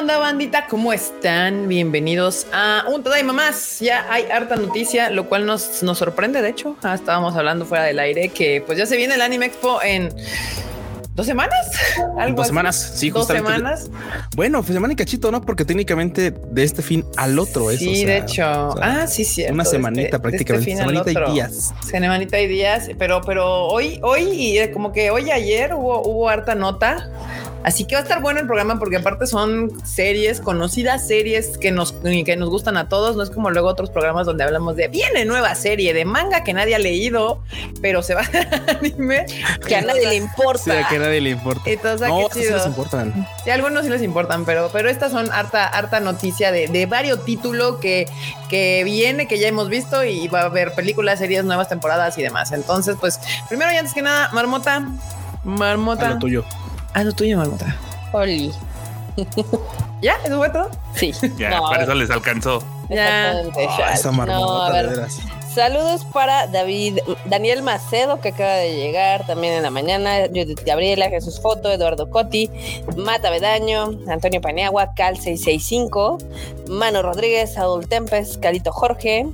onda, bandita? ¿Cómo están? Bienvenidos a un Tadaima más. Ya hay harta noticia, lo cual nos, nos sorprende. De hecho, ah, estábamos hablando fuera del aire que pues ya se viene el Anime Expo en dos semanas. ¿Algo dos semanas, sí, dos semanas. Bueno, pues semana y cachito, ¿no? Porque técnicamente de este fin al otro es. Sí, de hecho. ah, sí, sí. Una este, semanita este prácticamente. semanita y días. Semanita y días, pero, pero hoy, hoy, como que hoy ayer hubo, hubo harta nota Así que va a estar bueno el programa porque aparte son series, conocidas series que nos, que nos gustan a todos. No es como luego otros programas donde hablamos de viene nueva serie de manga que nadie ha leído, pero se va a anime que a nadie le importa. Sí, que a nadie le importa. Entonces, no, qué chido. Sí les importan. Sí, a algunos sí les importan, pero, pero estas son harta, harta noticia de, de varios títulos que, que viene, que ya hemos visto y va a haber películas, series, nuevas temporadas y demás. Entonces, pues, primero y antes que nada, Marmota, Marmota. A lo tuyo. Ah, lo tuyo, Marmota. Oli. ¿Ya? ¿Eso fue todo? Sí. Ya, para eso les alcanzó. Ya. Ah, esa marmota, de veras. Saludos para David, Daniel Macedo, que acaba de llegar también en la mañana, Judith Gabriela, Jesús Foto, Eduardo Coti, Mata Bedaño, Antonio Paniagua, Cal665, Mano Rodríguez, Adul Tempes, Calito Jorge,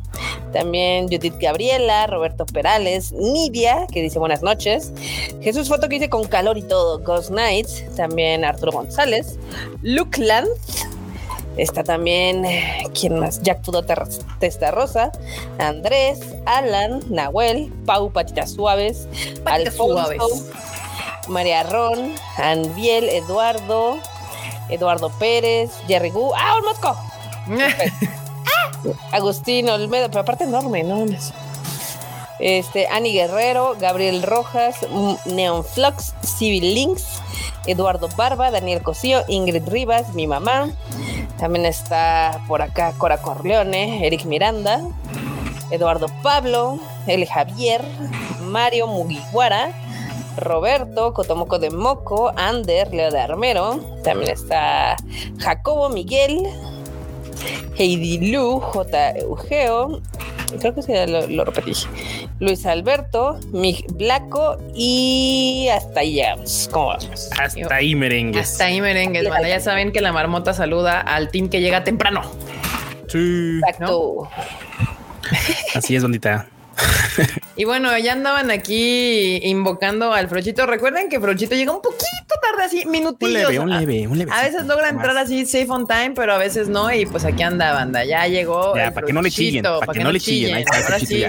también Judith Gabriela, Roberto Perales, Nidia, que dice buenas noches, Jesús Foto, que dice con calor y todo, Ghost Nights, también Arturo González, Luke Lanz, Está también, ¿quién más? Jack Pudo Testa Rosa, Andrés, Alan, Nahuel, Pau Patitas Suaves, Alfonso, María Ron, Anviel, Eduardo, Eduardo Pérez, Jerry Gu, ¡ah, un mosco! Agustín Olmedo, pero aparte enorme, no Este, Ani Guerrero, Gabriel Rojas, Neon Flux, Civil Links, Eduardo Barba, Daniel Cosío, Ingrid Rivas, mi mamá. También está por acá Cora Corleone, Eric Miranda, Eduardo Pablo, El Javier, Mario Mugiwara, Roberto, Cotomoco de Moco, Ander, Leo de Armero. También está Jacobo Miguel, Heidi Lu, J. Eugeo, creo que sí, lo, repetí. Luis Alberto, Mig Blanco y hasta ahí llegamos. ¿Cómo vamos? Hasta ahí merengues. Hasta ahí merengues. Bueno, ya saben que la marmota saluda al team que llega temprano. Sí. Exacto. Así es, bonita. y bueno, ya andaban aquí invocando al Frochito. Recuerden que Frochito llega un poquito tarde, así minutillos. Un leve, un leve, un leve. A veces logra entrar así safe on time, pero a veces no. Y pues aquí anda, banda. Ya llegó. para que no le chillen. Para que, no le chillen. Ahora sí.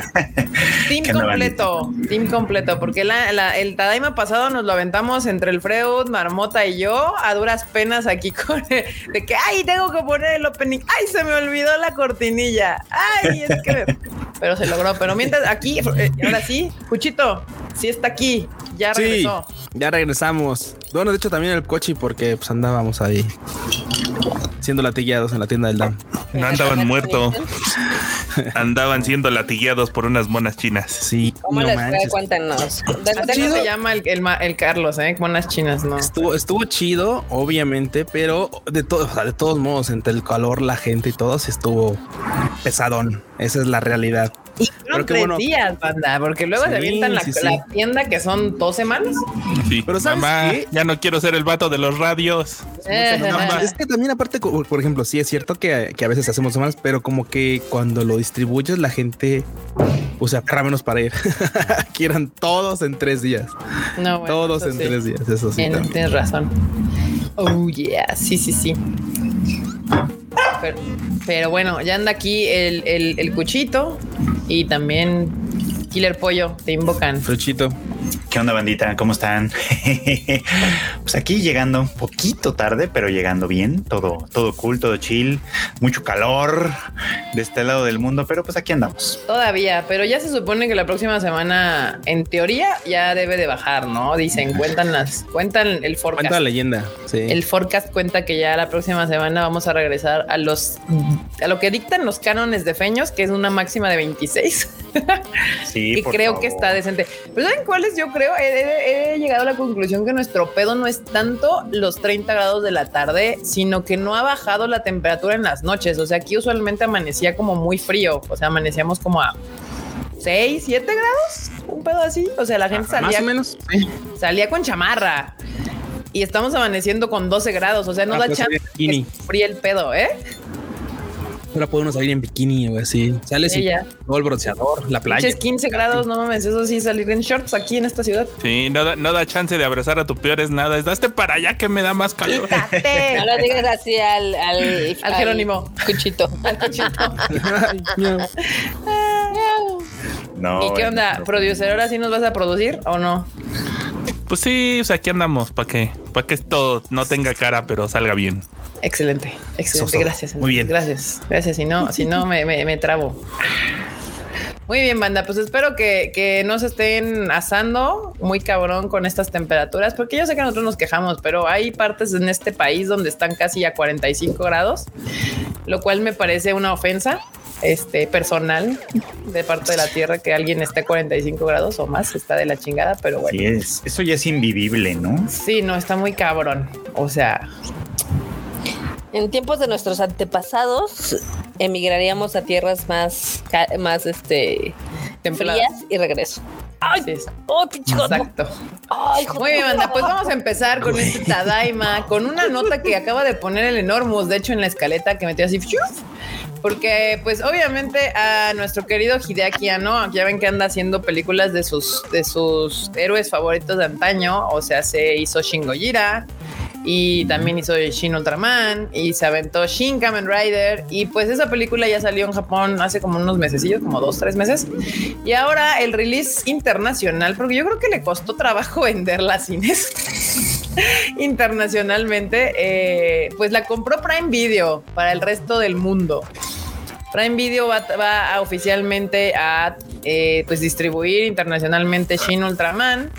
Team completo. Team completo. Porque el Tadaima pasado nos lo aventamos entre el Freud, Marmota y yo a duras penas aquí con de que ay, tengo que poner el opening. Ay, se me olvidó la cortinilla. Ay, es que pero se logró. Pero mientras aquí, eh, ahora sí, Cuchito, sí está aquí, ya regresó. ya regresamos. Bueno, de hecho también el coche porque pues andábamos ahí siendo latigueados en la tienda del DAM. No andaban muertos. Andaban siendo latigueados por unas monas chinas. Sí. ¿Cómo les fue? Cuéntanos. ¿De se llama el, el, Carlos, eh? Monas chinas, ¿no? Estuvo, estuvo chido, obviamente, pero de, todo, de todos modos, entre el calor, la gente y todo, se estuvo pesadón. Esa es la realidad. Y fueron tres bueno. días, banda, porque luego se avientan la, tienda que son dos semanas. Sí, pero ¿sabes ya no quiero ser el vato de los radios. Eh, es que también aparte, por ejemplo, sí es cierto que, que, a veces hacemos semanas, pero como que cuando lo distribuyes la gente, o sea, para menos para ir. Quieran todos en tres días. No, todos en tres días, eso sí. Tienes razón. Oh, yeah, sí, sí, sí. Pero, bueno, ya anda aquí el, el, el cuchito y también Killer Pollo, te invocan. Fruchito. ¿Qué onda, bandita? ¿Cómo están? pues aquí llegando un poquito tarde, pero llegando bien. Todo, todo cool, todo chill. Mucho calor de este lado del mundo, pero pues aquí andamos. Todavía, pero ya se supone que la próxima semana, en teoría, ya debe de bajar, ¿no? Dicen, cuentan las, cuentan el forecast. Cuenta la leyenda. Sí. El forecast cuenta que ya la próxima semana vamos a regresar a los, a lo que dictan los cánones de feños, que es una máxima de 26. sí. y creo que está decente. Pero ¿saben cuáles yo creo? he, llegado a la conclusión que nuestro pedo no es tanto los 30 grados de la tarde, sino que no ha bajado la temperatura en las noches. O sea, aquí usualmente amanecía como muy frío. O sea, amanecíamos como a 6, 7 grados, un pedo así. O sea, la gente salía. Más o menos. Salía con chamarra y estamos amaneciendo con 12 grados. O sea, no ah, da pues chance. Fría el pedo, ¿eh? Ahora puede uno salir en bikini o así. Sales y Ella. todo el bronceador, la playa. Pinches 15 grados, no mames, eso sí, salir en shorts aquí en esta ciudad. Sí, no da, no da chance de abrazar a tu peor es nada. Es daste para allá que me da más calor. ¡Quítate! No lo digas así al, al, Al Jerónimo. Cuchito. Ay, miau. No, ¿Y qué onda? no. ¿Producer ahora sí nos vas a producir o no? Pues sí, o sea, aquí andamos para que, para que esto no tenga cara, pero salga bien. Excelente, excelente. Soso. Gracias. Muy bien. Gracias. Gracias. Si no, si no me, me, me trabo. Muy bien, banda. Pues espero que, que no se estén asando muy cabrón con estas temperaturas, porque yo sé que nosotros nos quejamos, pero hay partes en este país donde están casi a 45 grados, lo cual me parece una ofensa este personal de parte de la tierra que alguien esté a 45 grados o más está de la chingada, pero bueno. Sí, es, eso ya es invivible, ¿no? Sí, no, está muy cabrón. O sea, En tiempos de nuestros antepasados, emigraríamos a tierras más, más este, Templadas. frías y regreso. así es. ¡Oh! Exacto. ¡Ay! Muy bien, banda, pues vamos a empezar con este Tadaima, con una nota que acaba de poner el Enormous, de hecho en la escaleta que metió así, porque pues obviamente a nuestro querido Hideaki Anno, ya ven que anda haciendo películas de sus, de sus héroes favoritos de antaño, o sea, se hizo Shin Gojira, y también hizo Shin Ultraman y se aventó Shin Kamen Rider y pues esa película ya salió en Japón hace como unos mesecillos, como dos, tres meses y ahora el release internacional, porque yo creo que le costó trabajo venderla a cines internacionalmente, eh, pues la compró Prime Video para el resto del mundo. Prime Video va, va a oficialmente a eh, pues distribuir internacionalmente Shin Ultraman.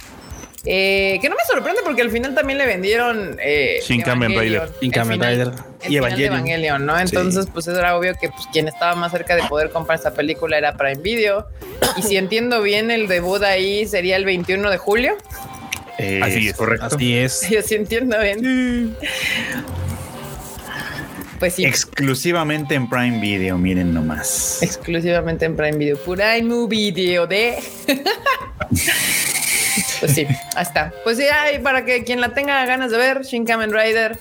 Eh, que no me sorprende porque al final también le vendieron eh, Shin Kamen Evangelion. Rider. Shin El Kamen Rider y Evangelion. Evangelion, ¿no? Entonces, pues era obvio que pues, quien estaba más cerca de poder comprar esta película era Prime Video. Y si entiendo bien, el debut ahí sería el 21 de julio. Eh, Así es. correcto. Así es. Yo sí entiendo bien. Pues sí, Exclusivamente en Prime Video, miren nomás. exclusivamente en Prime Video. Prime Video de. pues sí, ahí está. Pues sí, hay para que quien la tenga ganas de ver, Shin Kamen Rider,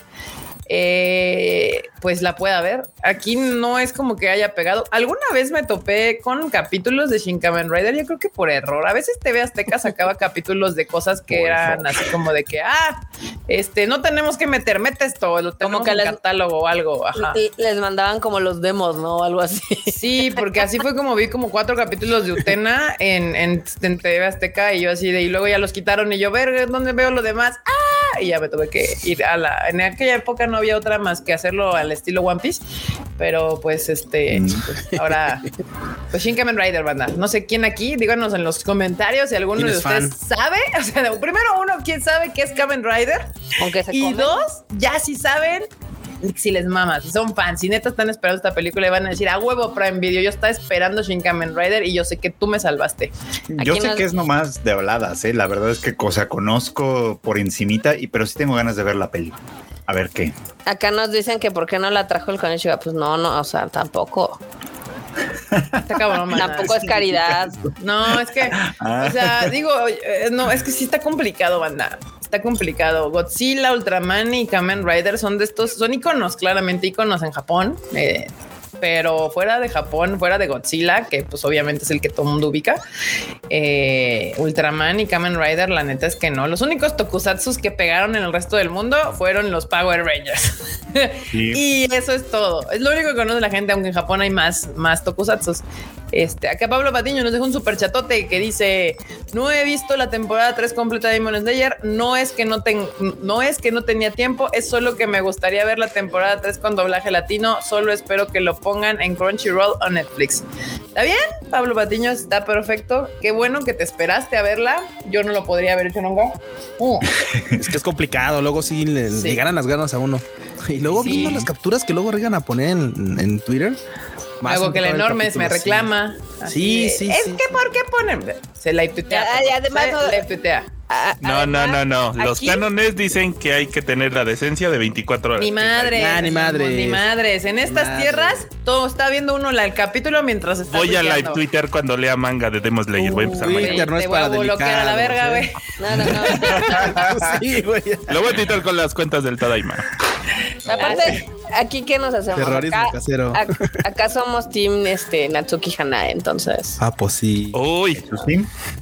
eh, pues la pueda ver. Aquí no es como que haya pegado. Alguna vez me topé con capítulos de Shin Kamen Rider, yo creo que por error. A veces TV Azteca sacaba capítulos de cosas que Por eran error. así como de que, ah, este, no tenemos que meter, mete esto, lo tenemos que en les- catálogo o algo. Ajá. Y Les mandaban como los demos, ¿no? O algo así. Sí, porque así fue como vi como cuatro capítulos de Utena en, en, en TV Azteca y yo así de, y luego ya los quitaron y yo, ver, ¿dónde veo lo demás? ¡Ah! Y ya me tuve que ir a la, en aquella época no había otra más que hacerlo al estilo One Piece, pero pues este, pues, ahora, pues Shin Kamen Rider, banda. No sé quién aquí, díganos en los comentarios si alguno ¿Quién de es ustedes fan? sabe, o sea, primero uno, ¿quién sabe qué es Kamen Rider? Aunque se Y comen. dos, ya si saben si les mama, si son fans, si neta están esperando esta película y van a decir a huevo Prime Video, yo estaba esperando Shin Kamen Rider y yo sé que tú me salvaste. Yo sé nos- que es nomás de habladas, ¿eh? La verdad es que cosa conozco por encimita, y pero sí tengo ganas de ver la peli. A ver qué. Acá nos dicen que por qué no la trajo el Konishiba. Pues no, no, o sea, tampoco. Está cabrón. Tampoco es caridad. No, es que, o sea, digo, eh, no, es que sí está complicado, banda. Está complicado. Godzilla, Ultraman y Kamen Rider son de estos, son iconos, claramente iconos en Japón. eh, pero fuera de Japón, fuera de Godzilla, que pues obviamente es el que todo mundo ubica, eh, Ultraman y Kamen Rider, la neta es que no. Los únicos tokusatsus que pegaron en el resto del mundo fueron los Power Rangers. Sí. y eso es todo. Es lo único que conoce la gente, aunque en Japón hay más, más tokusatsus. Este, acá Pablo Patiño nos dejó un super chatote que dice: No he visto la temporada 3 completa de Demon Slayer. No es que no ten- no es que no tenía tiempo, es solo que me gustaría ver la temporada 3 con doblaje latino. Solo espero que lo pongan en Crunchyroll o Netflix. ¿Está bien? Pablo Patiño está perfecto. Qué bueno que te esperaste a verla. Yo no lo podría haber hecho nunca. Uh. Es que es complicado. Luego sí le, Sí. ganan las ganas a uno. Y luego Sí. viendo las capturas que luego llegan a poner en, en Twitter. Más Algo que el enorme me así. reclama. Sí, sí, Es sí, que, sí. ¿por qué ponen? Se live tuitea. Ya, y además Se no- live tuitea. No, no, no, no. Los aquí- cánones dicen que hay que tener la decencia de 24 horas. Ni madres. Ah, ni madres. Ni madres. En estas Madres. tierras, todo está viendo uno la- el capítulo mientras está Voy a live. Twitter cuando lea manga de Demon Slayer. Voy a empezar. Twitter no Te es voy a para bloquear a la verga, delicados, güey. No, no, no. sí, güey. Lo voy a tuitar con las cuentas del Tadaima. Aparte, aquí qué nos hacemos? Terrorismo acá, casero. ac- acá somos team este Natsuki Hanae, entonces. Ah, pues sí. Uy,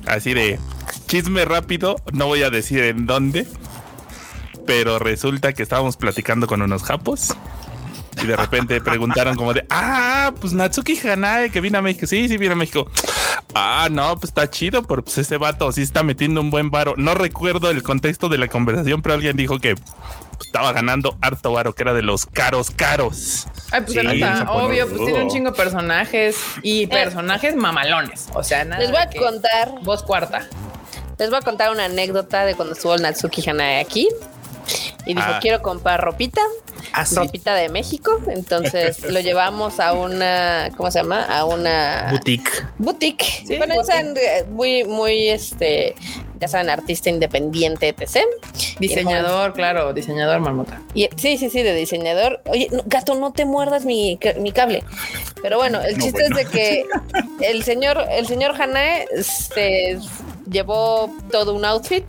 así de chisme rápido, no voy a decir en dónde, pero resulta que estábamos platicando con unos japos y de repente preguntaron como de, ah, pues Natsuki Hanae que vino a México. Sí, sí, vino a México. Ah, no, pues está chido, pero pues ese vato sí está metiendo un buen varo. No recuerdo el contexto de la conversación, pero alguien dijo que estaba ganando harto varo, que era de los caros caros. Ay, pues Sí, nota, obvio, pues rudo. tiene un chingo de personajes y personajes mamalones. O sea, nada. Les voy a contar, Voz cuarta. les voy a contar una anécdota de cuando estuvo el Natsuki Hanae aquí. Y dijo, Ah. quiero comprar ropita, Ah, sí. ropita de México. Entonces lo llevamos a una, ¿cómo se llama? A una Boutique. boutique. Sí, bueno, boutique. eh, muy, muy, este, ya saben, artista independiente, etc. Diseñador, claro, diseñador marmota. Y, sí, sí, sí, de diseñador. Oye, no, gato, no te muerdas mi, mi cable. Pero bueno, el No, chiste bueno. es de que el señor, el señor Hanae este, llevó todo un outfit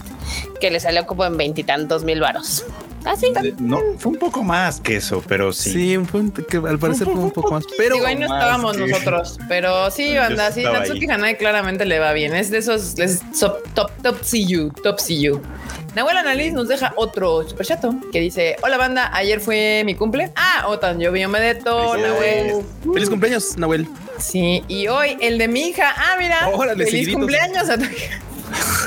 que le salió como en veintitantos mil varos. Ah, sí. De- No, fue un poco más que eso, pero sí. Sí, un punto que al parecer fue un poco más. Pero Digo, ahí no estábamos que- nosotros, pero sí, banda, sí, Natsuki ahí. Hanae claramente le va bien. Es de esos, es top, top, top CU, top CU. Nahuel Annalise nos deja otro superchato que dice: Hola banda, ayer fue mi cumple. Ah, Otan, yo vi Medeto, Felicidades. Nahuel. feliz cumpleaños, Nahuel. Sí, y hoy el de mi hija. Ah, mira, Órale, feliz seguiditos. cumpleaños a tu hija.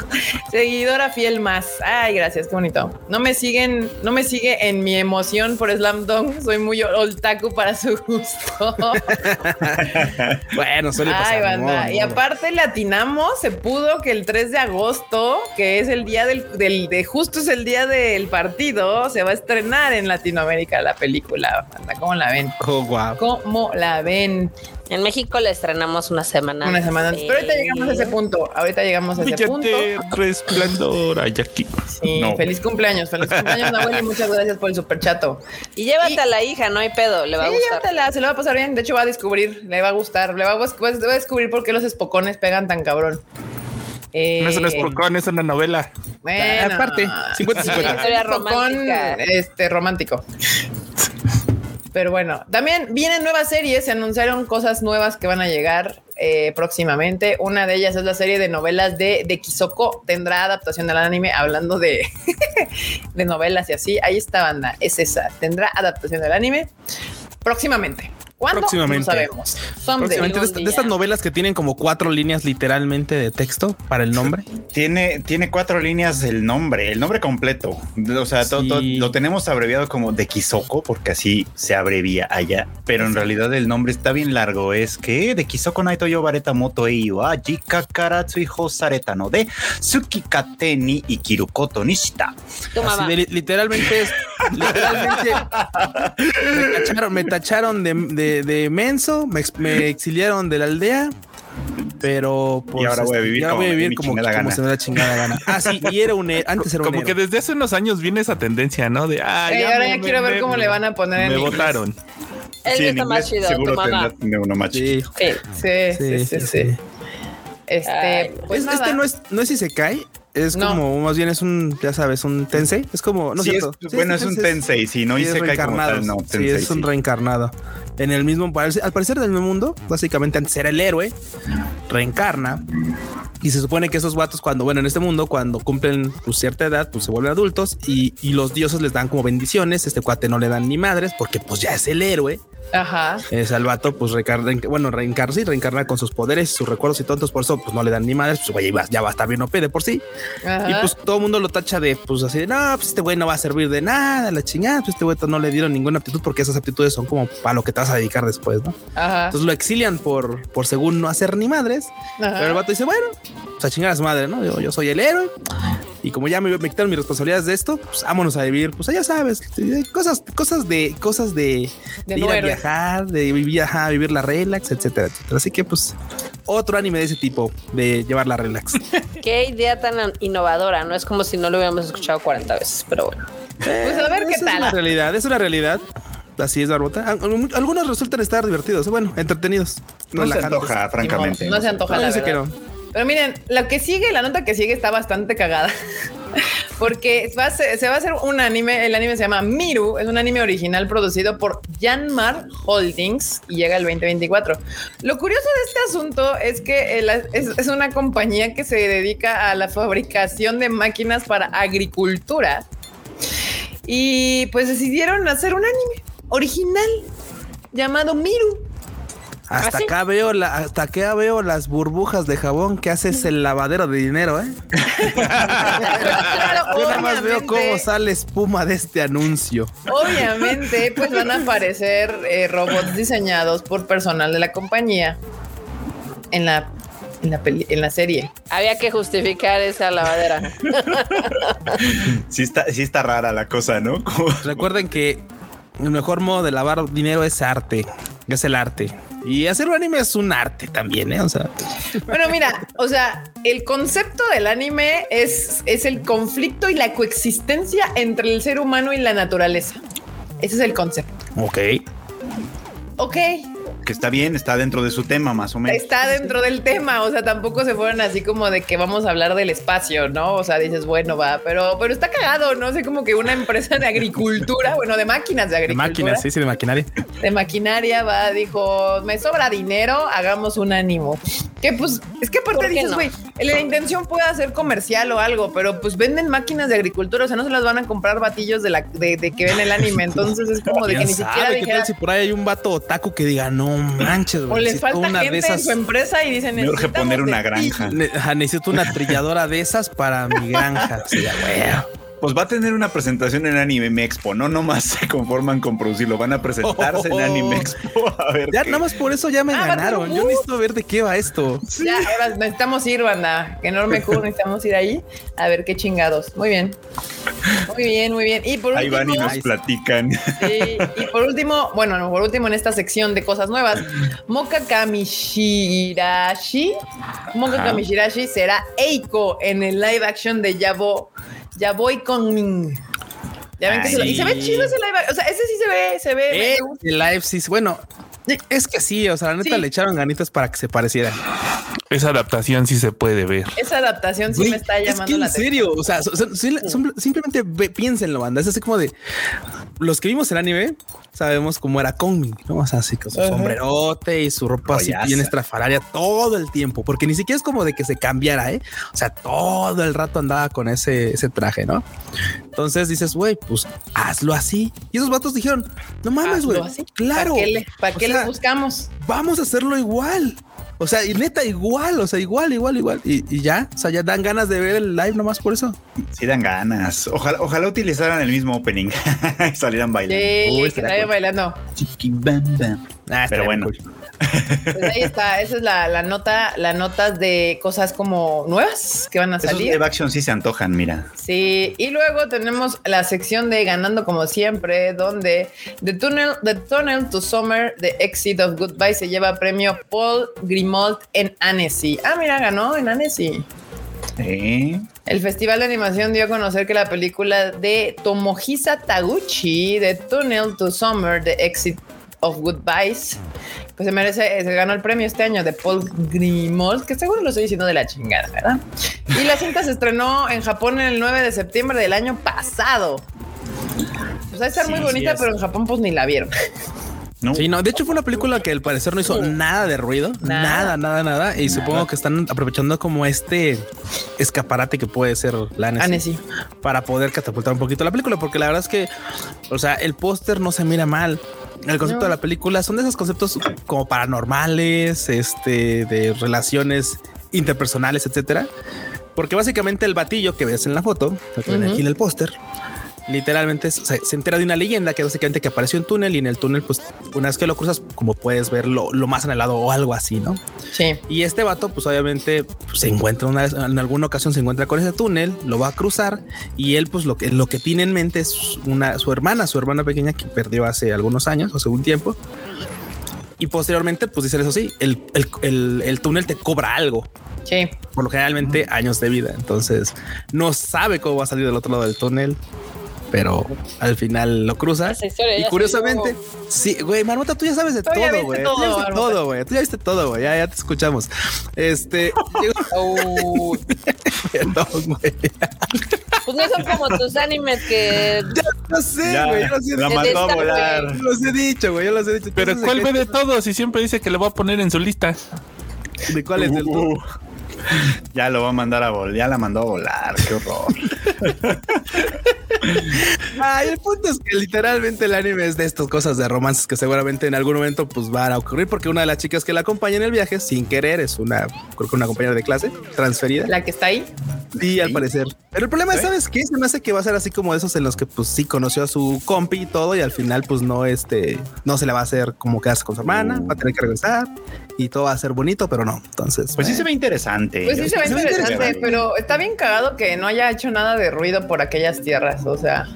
Seguidora fiel más. Ay, gracias, qué bonito. No me siguen, no me sigue en mi emoción por Slam Dunk. Soy muy oltaku para su gusto. Bueno, suele pasar. Ay, banda. modo, y modo. aparte le atinamos, se pudo que el 3 de agosto, que es el día del, del- de justo es el día del partido, se va a estrenar en Latinoamérica la película. Banda, ¿cómo la ven? Oh, guau. ¿Cómo la ven? En México le estrenamos una semana. Una semana antes. Pero ahorita llegamos a ese punto. Ahorita llegamos a ese punto. Brillante resplandor hay aquí. Sí, No. feliz cumpleaños, feliz cumpleaños, Nahuel, y muchas gracias por el superchato. Y llévate Y- a la hija, no hay pedo, le va a Sí, gustar. llévatela, se le va a pasar bien. De hecho, va a descubrir, le va a gustar, le va a, va a descubrir por qué los espocones pegan tan cabrón. Eh, No es un espocón, es una novela. Bueno, Aparte, 50-50. sí, es Historia un espocón, romántica. este, romántico. Pero bueno, también vienen nuevas series, se anunciaron cosas nuevas que van a llegar eh, próximamente. Una de ellas es la serie de novelas de, de Kisoko. Tendrá adaptación del anime, hablando de, de novelas y así. Ahí está, banda, es esa. Tendrá adaptación del anime próximamente. ¿Cuándo? Próximamente. No sabemos. Someday. Próximamente, de, estas novelas que tienen como cuatro líneas literalmente de texto para el nombre. Tiene, tiene cuatro líneas el nombre, el nombre completo. O sea, to- to- Sí. lo tenemos abreviado como de Kisoko, porque así se abrevia allá. Pero en realidad el nombre está bien largo. Es que de Kisoko Naito yo bareta moto eiyu wa jika karatsu hijo sareta no de tsukikate ni ikirukoto ni shita. Tu Así mamá. de li- literalmente es. Literalmente. me tacharon, me tacharon de, de- de menso, me, ex- me exiliaron de la aldea. Pero pues, Y ahora voy a este, vivir como voy a vivir se me da chingada gana. Ah, sí, y era un he- antes era un Como que desde hace unos años viene esa tendencia, ¿no? De ah, Ey, ahora ya quiero ver me- cómo le van a poner en Me inglés. votaron. Él Sí, está más chido, tu seguro mamá. tendrá uno más chido. Sí, Sí. Sí, sí, sí, sí. Este, Ay, pues Es- este no es, no es si se cae, es No. como, más bien es un, ya sabes, un tensei. Es como, no Sí, cierto. es- Sí, bueno, es un tensei, si no sí, hice es cae como reencarnado. tal, no. sí, tensei, es un sí. reencarnado. En el mismo, al parecer del mismo mundo, básicamente antes era el héroe, reencarna. Y se supone que esos vatos, cuando, bueno, en este mundo, cuando cumplen pues, cierta edad, pues se vuelven adultos y, y los dioses les dan como bendiciones. Este cuate no le dan ni madres porque pues ya es el héroe. Ajá. Es al vato, pues reencarna, bueno, reencarna, sí, reencarna con sus poderes, sus recuerdos y tontos, por eso pues no le dan ni madres, pues güey, ya va a estar bien OP de por sí. ajá. Y pues todo el mundo lo tacha de, pues así de, no, pues este güey no va a servir de nada, la chingada, pues este güey no le dieron ninguna aptitud porque esas aptitudes son como para lo que te vas a dedicar después, ¿no? Ajá. Entonces lo exilian por, por según no hacer ni madres, Ajá. pero el vato dice, bueno, pues a chingar a su madre, ¿no? Yo, yo soy el héroe. Y como ya me, me quitaron mis responsabilidades de esto, pues vámonos a vivir, pues ya sabes, cosas, cosas de, cosas de, De de ir a viajar, de vivir, ajá, vivir la relax, etcétera, etcétera. Así que pues otro anime de ese tipo, de llevar la relax. Qué idea tan innovadora, no es como si no lo hubiéramos escuchado 40 veces, pero bueno. Pues a ver qué Esa Es una tal. realidad, es una realidad. Así es, Barbota. Al- Algunos resultan estar divertidos, bueno, entretenidos. No se antoja, francamente. No se antoja, No, la verdad. no. Pero miren, lo que sigue, la nota que sigue está bastante cagada. porque va a ser- se va a hacer un anime, el anime se llama Miru, es un anime original producido por Janmar Holdings y llega el 2024. Lo curioso de este asunto es que el- es, es una compañía que se dedica a la fabricación de máquinas para agricultura y pues decidieron hacer un anime original llamado Miru. Hasta ¿Ah, acá veo la, hasta acá veo las burbujas de jabón que haces el lavadero de dinero, ¿eh? Claro, Yo nada más veo cómo sale espuma de este anuncio. Obviamente, pues van a aparecer eh, robots diseñados por personal de la compañía en la, en la, peli- en la serie. Había que justificar esa lavadera. Sí está, sí está rara la cosa, ¿no? Recuerden que el mejor modo de lavar dinero es arte, es el arte. Y hacer un anime es un arte también, ¿eh? O sea, Bueno, mira, o sea, el concepto del anime es, es el conflicto y la coexistencia entre el ser humano y la naturaleza. Ese es el concepto. ok. Ok, que está bien, está dentro de su tema, más o menos. está dentro del tema, o sea, tampoco se fueron así como de que vamos a hablar del espacio, ¿no? O sea, dices, bueno, va, pero, pero está cagado, no sé, como que una empresa de agricultura, bueno, de máquinas de De agricultura. máquinas, sí, sí, de maquinaria. de maquinaria va, dijo, me sobra dinero, hagamos un ánimo. Que pues, es que aparte ¿Por qué dices, no? güey, la intención puede ser comercial o algo, pero pues venden máquinas de agricultura, o sea, no se las van a comprar batillos de la de, de que ven el anime, entonces es como de que ¿Quién ni siquiera qué dijera, tal si por ahí hay un vato otaku que diga, no manches, o güey, les necesito falta una gente de esas, en su empresa y dicen, Me urge "Necesitamos poner una de ti". granja. necesito una trilladora de esas para mi granja. Sí, ya, güey. Pues va a tener una presentación en Anime Expo, no nomás se conforman con producirlo, van a presentarse en Anime Expo. A ver. Ya qué- nada más por eso ya me Ah, ganaron. Yo necesito ver de qué va esto. Ya, ahora necesitamos ir, banda. Que enorme Q, necesitamos ir ahí a ver qué chingados. Muy bien. Muy bien, muy bien. Y por Ahí van y último, nos platican. Sí, y por último, bueno, no, por último en esta sección de cosas nuevas, Moka Kamishirashi, Moka. Kamishirashi será Eiko en el live action de Yabo, Yaboy Konmin. Ya ven que se, lo- y se ve chido ese live o sea, ese sí se ve, se ve. Eh, el live sí, bueno, es que sí, o sea, la neta Sí. le echaron ganitas para que se pareciera. Esa adaptación sí se puede ver. Esa adaptación sí me está es llamando que en la atención. serio, o sea, son- simplemente ve- piénsenlo, banda. Es así como de los que vimos el anime, sabemos cómo era Kongmin, ¿no? O sea, así con su Ajá. sombrerote y su ropa así bien estrafalaria todo el tiempo, porque ni siquiera es como de que se cambiara, ¿eh? O sea, todo el rato andaba con ese, ese traje, ¿no? Entonces dices, güey, pues hazlo así. Y esos vatos dijeron, no mames, güey. Claro. ¿Para qué le, sea, buscamos? vamos a hacerlo igual. O sea, y neta, igual, o sea, igual, igual, igual. Y, y ya, o sea, ya dan ganas de ver el live nomás por eso. Sí dan ganas. Ojalá, ojalá utilizaran el mismo opening y salieran bailando. Sí, Uy, que bailando. Chiqui bam bam. Ah, Pero bueno. cool. Pues ahí está, esa es la, la nota, la nota de cosas como nuevas que van a Esos salir. live action sí se antojan, mira. Sí, y luego tenemos la sección de Ganando como siempre, donde The Tunnel, The Tunnel to Summer, The Exit of Goodbye se lleva premio Paul Grimaud en Annecy. Ah, mira, ganó en Annecy. Sí. El Festival de Animación dio a conocer que la película de Tomohisa Taguchi, The Tunnel to Summer, The Exit of Goodbyes, pues se merece, se ganó el premio este año de Paul Grimaud, que seguro lo estoy diciendo de la chingada, ¿verdad? Y la cinta se estrenó en Japón el 9 de septiembre del año pasado. Pues va a estar Sí, muy sí bonita, es. pero en Japón pues ni la vieron. ¿No? Sí, no, de hecho fue una película que al parecer no hizo nada de ruido, Nada. nada, nada, nada. Y supongo que están aprovechando como este escaparate que puede ser la Annecy Annecy. para poder catapultar un poquito la película, porque la verdad es que, o sea, el póster no se mira mal. El concepto No. de la película son de esos conceptos como paranormales, este, de relaciones interpersonales, etcétera. Porque básicamente el batillo que ves en la foto, que ven aquí en el póster, literalmente se, se entera de una leyenda que básicamente que apareció en túnel y en el túnel, pues una vez que lo cruzas, como puedes ver lo, lo más anhelado o algo así, ¿no? Sí. Y este vato, pues obviamente pues, se encuentra una vez, en alguna ocasión se encuentra con ese túnel, lo va a cruzar y él, pues lo que, lo que tiene en mente es una, su hermana, su hermana pequeña que perdió hace algunos años, hace un tiempo. Y posteriormente, pues dicen eso sí, el, el, el- el túnel te cobra algo, Sí. por lo generalmente años de vida. Entonces no sabe cómo va a salir del otro lado del túnel. Pero al final lo cruza. Historia Y ya curiosamente, sí, güey, Marmota, tú ya sabes de ya todo, güey. todo, Tú ya viste todo, güey. Tú ya viste todo, güey. Ya, ya te escuchamos. Este, Uh, no, güey. pues no son como tus animes que No sé, Ya, güey. Yo los he, la mandó a volar. yo los he dicho, güey. Yo los he dicho. Pero ¿cuál ¿de ve de todos? Y siempre dice que le voy a poner en su lista. ¿De cuál es el Uh, ya lo va a mandar a volar. Ya la mandó a volar. Qué horror. Ay, el punto es que literalmente el anime es de estas cosas de romances que seguramente en algún momento pues van a ocurrir porque una de las chicas que la acompaña en el viaje sin querer es una, creo que una compañera de clase transferida. La que está ahí. Sí, al parecer. Pero el problema es. ¿sabes qué? Se me hace que va a ser así como esos en los que pues sí conoció a su compi y todo y al final pues no este, no se le va a hacer como quedarse con su hermana, va a tener que regresar y todo va a ser bonito, pero no. Entonces, Pues sí se ve interesante. Pues sí se ve interesante, interesante. pero está bien cagado que no haya hecho nada de ruido por aquellas tierras. O sea,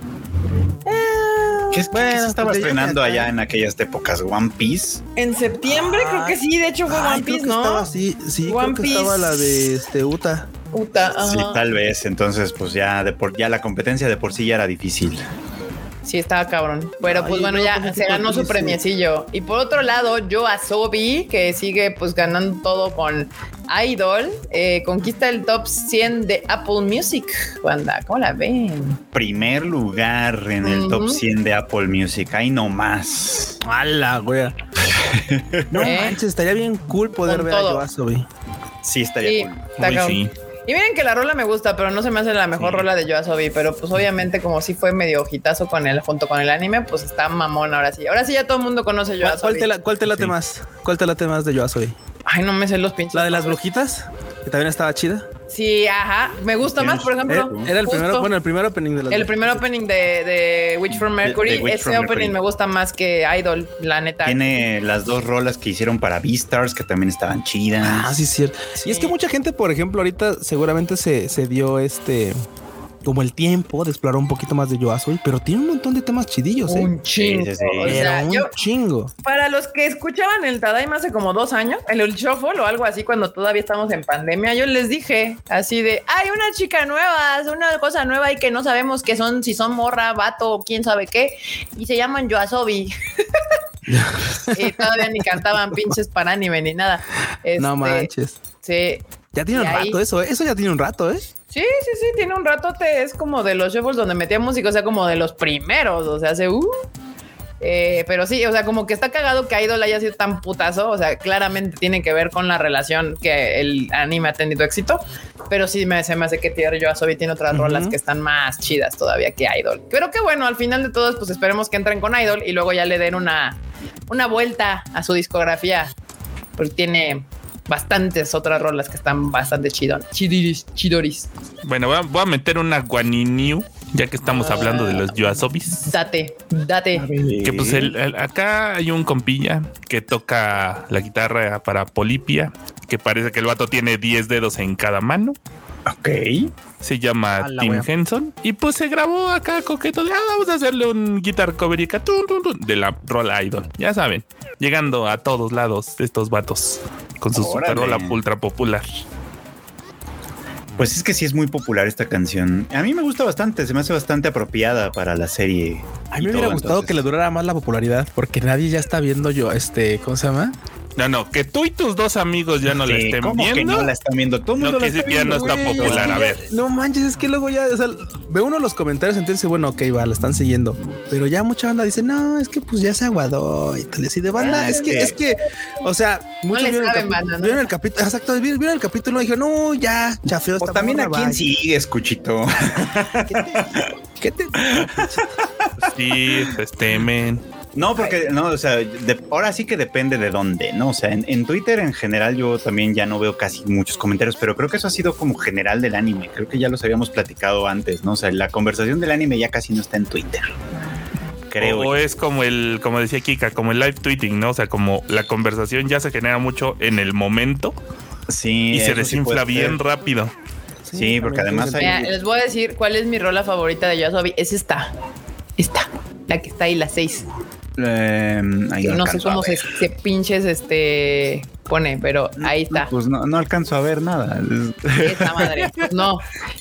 ¿Qué, es- Bueno, qué se estaba pues estrenando allá en aquellas épocas? ¿One Piece? en septiembre creo que sí, de hecho fue ay, One Piece, Estaba, ¿no? sí, sí, One creo que estaba Piece. la de este Uta. Uta, Sí, ajá. tal vez. Entonces, pues ya de por ya la competencia de por sí ya era difícil. Sí, estaba cabrón. Pero Ay, pues bueno, no, ya ¿cómo se ganó su premiecillo. Y por otro lado, yo a Sobi, que sigue pues ganando todo con Idol, eh, conquista el top 100 de Apple Music. Banda, ¿cómo la ven? Primer lugar en el top Ujú. 100 de Apple Music. Ahí nomás. ¡Hala, güey! No ¿Eh? manches, estaría bien cool poder Con ver todo. a Yoasobi. Sí, estaría Sí, cool. Uy, sí. Y miren que la rola me gusta, pero no se me hace la mejor Sí. rola de Yoasobi. Pero pues obviamente, como sí fue medio ojitazo con el, junto con el anime, pues está mamón ahora sí. Ahora sí ya todo el mundo conoce ¿Cuál, cuál Yoasobi. te, la- cuál te late Sí. más? ¿Cuál te late más de Yoasobi? Ay, no me sé los pinches. ¿La de las brujitas? Que también estaba chida. Sí, ajá. Me gusta más, por ejemplo. Eh, Era el justo. primero, bueno, el primer opening de las El primer opening de, de Witch from Mercury, de Witch ese from opening Mercury. me gusta más que Idol, la neta. Tiene las dos rolas que hicieron para Beastars que también estaban chidas. Ah, sí, es cierto. Y es que mucha gente, por ejemplo, ahorita seguramente se, se dio este como el tiempo de explorar un poquito más de Yoasobi, pero tiene un montón de temas chidillos, ¿eh? Un chingo. Sí, sí, sí. O Pero sea, un yo, chingo. para los que escuchaban el Tadaima hace como dos años, el, el Shuffle o algo así, cuando todavía estamos en pandemia, yo les dije así de, hay una chica nueva, es una cosa nueva y que no sabemos qué son, si son morra, vato o quién sabe qué, y se llaman Yoasobi. y todavía ni cantaban pinches para anime ni nada. no Este, manches. Sí, Ya tiene y un ahí- rato eso, ¿eh? Eso ya tiene un rato, ¿eh? Sí, sí, sí, tiene un ratote. Es como de los shuffles donde metía música, o sea, como de los primeros, o sea, hace. Uh. Eh, pero sí, o sea, como que está cagado que Idol haya sido tan putazo. O sea, claramente tiene que ver con la relación que el anime ha tenido éxito. Pero sí me, se me hace que Tierra Yoasobi tiene otras Ujú. rolas que están más chidas todavía que Idol. Pero que bueno, al final de todos, pues esperemos que entren con Idol y luego ya le den una, una vuelta a su discografía. Porque tiene bastantes otras rolas que están bastante chidon, chidiris, chidoris. Bueno, voy a, voy a meter una Guaniniu, ya que estamos hablando de los Yoasobis. Date, date. Que pues el- el- acá hay un compilla que toca la guitarra para Polipia, que parece que el vato tiene 10 dedos en cada mano. Ok. Se llama A la Tim wea. Henson. Y pues se grabó acá coqueto de, ah, vamos a hacerle un guitar cover y acá, tun, tun, tun, de la rola idol. Ya saben, llegando a todos lados estos vatos con su super rola ultra popular. Pues es que sí es muy popular esta canción. A mí me gusta bastante, se me hace bastante apropiada para la serie. A mí me hubiera todo, gustado entonces. que le durara más la popularidad, porque nadie ya está viendo yo, este, ¿cómo se llama? No, no, que tú y tus dos amigos ya no la Sí, estén ¿cómo que viendo. no la están viendo? Todo el No mundo la está que ya viendo. no está popular, a que ver. no manches, es que luego ya, o sea, ve uno los comentarios, entonces, bueno, ok, va, la están siguiendo. Pero ya mucha banda dice, no, es que pues ya se aguadó y tal. Y de banda, Ah, es que, es es que, o sea, muchos le vieron, el banda, ¿no? vieron el capítulo, exacto, vieron, vieron el capítulo y dijeron, no, ya, chafeo O también a quién bye". sigues, Cuchito. ¿Qué te- Sí, este men. No, porque no, o sea, de- ahora sí que depende de dónde, ¿no? O sea, en, en Twitter en general yo también ya no veo casi muchos comentarios, pero creo que eso ha sido como general del anime. Creo que ya los habíamos platicado antes, ¿no? O sea, la conversación del anime ya casi no está en Twitter. Creo. O, es como el, como decía Kika, como el live tweeting, ¿no? O sea, como la conversación ya se genera mucho en el momento sí, y se sí desinfla bien ser. rápido. Sí, porque además hay- Mira, les voy a decir cuál es mi rola favorita de Yoasobi. Es esta. Esta. La que está ahí, la 6. Eh, ahí no sé cómo se, se pinches este. pone, pero ahí está. Pues no, no alcanzo a ver nada. Esa madre, pues no.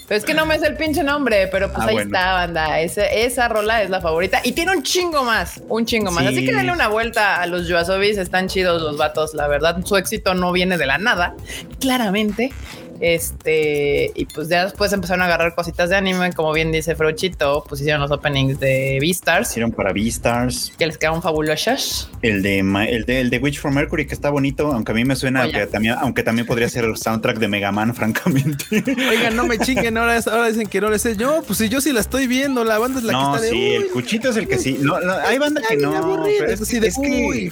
Pero es que no me es el pinche nombre, pero pues Ah, ahí bueno. está, banda. Esa, esa rola es la favorita y tiene un chingo más, un chingo más. Así Sí. que denle una vuelta a los Yoasobis, están chidos los vatos, la verdad. Su éxito no viene de la nada, claramente. Este, y pues ya después empezaron a agarrar cositas de anime, como bien dice Frochito, pues hicieron los openings de Beastars, Hicieron para Beastars, que les quedaron fabulosos. el de, el de el de Witch from Mercury que está bonito, aunque a mí me suena Oye. que también, aunque también podría ser el soundtrack de Mega Man, francamente. Oigan, no me chinguen, ahora, es- ahora dicen que no les sé. Yo, pues si yo sí la estoy viendo, la banda es la no, que está de. sí, "Uy, el cuchito es el que sí. No, no, hay banda que no. bien aburrido", pero es así de, es, que,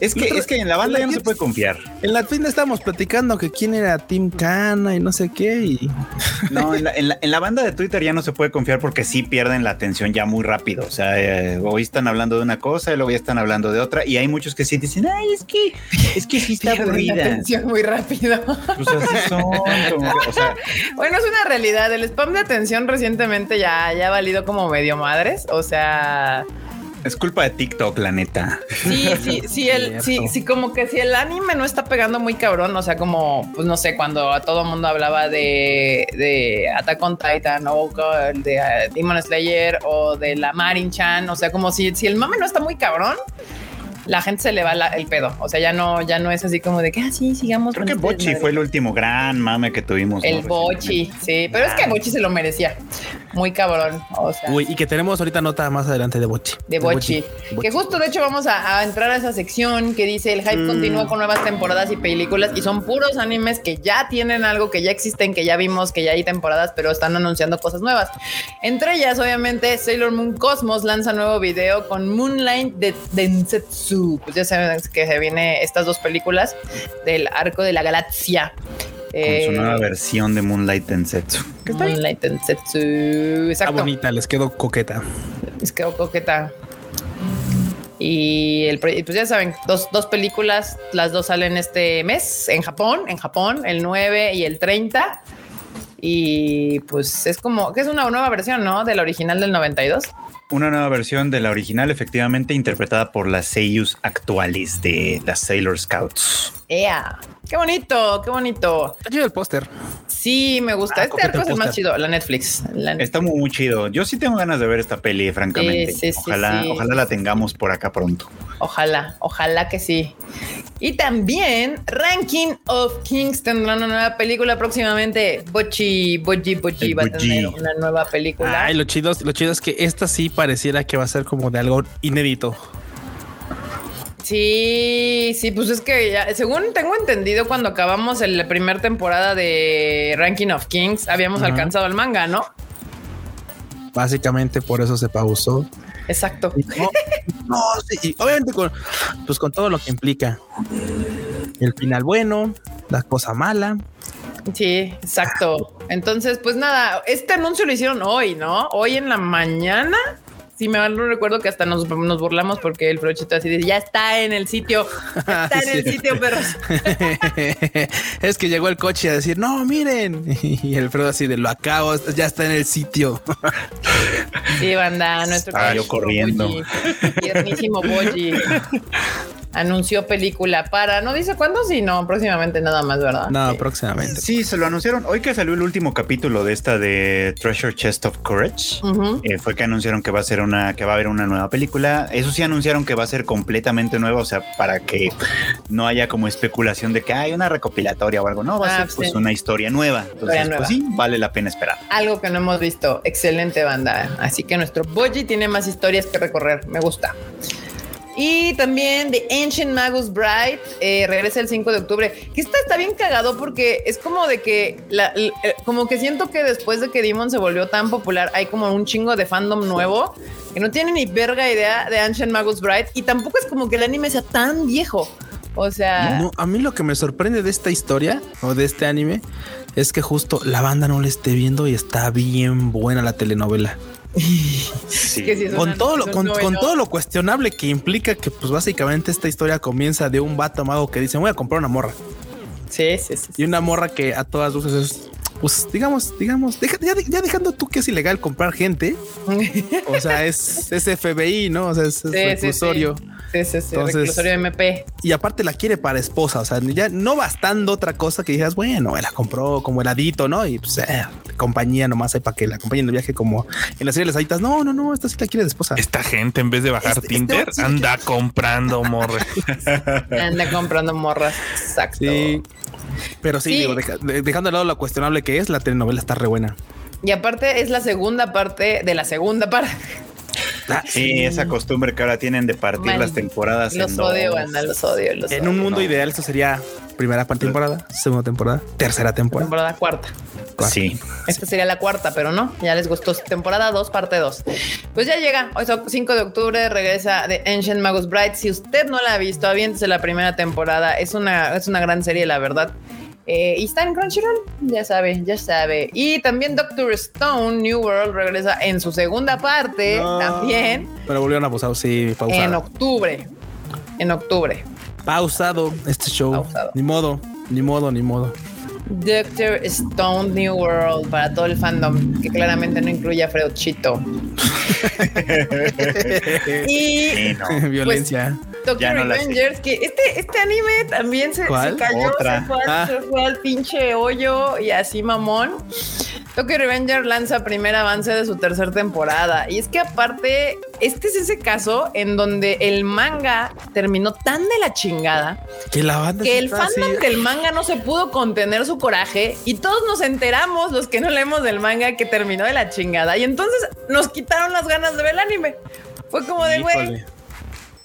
es que es que en la banda ya no se puede confiar. En la tienda estábamos platicando que quién era Cana y no sé qué. Y No, en la, en la- en la banda de Twitter ya no se puede confiar porque sí pierden la atención ya muy rápido. O sea, eh, hoy están hablando de una cosa y luego ya están hablando de otra. Y hay muchos que sí dicen, ay, es que, es que sí está Pierden la aburrida. atención muy rápido. Pues así son. como que, o sea, Bueno, es una realidad. El spam de atención recientemente ya, ya ha valido como medio madres. O sea, es culpa de TikTok, la neta. sí, sí, sí, el, sí, sí, como que si el anime no está pegando muy cabrón, o sea, como, pues no sé, cuando a todo mundo hablaba de, de Attack on Titan o de eh, Demon Slayer o de la Marin Chan, o sea, como si, si el mame no está muy cabrón. La gente se le va la- el pedo. O sea, ya no, ya no es así como de que ah, sí, sigamos. Creo con que este Bochi desmadre". fue el último gran mame que tuvimos. El ¿no? Bochi, sí, pero es que Bochi se lo merecía. Muy cabrón. O sea, Uy, y que tenemos ahorita nota más adelante de Bochi. de Bochi. Que justo de hecho vamos a, a entrar a esa sección que dice el hype continúa con nuevas temporadas y películas y son puros animes que ya tienen algo, que ya existen, que ya vimos, que ya hay temporadas, pero están anunciando cosas nuevas. Entre ellas, obviamente, Sailor Moon Cosmos lanza nuevo video con Moonlight de Densetsu. Pues ya saben que se viene estas dos películas del arco de la galaxia. Con su nueva Eh, versión de Moonlight Densetsu. Moonlight Densetsu. Está Exacto. bonita, les quedó coqueta. Es que coqueta. Y el, pues ya saben, dos, dos películas, las dos salen este mes en Japón, en Japón, el 9 y el 30. Y pues es como que es una nueva versión, ¿no? De la original del 92. Una nueva versión de la original, efectivamente interpretada por las seiyus actuales de las Sailor Scouts. ¡Ea! ¡Qué bonito! ¡Qué bonito! Está chido el póster. Sí, me gusta. Ah, este arco es el más chido, la Netflix. La Está muy, muy chido. Yo sí tengo ganas de ver esta peli, francamente. Sí, sí, sí, ojalá, sí. ojalá la tengamos por acá pronto. Ojalá, ojalá que sí. Y también Ranking of Kings tendrá una nueva película próximamente. Bochi, Bochi, Bochi va a tener una nueva película. Ay, lo chido, lo chido es que esta sí pareciera que va a ser como de algo inédito. Sí, sí, pues es que ya, según tengo entendido, cuando acabamos la primera temporada de Ranking of Kings, habíamos alcanzado el manga, ¿no? Básicamente por eso se pausó. Exacto. Y no, no, sí, y obviamente con, pues con todo lo que implica. El final bueno, la cosa mala. Sí, exacto. Entonces, pues nada, este anuncio lo hicieron hoy, ¿no? Hoy en la mañana. Si me mal no recuerdo que hasta nos, nos burlamos porque el brochito así dice, ya está en el sitio, ya está en el sitio, perros. es que llegó el coche a decir, no, miren. Y el Fredo así de lo acabo, ya está en el sitio. Sí, banda, nuestro Estaba yo corriendo. Boji, tiernísimo Boji. Anunció película para, no dice cuándo, sino próximamente nada más, ¿verdad? No, Sí. próximamente. Sí, se lo anunciaron. Hoy que salió el último capítulo de esta de Treasure Chest of Courage, eh, fue que anunciaron que va a ser una, que va a haber una nueva película. Eso sí anunciaron que va a ser completamente nueva, o sea, para que no haya como especulación de que hay una recopilatoria o algo. No, va a Ah, ser pues una historia nueva. Entonces, Historia pues sí, vale la pena esperar. Algo que no hemos visto. Excelente banda. Así que nuestro Boji tiene más historias que recorrer. Me gusta. Y también The Ancient Magus Bride eh, regresa el 5 de octubre. Que esta está bien cagado porque es como de que, la- eh, como que siento que después de que Demon se volvió tan popular, hay como un chingo de fandom nuevo que no tiene ni verga idea de Ancient Magus Bride y tampoco es como que el anime sea tan viejo. O sea, No, a mí lo que me sorprende de esta historia o de este anime es que justo la banda no le esté viendo y está bien buena la telenovela. Sí. Con una- todo, lo, con, con todo lo cuestionable que implica que pues básicamente esta historia comienza de un vato mago que dice voy a comprar una morra Sí, sí, sí. y una morra que a todas luces es pues digamos, digamos, deja- ya, ya dejando tú que es ilegal comprar gente, o sea, es, es FBI, ¿no? O sea, es, es Sí, sí, reclusorio. Sí, sí, sí. Entonces- reclusorio MP. Y aparte la quiere para esposa. O sea, ya no bastando otra cosa que digas, bueno, la compró como heladito, ¿no? Y pues, eh, compañía nomás hay para que la acompañen en el viaje como en la serie de las aditas. No, no, no, esta sí la quiere de esposa. Esta gente en vez de bajar Este- este Tinder anda comprando morre. Anda comprando morras. Exacto. Sí. Pero sí, Sí. digo, deja- de- dejando de lado lo cuestionable que es, la telenovela está re buena. Y aparte es la segunda parte de la segunda parte. Ah, Sí, esa costumbre que ahora tienen de partir Man, las temporadas Los en odio, dos. banda, los odio. Los En odio. un mundo no. ideal, esto sería primera parte temporada, segunda temporada, tercera temporada. Temporada cuarta. Sí. Esta sería la cuarta, pero no, ya les gustó. Temporada 2, parte 2. Pues ya llega, hoy es 5 de octubre, regresa de Ancient Magus Bright. Si usted no la ha visto, aviéntese la primera temporada. Es una, es una gran serie, la verdad. Eh, y está en Crunchyroll, ya sabe, ya sabe. Y también Doctor Stone, New World, regresa en su segunda parte, No. también Pero volvieron a pausar, sí, en pausado. octubre. En octubre. Pausado este show. Pausado. Ni modo, ni modo, ni modo. Doctor Stone New World para todo el fandom, que claramente no incluye a Freudchito. y Sí, no. Violencia. Tokyo Ya no Revengers, que este, este anime también se, cayó, Otra. se fue, al- Ah. se fue al pinche hoyo y así mamón. Tokyo Revenger lanza primer avance de su tercera temporada. Y es que aparte, este es ese caso en donde el manga terminó tan de la chingada que la banda que el así. fandom del manga no se pudo contener su coraje y todos nos enteramos, los que no leemos del manga, que terminó de la chingada. Y entonces nos quitaron las ganas de ver el anime. Fue como de, güey.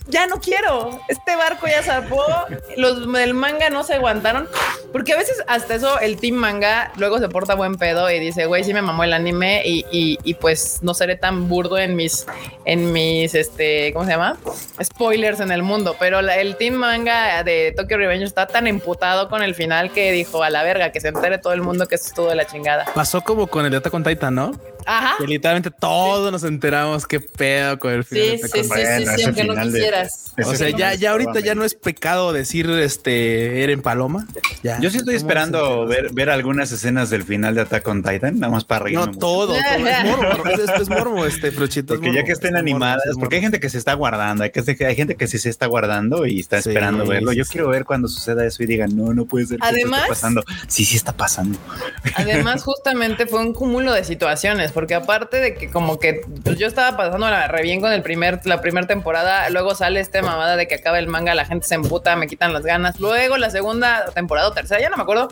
Ya no quiero. Este barco ya zarpó. Los del manga no se aguantaron. Porque a veces hasta eso el team manga luego se porta buen pedo y dice, güey, sí me mamó el anime y, y- pues no seré tan burdo en mis, en mis, este, ¿cómo se llama? Spoilers en el mundo. Pero el team manga de Tokyo Revenge está tan emputado con el final que dijo, a la verga, que se entere todo el mundo que esto estuvo de la chingada. Pasó como con el de Attack on Titan, ¿no? Ajá. Que literalmente todos nos enteramos qué pedo con el final Sí, de sí, sí, sí, sí, aunque no final de- quisieras. O sea, ya, ya ahorita ya no es pecado decir este Eren Paloma. Ya. Yo sí estoy esperando ver, ver algunas escenas del final de Attack on Titan, nada más para reírme. No todo, todo. Es morbo, es, es- es morbo, este Fruchito. es Porque ya morbo, que estén es morbo, animadas, es porque hay morbo. gente que se está guardando, hay, que, hay gente que sí se está guardando y está Sí, esperando verlo. Yo sí, quiero ver cuando suceda eso y digan, no, no puede ser que esto esté Además- pasando. Sí, sí está pasando. Además, justamente fue un cúmulo de situaciones, porque aparte de que como que yo estaba pasando re bien con el primer, la primera temporada, luego sale esta mamada de que acaba el manga, la gente se emputa, me quitan las ganas, luego la segunda temporada o tercera, ya no me acuerdo,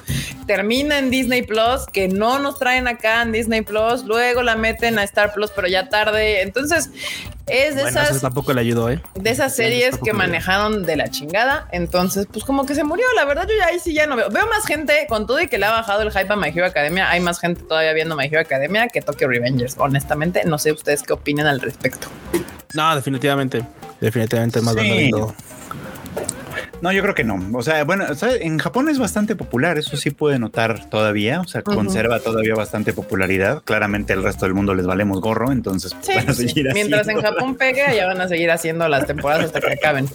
termina en Disney Plus, que no nos traen acá en Disney Plus, luego la meten a Star Plus, pero ya tarde, entonces es de Bueno, esas eso tampoco le ayudó, ¿eh? de esas series que manejaron de la chingada. Entonces, pues como que se murió. La verdad, yo ya ahí sí ya no veo. Veo más gente, con todo y que le ha bajado el hype a My Hero Academia, hay más gente todavía viendo My Hero Academia que Tokyo Revengers. Honestamente, no sé ustedes qué opinan al respecto. No, definitivamente. Definitivamente más Sí. No, yo creo que no. O sea, bueno, en Japón es bastante popular, eso sí puede notar todavía. O sea, conserva todavía bastante popularidad. Claramente el resto del mundo les valemos gorro, entonces Sí, van a sí. seguir mientras en haciendo. Japón pegue, ya van a seguir haciendo las temporadas hasta que acaben.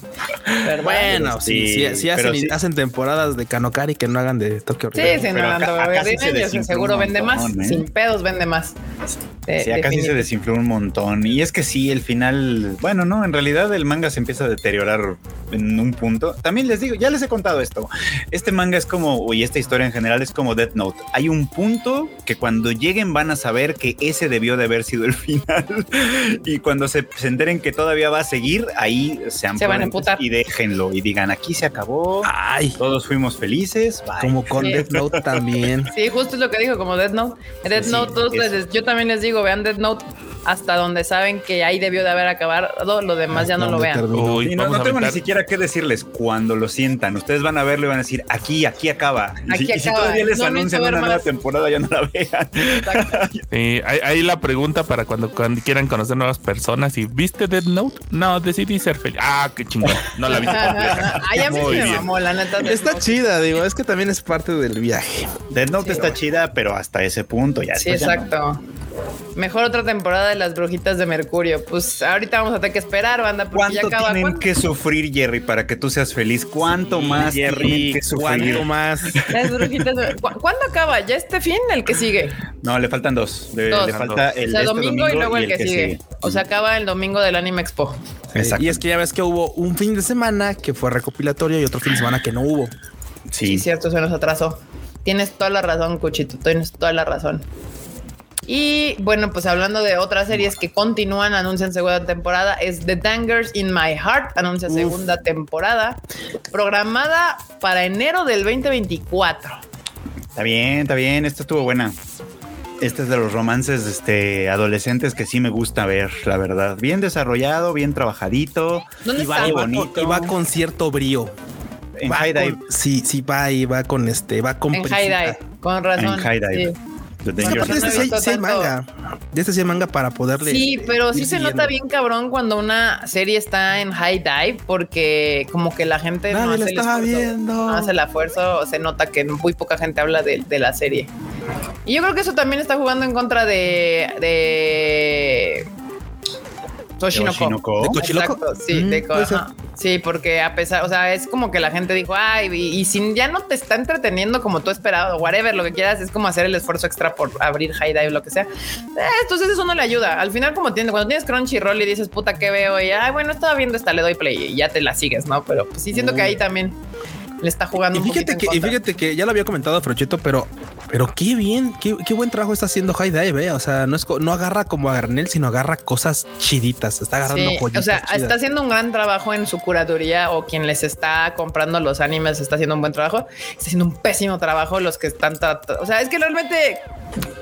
¿Verdad? Bueno, sí, sí, Sí, sí pero hacen, sí. hacen temporadas de Kanokari que no hagan de Tokyo Sí, sí, no, Pero seguro vende más. ¿eh? Sin pedos vende más. De- Sí, acá sí se desinfló un montón. Y es que sí, el final, bueno, no, en realidad el manga se empieza a deteriorar en un punto. También les digo, ya les he contado esto. Este manga es como, y esta historia en general es como Death Note. Hay un punto que cuando lleguen van a saber que ese debió de haber sido el final. y cuando se, se enteren que todavía va a seguir, ahí sean Se van a emputar. y déjenlo y digan, aquí se acabó. Ay, Todos fuimos felices. bye". como con Sí. Death Note también. Sí, justo es lo que dijo, como Death Note. Death Sí, Note, todos les- yo también les digo, vean Death Note hasta donde saben que ahí debió de haber acabado, lo demás ya no lo Donde vean. Uy, Y no, no tengo ni siquiera qué decirles cuando lo sientan. Ustedes van a verlo y van a decir, aquí, aquí acaba. Y Aquí si- y si todavía les No anuncian una nueva más. temporada, ya no la vean. Exacto. Sí, ahí, ahí la pregunta para cuando, cuando quieran conocer nuevas personas. ¿Y viste Dead Note? No, decidí ser feliz. Ah, qué chingón. No la viste. Ay, a mí sí Muy me bien. mamó, la neta. Está Note. chida, digo, es que también es parte del viaje. Death Note Sí, está chida, pero hasta ese punto ya. Sí, ya exacto. Mejor otra temporada de las brujitas de Mercurio. Pues ahorita vamos a tener que esperar, banda, porque ya ¿Cuánto acaba. tienen ¿Cuán- que sufrir, Jerry, para que tú seas feliz? ¿Cuánto más Jerry, que? ¿cuánto más? Las brujitas de- ¿Cu- ¿Cuándo acaba? ¿Ya este fin? ¿El que sigue? No, le faltan dos. Le, Dos. le falta el o sea, este domingo, y luego el que, sigue. O sea, acaba el domingo del Anime Expo. Exacto. Y es que ya ves que hubo un fin de semana que fue recopilatorio y otro fin de semana que no hubo. Sí, sí cierto, se nos atrasó. Tienes toda la razón, Cuchito, tienes toda la razón. Y bueno, pues hablando de otras series que continúan, anuncian segunda temporada, es The Dangers in My Heart, anuncia segunda temporada, programada para enero del 2024. Está bien, está bien, esta estuvo buena. Este es de los romances este, adolescentes que sí me gusta ver, la verdad. Bien desarrollado, bien trabajadito. ¿Dónde y va, bonito. Y va con cierto brío. En High Dive. sí, sí, va y va con este, va con. En High Dive, con razón. En High Dive. De este sí, hay, manga. De este sí hay manga para poderle. Sí, pero sí se nota bien cabrón cuando una serie está en high dive, porque como que la gente no hace, el esfuerzo, viendo. no hace el esfuerzo, se nota que muy poca gente habla de, de, la serie. Y yo creo que eso también está jugando en contra de. de Toshinoko. ¿De Sí, mm, de Sí, porque a pesar, o sea, es como que la gente dijo, ay, y, si ya no te está entreteniendo como tú esperado, whatever, lo que quieras, es como hacer el esfuerzo extra por abrir high dive, lo que sea. Eh, entonces eso no le ayuda. Al final, como tienes, cuando tienes Crunchyroll y dices, puta, ¿qué veo? Y, ay, bueno, estaba viendo esta, le doy play y ya te la sigues, ¿no? Pero pues sí siento que ahí también le está jugando. Y fíjate, que, y fíjate que ya lo había comentado Frochito, pero, pero qué bien, qué, buen trabajo está haciendo High Dive. ¿eh? O sea, no es no agarra como a Garnel, sino agarra cosas chiditas. Está agarrando O sea, está haciendo un gran trabajo en su curaduría o quien les está comprando los animes está haciendo un buen trabajo. Está haciendo un pésimo trabajo los que están. O sea, es que realmente,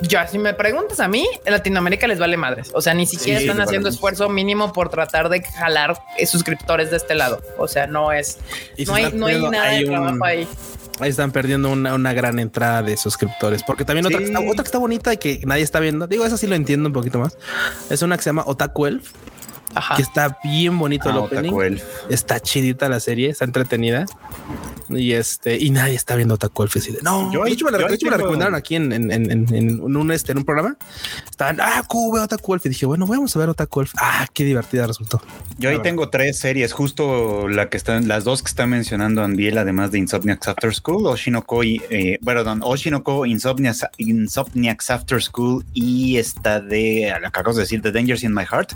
ya si me preguntas a mí, en Latinoamérica les vale madres. O sea, ni siquiera están haciendo esfuerzo mínimo por tratar de jalar suscriptores de este lado. O sea, no es, no hay, no hay nada ahí. Están perdiendo una, gran entrada de suscriptores. Porque también otra, que está, otra que está bonita y que nadie está viendo. Digo, eso sí lo entiendo un poquito más. Es una que se llama Otaku Elf. Que está bien bonito el ah, opening. Está chidita la serie, está entretenida. Y este, y nadie está viendo Taco Elf. no, yo, de hecho, me la, recomendaron aquí en, en, en, en, un, este, en un programa. Estaban, ah, ¿cómo veo Otaku Elf? Y dije, bueno, vamos a ver Otaku Elf. Ah, qué divertida resultó. Yo ahí tengo tres series, justo la que están, las dos que está mencionando Andiel, además de Insomniacs After School, Oshinoko y, eh, perdón, Oshinoko, Insomniacs, Insomniacs After School y esta de, la que acabo de decir, The Dangers in My Heart.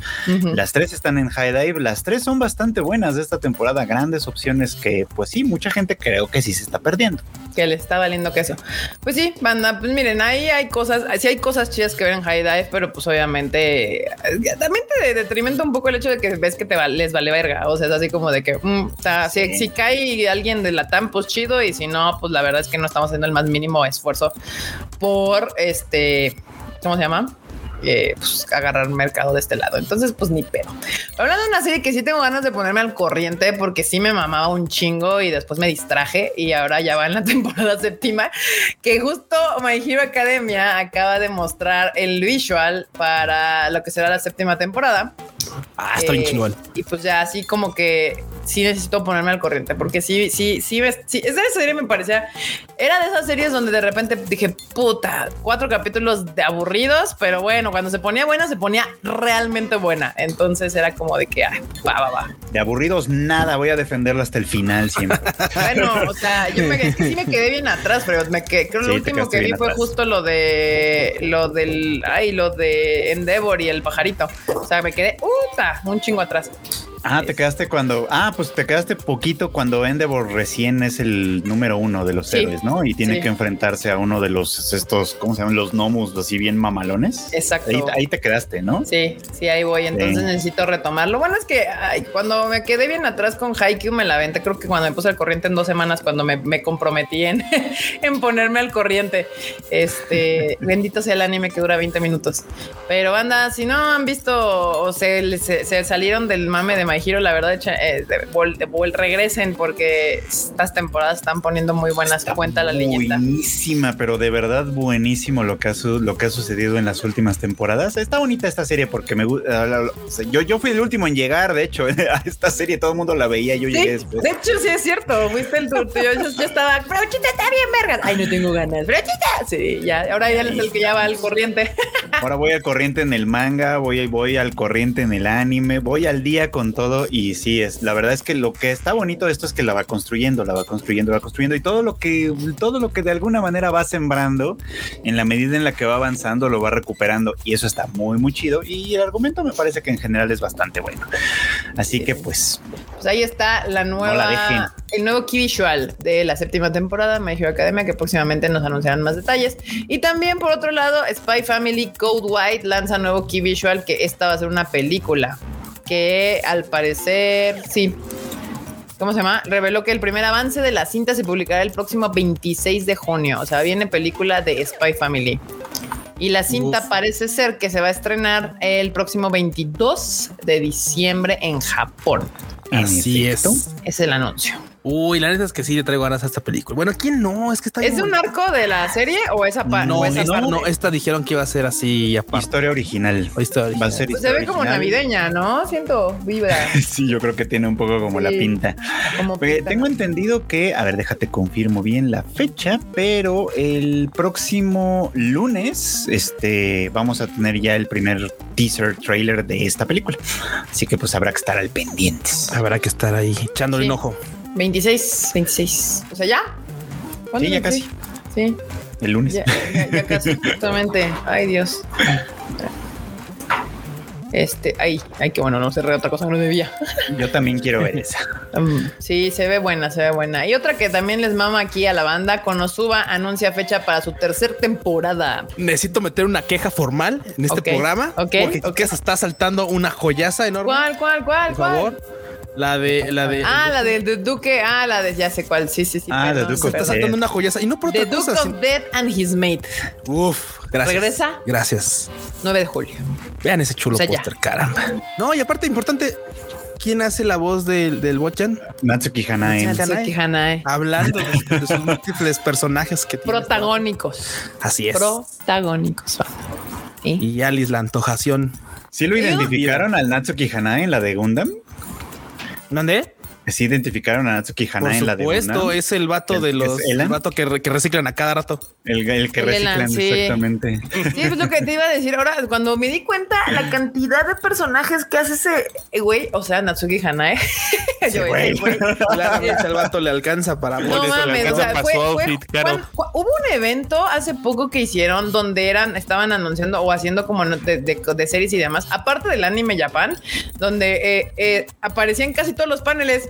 Las tres están en High Dive, las tres son bastante buenas de esta temporada, grandes opciones que, pues sí, mucha gente creo que sí se está perdiendo. Que le está valiendo queso. Pues sí, banda, pues miren, ahí hay cosas, sí hay cosas chidas que ver en High Dive, pero pues obviamente eh, también te detrimenta un poco el hecho de que ves que te les vale verga. O sea, es así como de que mm, si, cae alguien de la TAM, pues chido, y si no, pues la verdad es que no estamos haciendo el más mínimo esfuerzo por este, ¿cómo se llama? Eh, pues, agarrar mercado de este lado. Entonces, pues ni pedo. Hablando de una serie que sí tengo ganas de ponerme al corriente porque sí me mamaba un chingo y después me distraje y ahora ya va en la temporada séptima que justo My Hero Academia acaba de mostrar el visual para lo que será la séptima temporada. Ah, está bien eh, Y pues ya así como que sí necesito ponerme al corriente porque sí, sí, sí, ves, sí, esa serie me parecía, era de esas series donde de repente dije, puta, cuatro capítulos de aburridos, pero bueno, cuando se ponía buena, se ponía realmente buena. Entonces era como de que, ah, va, va, va. De aburridos, nada, voy a defenderla hasta el final siempre. bueno, o sea, yo me, sí me quedé bien atrás, pero me quedé, creo que lo último que vi fue justo lo de, lo del, ay, lo de Endeavor y el pajarito. O sea, me quedé, puta, un chingo atrás. Ah, te quedaste cuando. Ah, pues te quedaste poquito cuando Endeavor recién es el número uno de los héroes, ¿no? Y tiene que enfrentarse a uno de los estos, ¿cómo se llaman? Los gnomos así bien mamalones. Exacto. Ahí, te quedaste, ¿no? Sí, sí, ahí voy. Entonces necesito retomarlo. Bueno, es que cuando me quedé bien atrás con Haikyuu me la vente. Creo que cuando me puse al corriente en dos semanas, cuando me, comprometí en, en ponerme al corriente. Este bendito sea el anime que dura 20 minutos. Pero banda, si no han visto o se, se salieron del mame de My Hero, la verdad, eh, regresen porque estas temporadas están poniendo muy buenas cuentas la leyenda. Buenísima, pero de verdad buenísimo lo que, ha lo que ha sucedido en las últimas temporadas. Está bonita esta serie porque me gusta. Yo, yo fui el último en llegar, de hecho, a esta serie todo el mundo la veía, yo llegué después. De hecho, sí es cierto, fuiste el. Yo, yo, estaba, pero chita está bien, verga. Ay, no tengo ganas, pero chita. Sí, ya, ahora ya es el que ya va al corriente. Ahora voy al corriente en el manga, voy, voy al corriente en el anime, voy al día con todo y sí es la verdad es que lo que está bonito de esto es que la va construyendo, la va construyendo, la va construyendo y todo lo que todo lo que de alguna manera va sembrando en la medida en la que va avanzando lo va recuperando y eso está muy muy chido y el argumento me parece que en general es bastante bueno. Así que pues pues ahí está la nueva el nuevo key visual de la séptima temporada de My Hero Academia que próximamente nos anunciarán más detalles. Y también por otro lado Spy Family Code White lanza nuevo key visual que esta va a ser una película que al parecer, sí, ¿cómo se llama? Reveló que el primer avance de la cinta se publicará el próximo 26 de junio. O sea, viene película de Spy Family. Y la cinta parece ser que se va a estrenar el próximo 22 de diciembre en Japón. Así es. Es el anuncio. Uy, la neta es que sí le traigo ganas a esta película. Bueno, ¿quién no? Es que está. ¿Es de un arco de la serie o esa, parte? no, no, esta dijeron que iba a ser así aparte. Historia original. historia Va a ser pues se ve como navideña, ¿no? Siento vibra. sí, yo creo que tiene un poco como la pinta. Como Tengo entendido que, a ver, déjate confirmo bien la fecha, pero el próximo lunes, este, vamos a tener ya el primer teaser trailer de esta película. Así que pues habrá que estar al pendientes. Habrá que estar ahí echándole un ojo. 26, 26. O sea, ya. Sí, ya casi. Sí. El lunes. Ya, ya, casi, justamente. Ay, Dios. Este, ay, ay, que bueno, no cerré otra cosa que no debía. Yo también quiero ver esa. Um, sí, se ve buena, se ve buena. Y otra que también les mama aquí a la banda, Konosuba anuncia fecha para su tercer temporada. Necesito meter una queja formal en este programa. Ok. Porque se está saltando una joyaza enorme. ¿Cuál, cuál, cuál? Por favor. La de, la de. Ah, la de, Duque. Ah, la de ya sé cuál. Sí, sí, sí. Ah, de Duke Se está saltando una joyaza. Y no por otra The Duke of Death and His Mate. Uf, gracias. ¿Regresa? Gracias. 9 de julio. Vean ese chulo póster, caramba. No, y aparte, importante, ¿quién hace la voz del, del Bochan? Natsuki Hanae. Natsuki Hanae. Hablando de, sus múltiples personajes que tiene. Protagónicos. Así es. Protagónicos. Y Alice, la antojación. ¿Sí lo identificaron al Natsuki Hanae en la de Gundam? ¿Dónde? Sí identificaron a Natsuki Hanae en la de Por supuesto, es el vato de los el vato que, reciclan a cada rato. El, que reciclan, exactamente. Sí, pues lo que te iba a decir ahora, cuando me di cuenta la cantidad de personajes que hace ese güey, o sea, Natsuki Hanae. Yo, güey. Claramente el vato le alcanza para no, mames, o sea, fue, hubo un evento hace poco que hicieron donde eran, estaban anunciando o haciendo como de, de, series y demás, aparte del anime Japan, donde eh, eh, aparecían casi todos los paneles.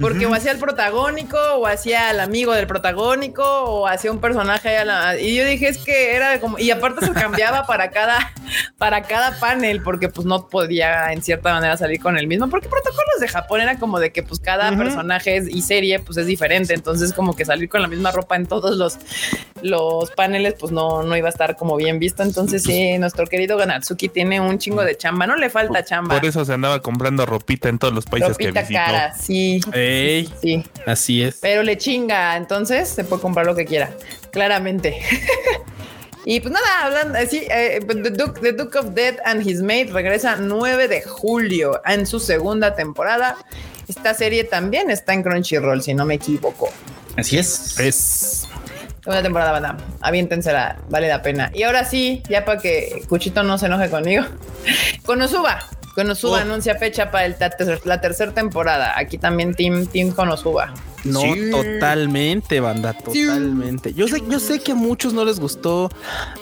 Porque o hacía el protagónico, o hacía el amigo del protagónico, o hacía un personaje. y yo dije, es que era como. Y aparte se cambiaba para cada, para cada panel, porque pues no podía en cierta manera salir con el mismo. Porque protocolos de Japón era como de que pues cada personaje y serie pues es diferente. Entonces, como que salir con la misma ropa en todos los, los paneles, pues no, no iba a estar como bien visto. Entonces, sí, nuestro querido Ganatsuki tiene un chingo de chamba. No le falta chamba. Por eso se andaba comprando ropita en todos los países que visitó. cara, sí sí. Así es. Pero le chinga, entonces se puede comprar lo que quiera, claramente. y pues nada, hablando así, eh, The, Duke, of Death and His Mate regresa 9 de julio en su segunda temporada. Esta serie también está en Crunchyroll, si no me equivoco. Así es. Es. Segunda temporada, banda. Aviéntensela, vale la pena. Y ahora sí, ya para que Cuchito no se enoje conmigo. Konosuba Konosuba oh. anuncia fecha para el la tercera temporada. Aquí también Team, team Konosuba. No, totalmente, banda, totalmente. Yo sé, yo sé que a muchos no les gustó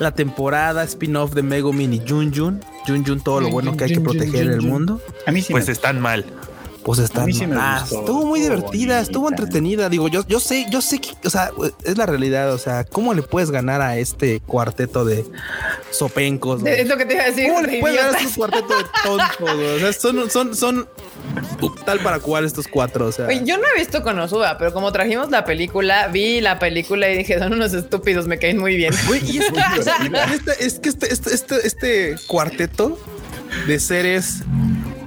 la temporada spin-off de Megumin y Junjun. Junjun, todo lo bueno que hay que proteger en el mundo. A mí sí. Pues están mal pues está ah, estuvo muy divertida, estuvo entretenida. Digo, yo, yo sé, yo sé que, o sea, es la realidad. O sea, ¿cómo le puedes ganar a este cuarteto de sopencos? Es lo que te iba a decir. ¿Cómo le puedes ganar a este cuarteto de tontos? O sea, son, son, son tal para cual estos cuatro. O sea, yo no he visto Konosuba, pero como trajimos la película, vi la película y dije, son unos estúpidos, me caen muy bien. y es, este, es que este, este, este, este cuarteto de seres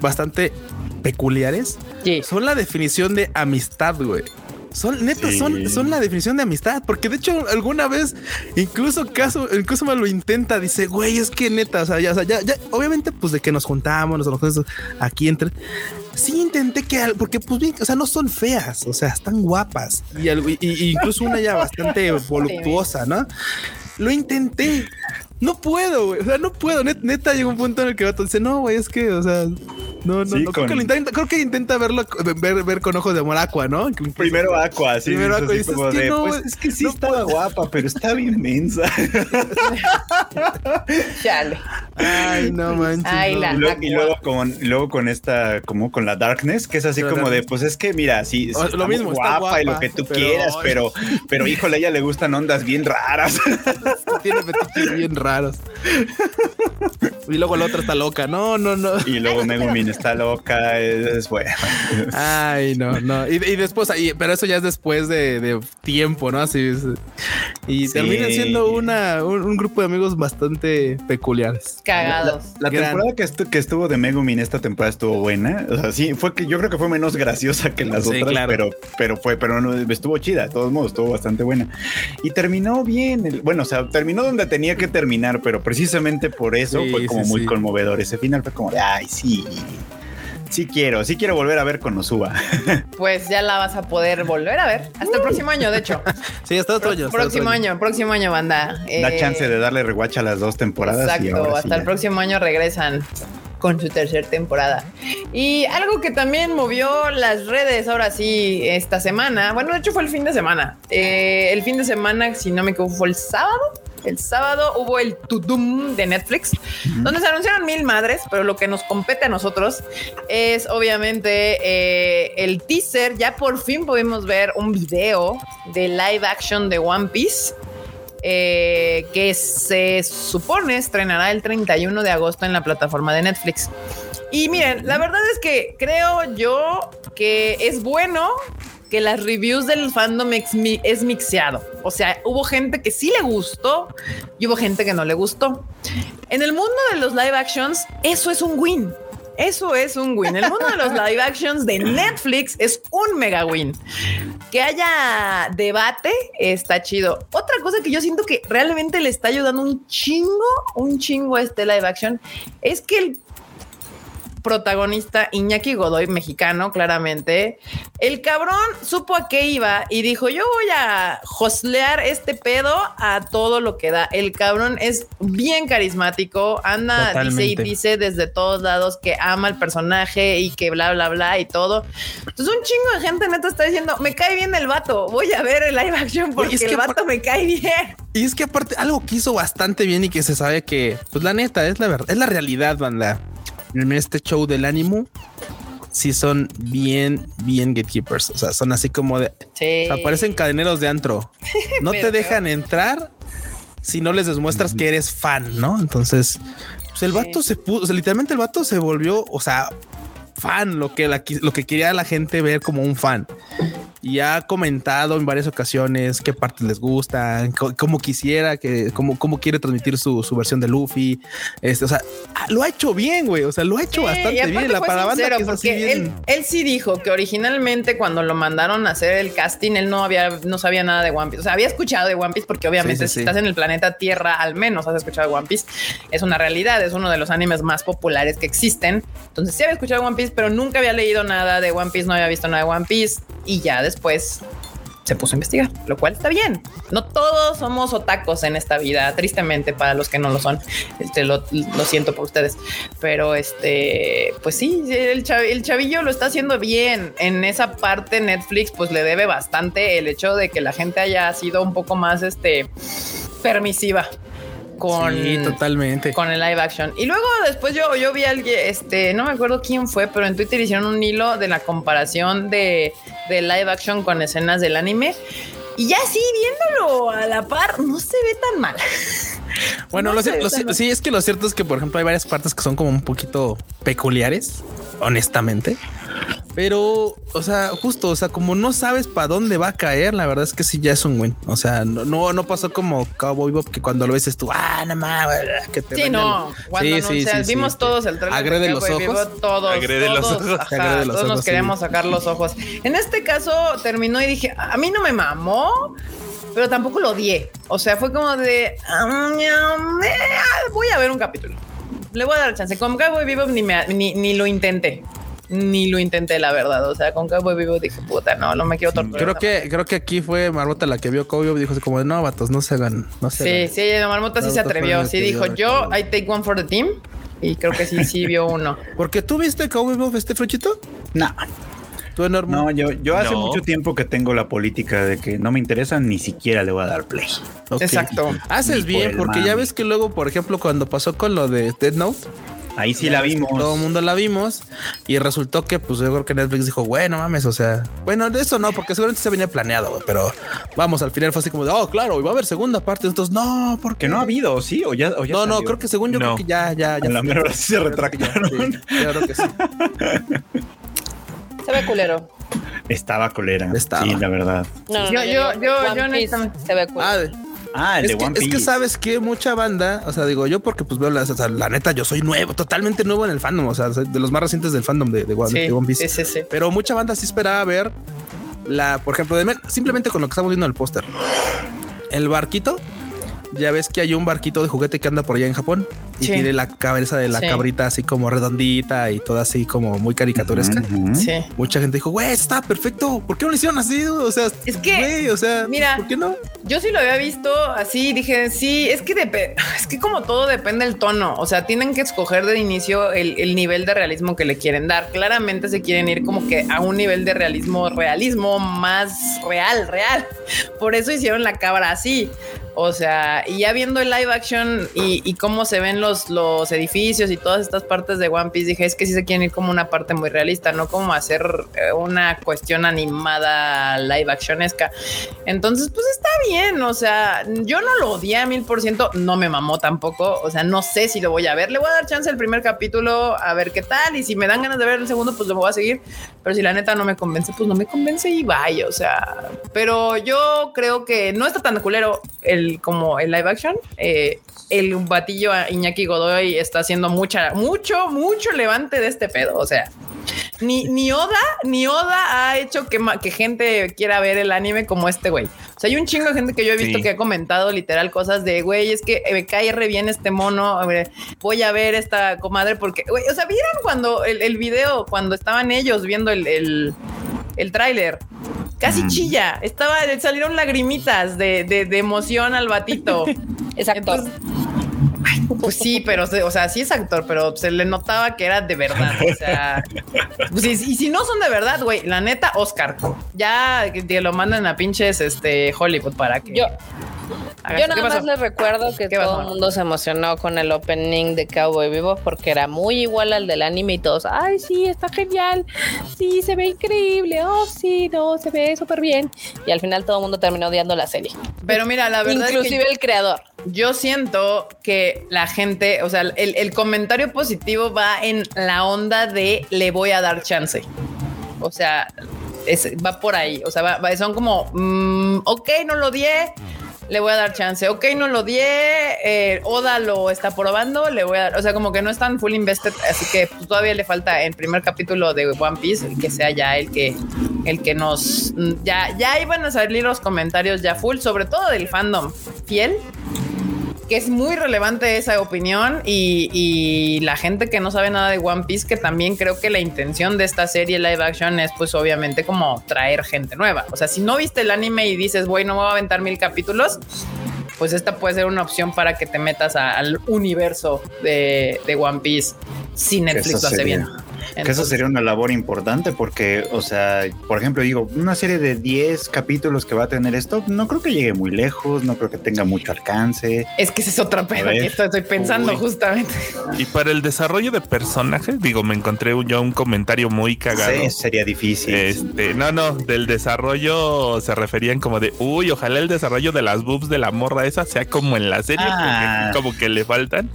bastante peculiares son la definición de amistad, güey. Son neta, son, son la definición de amistad, porque de hecho alguna vez incluso caso, incluso me lo intenta, dice, güey, es que neta, o sea, ya, ya, ya, obviamente, pues de que nos juntamos, nos conocemos aquí entre. Sí intenté que, porque pues bien, o sea, no son feas, o sea, están guapas y, y incluso una ya bastante voluptuosa, ¿no? Lo intenté, no puedo, güey. O sea, no puedo. neta, llegó un punto en el que va dice, no, güey, es que, o sea, No, no, Sí, no. Creo, con- que lo intenta, creo que intenta verlo, ver, ver con ojos de amor Aqua, ¿no? Primero Aqua, sí. Primero Aqua, dices como que de, no, pues es que sí no estaba guapa, pero está bien mensa. Chale. Ay, no manches. Ay, no. la- Y luego, y Aqua. luego con, luego con esta, como con la Darkness, que es así como de, pues es que mira, sí, O- está lo mismo, está guapa, y lo que tú pero- quieras, pero, pero híjole, a ella le gustan ondas bien raras. Tiene bien raros. Y luego la otra está loca. No, no, no. y luego Megumin está loca, es, es bueno. Ay, no, no. Y, y después, ahí, pero eso ya es después de, de tiempo, ¿no? Así es. Y Sí. termina siendo una, un, un grupo de amigos bastante peculiares. Cagados. La Gran. temporada que, estu- que estuvo de Megumin esta temporada estuvo buena. O sea, sí, fue que yo creo que fue menos graciosa que las Sí, otras, claro. pero, pero fue, pero no, estuvo chida, de todos modos, estuvo bastante buena. Y terminó bien. el- bueno, o sea, terminó donde tenía que terminar, pero precisamente por eso Sí, fue como sí, muy sí. conmovedor. Ese final fue como de ay, sí. Sí quiero, sí quiero volver a ver con Konosuba. Pues ya la vas a poder volver a ver hasta el próximo año, de hecho. Sí, hasta otro año. próximo año, próximo año, banda. da Eh, chance de darle rewatch a las dos temporadas. y Exacto, hasta ya. el próximo año regresan con su tercera temporada. Y algo que también movió las redes ahora sí esta semana, bueno, de hecho fue el fin de semana. Eh, el fin de semana, si no me equivoco, fue el sábado. El sábado hubo el Tudum de Netflix, donde se anunciaron mil madres, pero lo que nos compete a nosotros es obviamente eh, el teaser. Ya por fin pudimos ver un video de live action de One Piece eh, que se supone estrenará el 31 de agosto en la plataforma de Netflix. Y miren, la verdad es que creo yo que es bueno que las reviews del fandom ex- mi- es mixeado. O sea, hubo gente que sí le gustó y hubo gente que no le gustó. En el mundo de los live actions, eso es un win. Eso es un win. El mundo de los live actions de Netflix es un mega win. Que haya debate está chido. Otra cosa que yo siento que realmente le está ayudando un chingo, un chingo a este live action es que el protagonista Iñaki Godoy, mexicano, claramente. El cabrón supo a qué iba y dijo: Yo voy a joslear este pedo a todo lo que da. El cabrón es bien carismático, anda, Totalmente. dice y dice desde todos lados que ama el personaje y que bla, bla, bla y todo. Entonces, un chingo de gente neta está diciendo: Me cae bien el vato, voy a ver el live action porque es que el vato me cae bien. Y es que aparte, algo que hizo bastante bien y que se sabe que, pues la neta, es la verdad, es la realidad, banda. En este show del ánimo, sí son bien, bien gatekeepers. O sea, son así como de. Sí. o sea, parecen cadeneros de antro. No te dejan entrar si no les demuestras que eres fan, ¿no? Entonces, pues el Sí. vato se puso, o sea, literalmente el vato se volvió, o sea, fan, lo que, la, lo que quería la gente ver como un fan. Y ha comentado en varias ocasiones qué partes les gustan, cómo quisiera, que, cómo, cómo quiere transmitir su, su versión de Luffy. Este, o sea, ah, lo ha hecho bien, güey. O sea, lo ha hecho Sí, bastante bien. La para banda que es así bien- él, él sí dijo que originalmente cuando lo mandaron a hacer el casting, él no había, no sabía nada de One Piece. O sea, había escuchado de One Piece porque obviamente Sí, sí, si estás en el planeta Tierra, al menos has escuchado de One Piece. Es una realidad, es uno de los animes más populares que existen. Entonces sí había escuchado de One Piece, pero nunca había leído nada de One Piece, no había visto nada de One Piece y ya después se puso a investigar, lo cual está bien. No todos somos otacos en esta vida, tristemente para los que no lo son. Este, lo, siento por ustedes, pero este, pues sí, el, el chavillo lo está haciendo bien. En esa parte Netflix, pues le debe bastante el hecho de que la gente haya sido un poco más, este, permisiva con Sí, totalmente. con el live action. Y luego después yo, yo vi a alguien, este, no me acuerdo quién fue, pero en Twitter hicieron un hilo de la comparación de, de live action con escenas del anime. Y ya sí, viéndolo a la par, no se ve tan mal. Bueno, No lo sé, lo sí, es que lo cierto es que, por ejemplo, hay varias partes que son como un poquito peculiares, honestamente. Pero, o sea, justo, o sea, como no sabes para dónde va a caer, la verdad es que sí ya es un win. O sea, no, no, no pasó como Cowboy Bob que cuando lo ves tú, ah, no mames, que te Sí, no. el-". Cuando Sí, no, sí, o sea, sí, vimos sí. todos el trailer. de Agrede los ojos. Todos, Agrede los ojos. ajá, Agrede los todos nos ojos, queríamos sacar los ojos. En este caso terminó y dije, a mí no me mamó, pero tampoco lo odié. O sea, fue como de, "Ah, ñam, eh, voy a ver un capítulo. Le voy a dar chance. Con Cowboy Bebop ni, me- ni, ni lo intenté. Ni lo intenté, la verdad. O sea, con Cowboy Bebop dije, puta, no, no me quiero torturar. Creo que, creo que aquí fue Marmota la que vio Cowboy dijo como, no, vatos, no se hagan, no se Sí, hagan". sí, la marmota sí se atrevió. Sí dijo, yo. I take one for the team. Y creo que sí, sí vio uno. Porque tú viste Cowboy Bebop este fruchito? No, Tú enorme. no, yo, yo hace No. mucho tiempo que tengo la política de que no me interesan, ni siquiera le voy a dar play. Exacto. Haces por bien, porque ya ves que luego, por ejemplo, cuando pasó con lo de Dead Note, Ahí sí la vimos. Todo el mundo la vimos y resultó que, pues yo creo que Netflix dijo, bueno, mames, o sea, bueno, de eso no, porque seguramente se venía planeado, pero vamos, al final fue así como de, oh, claro, y va a haber segunda parte. Entonces, no, porque Que no ha habido, ¿sí? O ya, o ya No, no, salió? creo que según yo, No. creo que ya, ya, ya. A la mera hora sí se Creo que ya, retractaron. sí, creo que sí. Se ve culero. Estaba colera. Estaba. Sí, la verdad. No, no, Yo- no, yo- yo- One yo Piece honestamente- Se ve culero. Ah, Ah, el es, de que, One es Piece. que sabes que mucha banda, o sea, digo yo porque pues veo las, o sea, la neta, yo soy nuevo, totalmente nuevo en el fandom, o sea, de los más recientes del fandom de, de One, Sí, de One Piece. sí, sí, sí. Pero mucha banda sí esperaba ver la, por ejemplo, de, simplemente con lo que estamos viendo en el póster. El barquito, ya ves que hay un barquito de juguete que anda por allá en Japón y Sí. tiene la cabeza de la Sí. cabrita así como redondita y toda así como muy caricaturesca. Ujú. Sí. Mucha gente dijo, güey, está perfecto. ¿Por qué no lo hicieron así? O sea, Es que, güey, o sea, mira, ¿por qué no? Yo sí lo había visto así, dije, sí, es que es que como todo depende del tono, o sea, tienen que escoger de inicio el, el nivel de realismo que le quieren dar. Claramente se quieren ir como que a un nivel de realismo, realismo más real, real. Por eso hicieron la cabra así. O sea, y ya viendo el live action y, y cómo se ven los, los edificios y todas estas partes de One Piece, dije, es que sí se quieren ir como una parte muy realista, no como hacer eh, una cuestión animada live actionesca. Entonces, pues está bien. O sea, yo no lo odié a mil por ciento, no me mamó tampoco. O sea, no sé si lo voy a ver. Le voy a dar chance el primer capítulo a ver qué tal. Y si me dan ganas de ver el segundo, pues lo voy a seguir. Pero si la neta no me convence, pues no me convence y vaya. O sea, pero yo creo que no está tan culero el como el live action. Eh, el batillo a Iñaki Godoy está haciendo mucha, mucho, mucho levante de este pedo. O sea, ni, ni Oda, ni Oda ha hecho que, que gente quiera ver el anime como este güey. O sea, hay un chingo de gente que yo he visto Sí. que ha comentado literal cosas de güey, es que me cae re bien este mono. Voy a ver esta comadre porque, güey, o sea, vieron cuando el, el video, cuando estaban ellos viendo el, el, el tráiler. Casi Mm. chilla, estaba, salieron lagrimitas de, de, de emoción al batito. Entonces, ay, pues sí, pero, o sea, sí es actor, pero se le notaba que era de verdad. O sea, pues, y, si no son de verdad, güey, la neta, Oscar, ya que lo mandan a pinches este Hollywood para que. Yo ¿Qué nada más les recuerdo que ¿Qué todo el mundo se emocionó con el opening de Cowboy Vivo porque era muy igual al del anime y todos, ay, sí, está genial, sí, se ve increíble, oh, sí, no, se ve súper bien. Y al final todo el mundo terminó odiando la serie. Pero mira, la verdad Inclusive es el creador. que yo siento que la gente, o sea, el, el comentario positivo va en la onda de le voy a dar chance. O sea, es- va por ahí. O sea, va- va- son como, mm, ok, no lo odié, le voy a dar chance. Ok, no lo odié, eh, Oda lo está probando, le voy a dar. O sea, como que no están full invested, así que todavía le falta el primer capítulo de One Piece, que sea ya el que, el que nos. Ya, ya iban a salir los comentarios ya full, sobre todo del fandom fiel que es muy relevante esa opinión y, y la gente que no sabe nada de One Piece, que también creo que la intención de esta serie live action es pues obviamente como traer gente nueva. O sea, si no viste el anime y dices, güey, no me voy a aventar mil capítulos, pues esta puede ser una opción para que te metas a- al universo de, de One Piece si Netflix lo hace sería- bien. Que eso Entonces, sería una labor importante porque, o sea, por ejemplo, digo, una serie de 10 capítulos que va a tener esto, no creo que llegue muy lejos, no creo que tenga mucho alcance. es que ese es otro pedo que esto estoy pensando Uy. justamente. Y para el desarrollo de personajes, digo, me encontré un- yo un comentario muy cagado. Sí, sería difícil. Este, no, no, del desarrollo se referían como de, uy, ojalá el desarrollo de las boobs de la morra esa sea como en la serie, Ah. porque como que le faltan.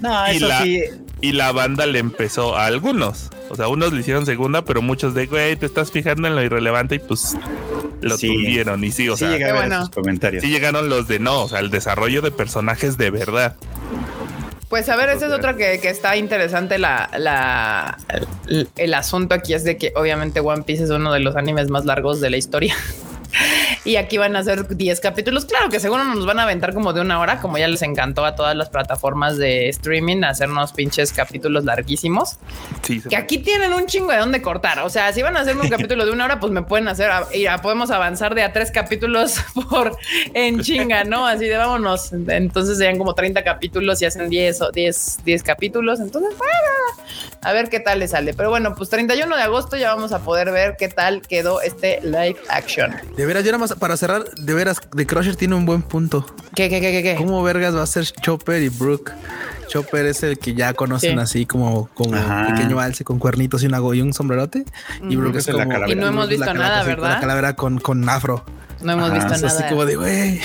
no, y eso la- sí. Y la banda le empezó a algunos. O sea, unos le hicieron segunda, pero muchos de, güey, te estás fijando en lo irrelevante y pues lo Sí. tuvieron. Y sí, o sí sea, bueno. esos comentarios. sí llegaron los de no, o sea, el desarrollo de personajes de verdad. Pues a ver, esa es otra que, que está interesante. La, la, el, el asunto aquí es de que obviamente One Piece es uno de los animes más largos de la historia. y aquí van a ser 10 capítulos. Claro que seguro nos van a aventar como de una hora, como ya les encantó a todas las plataformas de streaming hacernos pinches capítulos larguísimos. Sí, Que aquí tienen un chingo de dónde cortar. O sea, si van a hacerme un capítulo de una hora, pues me pueden hacer, y ya podemos avanzar de a tres capítulos por en chinga, ¿no? Así de vámonos. Entonces serían como 30 capítulos y hacen 10 o 10, 10 capítulos. Entonces, bueno, a ver qué tal le sale. Pero bueno, pues 31 de agosto ya vamos a poder ver qué tal quedó este live action. De veras, yo nada más para cerrar, de veras, The Crusher tiene un buen punto. ¿Qué, qué, qué, qué? qué? ¿Cómo vergas va a ser Chopper y Brooke? Chopper es el que ya conocen Sí. así como, como Ajá. pequeño alce con cuernitos y, una, y un sombrerote. Y Brooke es es la como... calavera. Y no hemos visto nada, ¿verdad? La calavera con, con afro. No hemos Ajá, visto Es así nada. como de, güey.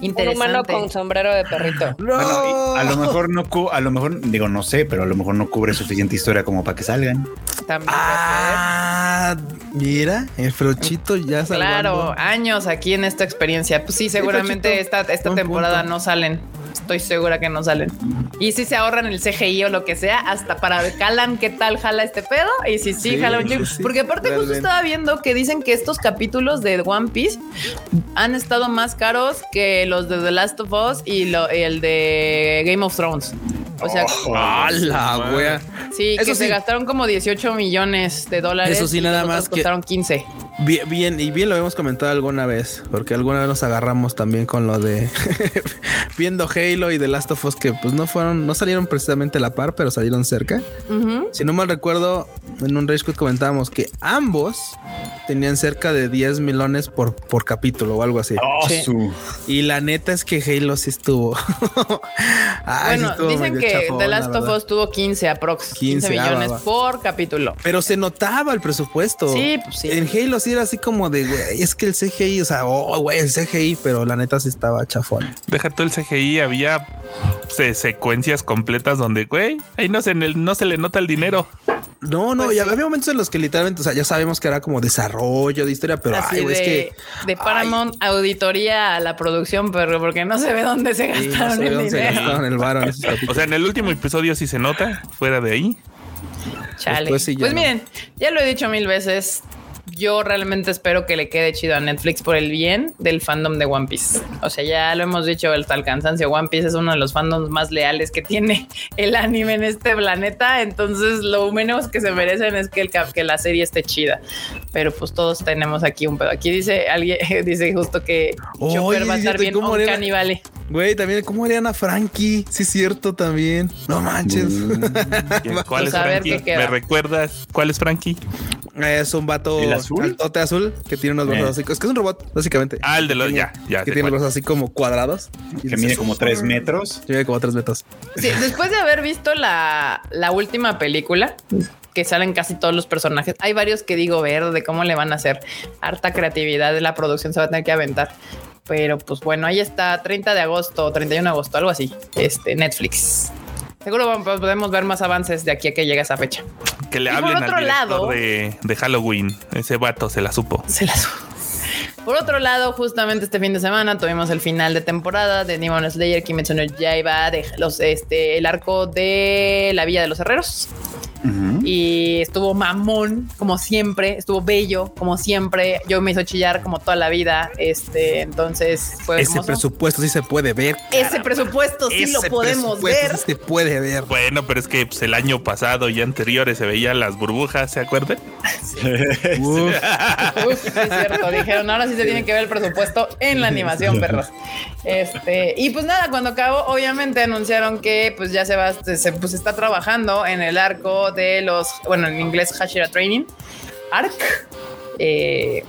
Un humano con sombrero de perrito. No. Bueno, y a lo mejor no, cu- a lo mejor, digo, no sé, pero a lo mejor no cubre suficiente historia como para que salgan. También Ah, mira, el frochito ya ser. Claro, años aquí en esta experiencia. Pues sí, seguramente esta, esta Buen temporada punto. no salen. Estoy segura que no salen. Y si se ahorran el CGI o lo que sea, hasta para calan qué tal jala este pedo. Y si sí, Sí, jala un sí, sí, Porque aparte justo estaba viendo que dicen que estos capítulos de One Piece han estado más caros que los de The Last of Us y lo- el de Game of Thrones. O sea, ¡A la wea! sí, Eso que se gastaron como 18 millones de dólares. Eso sí, nada más que- costaron 15. Bien, bien, y bien lo hemos comentado alguna vez, porque alguna vez nos agarramos también con lo de viendo Halo y The Last of Us que pues no fueron, no salieron precisamente a la par, pero salieron cerca. Si no mal recuerdo, en un Rage Quit comentábamos que ambos tenían cerca de 10 millones por, por capítulo o algo así. Oh, Sí. su- Y la neta es que Halo sí estuvo. Ay, sí estuvo dicen que chafón, The la Last of. Us tuvo 15 aprox, 15, 15, ah, millones va, va. por capítulo. Pero se notaba el presupuesto. Sí, pues sí. En Halo sí era así como de, güey, es que el CGI, o sea, oh, güey, el CGI, pero la neta sí estaba chafón. Deja todo el CGI, había se- secuencias completas donde, güey, ahí no se, no se le nota el dinero. No, no, Pues sí. había momentos en los que literalmente, o sea, ya sabemos que era como desarrollo de historia, pero Así ay, de, es que de Paramount auditoría a la producción, pero porque no se ve dónde se sí, no gastaron el dónde se dinero. gastaron el varo en esos O sea, en el último episodio sí se nota, fuera de ahí. Chale. Sí pues no. miren, ya lo he dicho mil veces. Yo realmente espero que le quede chido a Netflix por el bien del fandom de One Piece. O sea, ya lo hemos dicho hasta el cansancio. One Piece es uno de los fandoms más leales que tiene el anime en este planeta. Entonces, lo menos que se merecen es que, el, que la serie esté chida. Pero pues todos tenemos aquí un pedo. Aquí dice alguien, dice justo que Chopper va a estar bien ¿cómo un era? canibale. Güey, también, ¿cómo harían a Frankie? Sí, es cierto también. No manches. ¿Cuál es Pues ver Frankie? ¿Me recuerdas cuál es Frankie? es un vato ¿El azul? altote azul que tiene unos brazos Eh. así. Es que es un robot, básicamente. Ah, el de los. Tiene- Ya, ya. Que tiene los brazos así como cuadrados. Y que mide como tres metros. Tiene como tres metros. Sí, después de haber visto la, la última película, que salen casi todos los personajes, hay varios que digo ver de cómo le van a hacer. Harta creatividad de la producción se va a tener que aventar. Pero pues bueno, ahí está, 30 de agosto, 31 de agosto, algo así. Este Netflix. Seguro vamos- podemos ver más avances de aquí a que llegue esa fecha. Que le Y por hablen otro al director lado- de, de Halloween. Ese vato se la supo. Se las. Por otro lado, justamente este fin de semana tuvimos el final de temporada de Demon Slayer, Kimetsu no Yaiba, de los, este, el arco de la Villa de los Herreros. Y estuvo mamón como siempre, estuvo bello como siempre. Yo me hizo chillar como toda la vida. Este, entonces fue Ese hermoso. presupuesto sí se puede ver. Ese presupuesto sí Ese lo podemos ver. sí se puede ver. Bueno, pero es que pues, el año pasado y anteriores se veían las burbujas, ¿se acuerdan? Uf. Uf, sí es cierto. Dijeron, ahora sí se tiene que ver el presupuesto en la animación, perros. Este, y pues nada, cuando acabó, obviamente anunciaron que pues ya se va, se pues está trabajando en el arco de los, bueno, en inglés Hashira Training, ARC. Eh,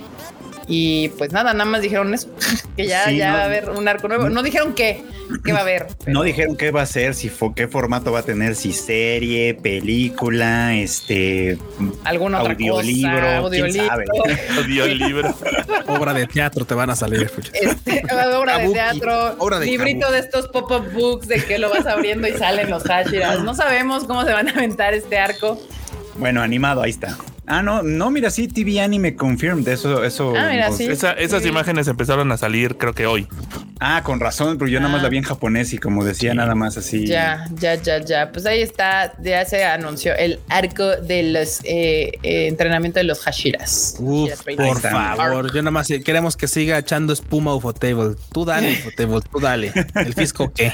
y pues nada, nada más dijeron eso, que ya, Sí, ya no- va a haber un arco nuevo. No dijeron qué, qué va a haber. No dijeron qué va a ser, si fue, qué formato va a tener, si serie, película, este, Alguna otra audiolibro, cosa, quién audiolibro. sabe. Dio el libro. Obra de teatro te van a salir. Este, obra de teatro, obra de librito Kabuki. de estos pop-up books de que lo vas abriendo y salen los hashiras. No sabemos cómo se van a aventar este arco. Bueno, animado, ahí está. Ah, no, no, mira, sí, TV Anime Confirmed, eso, eso. Ah, mira, nos- sí. Esa- esas imágenes empezaron a salir, creo que hoy. Ah, con razón, pero yo nada más Ah. la vi en japonés y como decía, nada más así. Ya, ya, ya, ya. Pues ahí está, ya se anunció el arco de los eh, eh, entrenamiento de los Hashiras. Uf, Hashiras por favor, yo nada más queremos que siga echando espuma Ufotable. Tú dale, Ufotable, tú dale. ¿El fisco qué?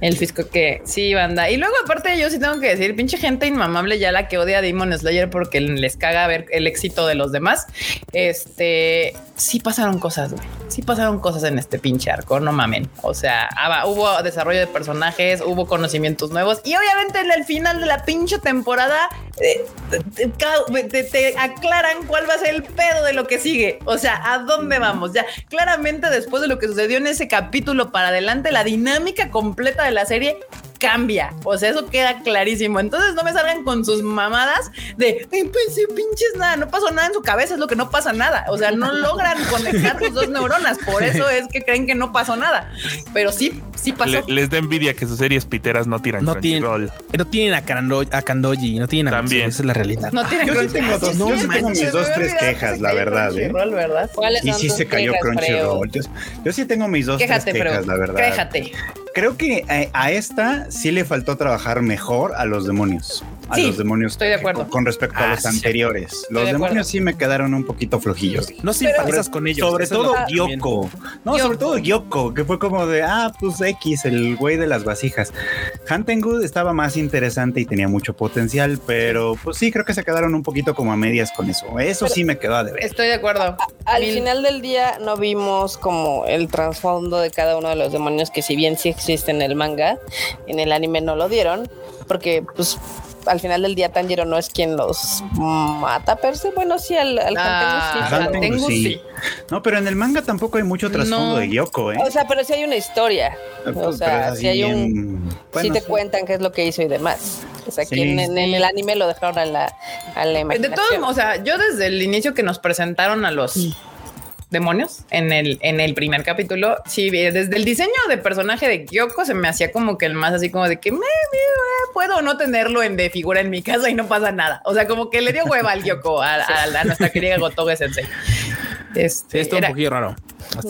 El fisco que sí, banda. Y luego, aparte, yo sí tengo que decir, pinche gente inmamable ya la que odia a Demon Slayer porque les caga ver el éxito de los demás. Este sí pasaron cosas, güey. Sí pasaron cosas en este pinche arco, no mamen. O sea, ah, hubo desarrollo de personajes, hubo conocimientos nuevos y obviamente en el final de la pinche temporada eh, te aclaran cuál va a ser el pedo de lo que sigue. O sea, a dónde vamos. Ya claramente después de lo que sucedió en ese capítulo para adelante, la dinámica completa de la serie cambia. O sea, eso queda clarísimo. Entonces no me salgan con sus mamadas de "Ay, pues sí, pinches nada, no pasó nada en su cabeza, es lo que no pasa nada. O sea, no logran conectar sus dos neuronas. Por eso es que creen que no pasó nada. Pero sí, sí pasó. Le- les da envidia que sus series piteras no tiran No tienen, Crunchyroll. no tienen a, Kando- a Kandoji, no tienen a También. Esa es la realidad. no tienen Yo sí Crunchyroll. tengo dos- Sí, yo sí, tengo mis dos, tres quejas, la verdad, ¿eh? Crunchyroll, ¿verdad? ¿Cuáles Y son sí se cayó quejas, Crunchyroll. Yo, yo sí tengo mis dos, Quéjate, tres quejas, pero la verdad. quéjate. Creo que eh, a esta sí le faltó trabajar mejor a los demonios. A Sí, los demonios. estoy de acuerdo. Con, con respecto a Ah, los sí. anteriores. Los de demonios acuerdo. sí me quedaron un poquito flojillos. No simpatizas con ellos. Sobre todo lo que también. Gyoko. No, Gyoko. sobre todo Gyoko, que fue como de, ah, pues X, el güey de las vasijas. Hantengood estaba más interesante y tenía mucho potencial, pero pues sí, creo que se quedaron un poquito como a medias con eso. Eso sí me quedó a deber. Estoy de acuerdo. Al Mil- final del día no vimos como el trasfondo de cada uno de los demonios que si bien sí existe en el manga, en el anime no lo dieron, porque pues al final del día Tanjiro no es quien los mata per se. Bueno, sí, al, al Ah, Hantengu sí, pero- Hantengu sí. sí. No, pero en el manga tampoco hay mucho trasfondo No. de Gyoko, ¿eh? O sea, pero sí hay una historia. O Pues, sea, pero es sí hay un... sí bueno, te sí. cuentan qué es lo que hizo y demás. O sea, Sí. que en, en el anime lo dejaron a la, a la De imaginación. todos modos, o sea, yo desde el inicio que nos presentaron a los demonios en el, en el primer capítulo, sí, desde el diseño de personaje de Kyoko se me hacía como que el más así como de que me, me, puedo no tenerlo en de figura en mi casa y no pasa nada. O sea, como que le dio hueva al Kyoko, a, a- a nuestra querida Gotoge Sensei. Sí, Este, está un era- poquillo raro.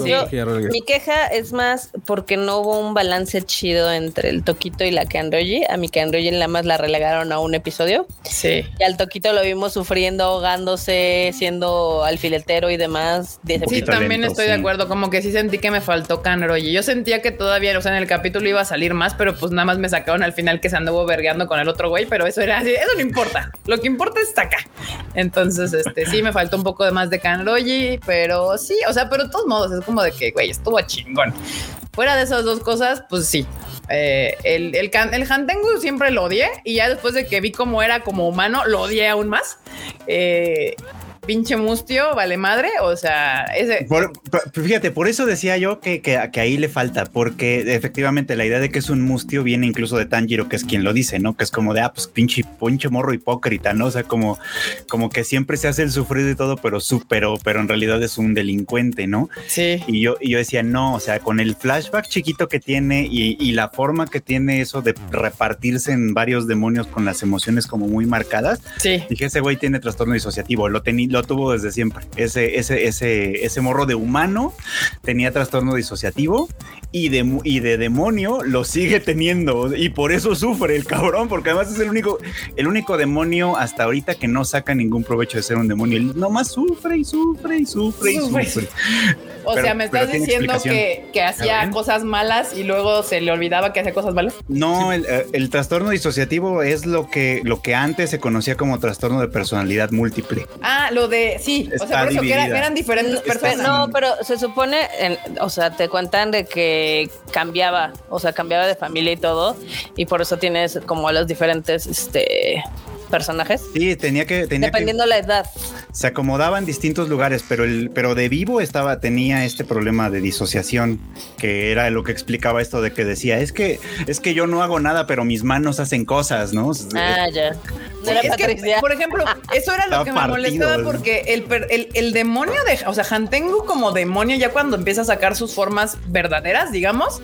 Yo-. Mi queja es más porque no hubo un balance chido entre el Toquito y la Kanroji. A mi Kanroji nada más la relegaron a un episodio. sí. Y al Toquito lo vimos sufriendo, ahogándose, siendo alfiletero y demás. Sí, poquito también lento, estoy de sí. acuerdo. Como que sí sentí que me faltó Kanroji. Yo sentía que todavía, o sea, en el capítulo iba a salir más, pero pues nada más me sacaron al final que se anduvo vergueando con el otro güey. Pero eso era así. Eso no importa. Lo que importa es acá. Entonces, este sí me faltó un poco de más de Kanroji, pero sí, o sea, pero de todos modos es como de que, güey, estuvo chingón. Fuera de esas dos cosas, pues sí. Eh, el, el, el Hantengu siempre lo odié y ya después de que vi cómo era como humano, lo odié aún más. Eh, pinche mustio, vale madre. O sea, ese. Por- fíjate, por eso decía yo que, que- que ahí le falta, porque efectivamente la idea de que es un mustio viene incluso de Tanjiro, que es quien lo dice, ¿no? Que es como de, ah, pues pinche, pinche morro hipócrita, ¿no? O sea, como, como que siempre se hace el sufrir y todo, pero su, pero, pero en realidad es un delincuente, ¿no? Sí. Y yo, y yo decía, no, o sea, con el flashback chiquito que tiene y, y la forma que tiene eso de repartirse en varios demonios con las emociones como muy marcadas, Sí. Dije, ese güey tiene trastorno disociativo, lo, tení, lo tuvo desde siempre. Ese, ese, ese, ese morro de humano tenía trastorno disociativo y de, y de demonio lo sigue teniendo y por eso sufre el cabrón, porque además es el único, el único demonio hasta ahorita que no saca ningún provecho de ser un demonio. Él nomás sufre y sufre y sufre y Sufre. sufre. O Pero- sea, me estás diciendo que, que hacía cosas malas y luego se le olvidaba que hacía cosas malas. No, el, eh, el trastorno disociativo es lo que, lo que antes se conocía como trastorno de personalidad múltiple. Ah, lo de sí. o sea, por eso que era- eran diferentes personas. No, pero se supone, en- o sea, te cuentan de que cambiaba, o sea, cambiaba de familia y todo, y por eso tienes como los diferentes este, personajes, Sí, tenía que, tenía que dependiendo la edad. se acomodaba en distintos lugares, pero el, pero de vivo estaba, tenía este problema de disociación, que era lo que explicaba esto de que decía, es que, es que yo no hago nada, pero mis manos hacen cosas, ¿no? Ah, ya. No era Es que, Patricia. por ejemplo, eso era lo que me molestaba porque el, per- el, el demonio de, o sea, Hantengu como demonio, ya cuando empieza a sacar sus formas verdaderas, digamos,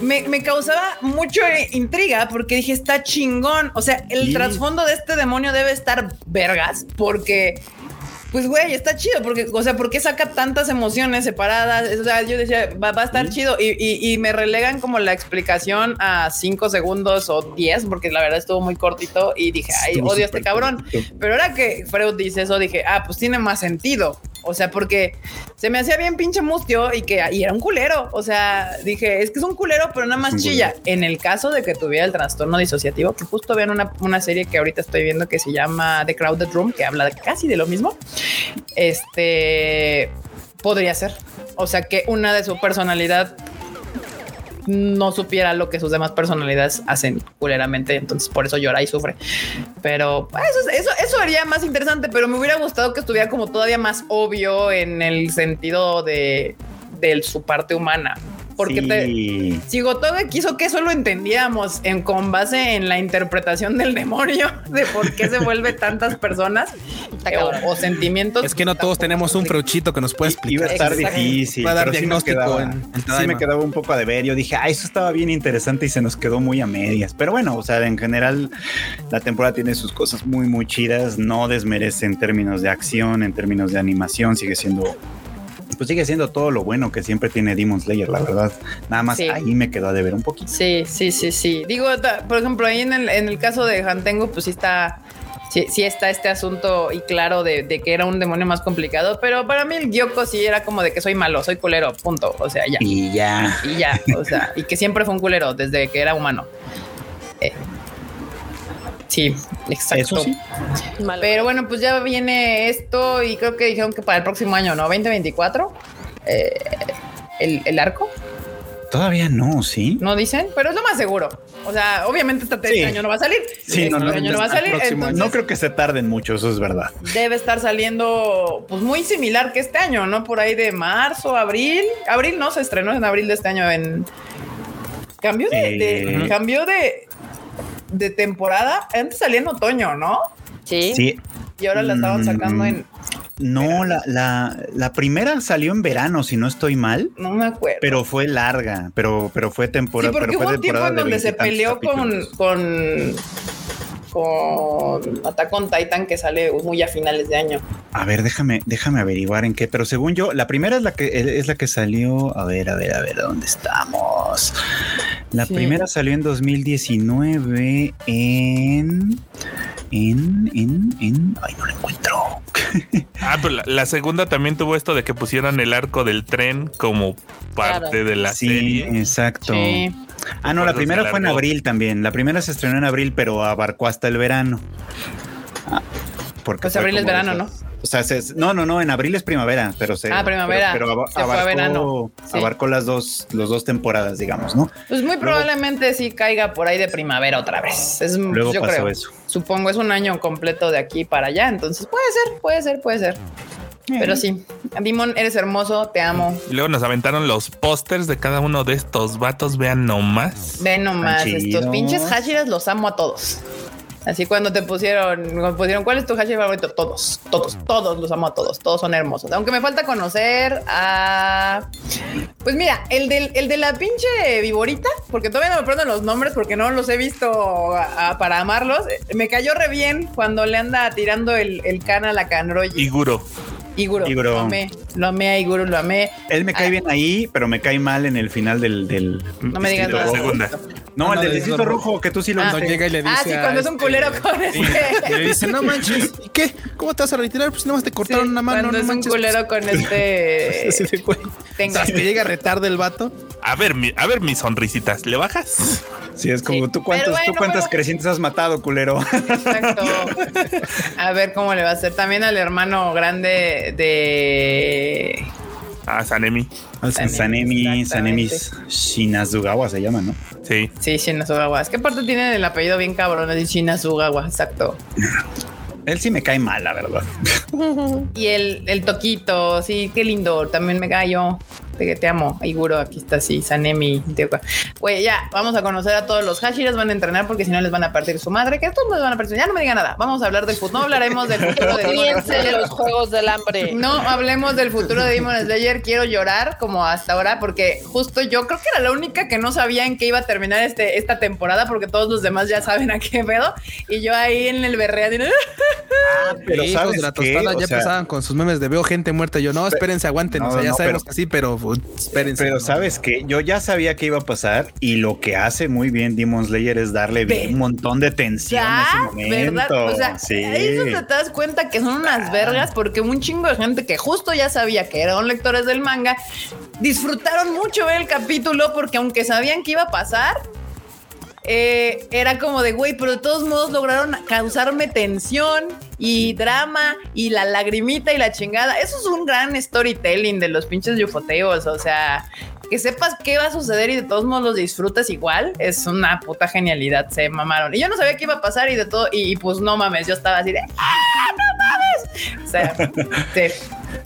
me, me causaba mucho intriga porque dije, está chingón. O sea, el Sí. trasfondo de este demonio debe estar vergas porque pues güey, está chido porque, o sea, ¿por qué saca tantas emociones separadas? O sea, yo decía, va, va a estar chido y, y- y me relegan como la explicación a cinco segundos o diez, porque la verdad estuvo muy cortito y dije, ay, Estuvo odio a este cabrón. cortito. Pero ahora que Freud dice eso, dije, ah, pues tiene más sentido. O sea, porque se me hacía bien pinche mustio y que y era un culero. O sea, dije, es que es un culero, pero nada más chilla. culero. En el caso de que tuviera el trastorno disociativo, que justo vean una, una serie que ahorita estoy viendo que se llama The Crowded Room, que habla casi de lo mismo. Este podría ser. O sea, que una de su personalidad no supiera lo que sus demás personalidades hacen culeramente, entonces por eso llora y sufre. Pero pues, eso, eso, haría más interesante, pero me hubiera gustado que estuviera como todavía más obvio en el sentido de, de su parte humana. Porque te, si Gotoge quiso que eso lo entendiéramos en, con base en la interpretación del demonio de por qué se vuelve tantas personas o, o sentimientos. Es que no todos tenemos un freuchito que nos puede Iba a explicar. estar difícil. Va a dar pero sí me diagnóstico quedaba- en- en sí me quedaba un poco a deber. Yo dije, ah, eso estaba bien interesante y se nos quedó muy a medias. Pero bueno, o sea, en general, la temporada tiene sus cosas muy, muy chidas. No desmerece en términos de acción, en términos de animación. Sigue siendo, pues sigue siendo todo lo bueno que siempre tiene Demon Slayer, la verdad. Nada más Sí. ahí me quedó a deber un poquito. Sí, sí, sí, sí. Digo, por ejemplo, ahí en el, en el caso de Hantengo, pues sí está, sí, sí está este asunto y claro de, de que era un demonio más complicado, pero para mí el Gyoko sí era como de que soy malo, soy culero, punto. O sea, ya. Y ya. Y ya, o sea, y que siempre fue un culero desde que era humano. Eh, sí, exacto. Eso sí. Pero bueno, pues ya viene esto y creo que dijeron que para el próximo año, ¿no? 2024. eh, el, el arco, Todavía no, sí. no dicen, pero es lo más seguro. O sea, obviamente este Sí. año no va a salir. Sí, este no, no, año no va a salir. entonces No creo que se tarden mucho, eso es verdad. debe estar saliendo pues muy similar que este año, ¿no? Por ahí de marzo, abril. Abril no se estrenó en abril de este año en cambio de, de- Eh. cambio de de temporada. Antes salía en otoño, ¿no? sí. Sí, Y ahora la estaban sacando Mm. en No, la, la, la primera salió en verano, si no estoy mal, no me acuerdo. pero fue larga, pero, pero fue sí, temporada. porque pero fue hubo un tiempo temporada en de donde se peleó con con con Attack on Titan que sale muy a finales de año. A ver, déjame, déjame averiguar en qué, pero según yo, la primera es la que es la que salió. A ver, a ver, a ver, ¿dónde estamos? La Sí. primera salió en 2019 en. En, en, en. Ay, no la encuentro. Ah, pero la, la segunda también tuvo esto de que pusieran el arco del tren como parte Claro. de la sí, serie. exacto. Sí. Ah, no, la primera fue en abril también. La primera se estrenó en abril, pero abarcó hasta el verano. Ah, porque Pues abril es verano, ¿no? O sea, se- no, no, no, en abril es primavera, pero se. Ah, primavera. Pero, pero Se fue abarcó, verano. Sí. abarcó las dos, los dos temporadas, digamos, ¿no? Pues muy probablemente sí caiga por ahí de primavera otra vez. Es, Luego yo pasó creo. eso. Supongo es un año completo de aquí para allá, entonces puede ser, puede ser, puede ser. Pero sí, Dimon, eres hermoso, te amo. Y luego nos aventaron los pósters de cada uno de estos vatos. Vean nomás. Ve nomás, estos pinches Hashiras los amo a todos. Así cuando te pusieron, cuando pusieron, ¿cuál es tu Hashira favorito? Todos, todos, todos los amo a todos, todos son hermosos. Aunque me falta conocer a. Pues mira, el, del, el de la pinche viborita, porque todavía no me aprendo los nombres porque no los he visto para amarlos. Me cayó re bien cuando le anda tirando el, el can a la Canroyi. Iguro. Iguro, Iguro. lo amé, lo amé a Iguro, lo amé. Él me cae Ah. bien ahí, pero me cae mal en el final del. del No me digas nada. segunda. no, No, el del del distrito rojo. rojo, que tú sí lo Ah, llega y le dice. Ah, sí, a cuando es un este- culero con Y este. le dice, no manches, ¿y qué? ¿Cómo te vas a retirar? Pues nada más te cortaron Sí, una mano. Cuando no es un manches, culero con este. Hasta que llega retarde el vato. A ver, mi, a ver mis sonrisitas. ¿Le bajas? Sí, es como Sí. tú cuántos, tú cuántas bueno. crecientes has matado, culero. Exacto. A ver cómo le va a hacer. También al hermano grande de. Ah, Sanemi. Sanemi, Sanemi Exactamente. Shinazugawa se llama, ¿no? Sí. Sí, Shinazugawa. Es que aparte tienen el apellido bien cabrón, es Shinazugawa, exacto. Él sí me cae mal, la verdad. Y el, el toquito, sí, qué lindo. También me gallo. Te, te amo, Iguro, aquí está, sí, Sanemi. Güey, ya, vamos a conocer a todos los Hashiras, van a entrenar porque si no les van a partir su madre, que todos les van a partir. Ya no me diga nada, vamos a hablar del futuro, no hablaremos del futuro de Demon Fíjense los juegos del hambre. No hablemos del futuro de Demon Slayer, quiero llorar como hasta ahora, porque justo yo creo que era la única que no sabía en qué iba a terminar este, esta temporada, porque todos los demás ya saben a qué pedo, y yo ahí en el berrea, Ah, pero sabes de la tostada ya ya ya empezaban con sus memes de veo gente muerta. Yo no, espérense, aguanten. No, o sea, ya no, sabemos pero- que sí, pero espérense. Pero sabes que yo ya sabía que iba a pasar y lo que hace muy bien Demon Slayer es darle un montón de tensión a ese momento. ¿verdad? O sea, sí. ahí es donde te das cuenta que son unas vergas porque un chingo de gente que justo ya sabía que eran lectores del manga disfrutaron mucho el capítulo porque aunque sabían que iba a pasar, eh, era como de güey, pero de todos modos lograron causarme tensión y drama y la lagrimita y la chingada. Eso es un gran storytelling de los pinches yufoteos. O sea, que sepas qué va a suceder y de todos modos los disfrutas igual es una puta genialidad. Se mamaron. Y yo no sabía qué iba a pasar y de todo. Y, y pues no mames, yo estaba así de ¡Ah, sea, sí.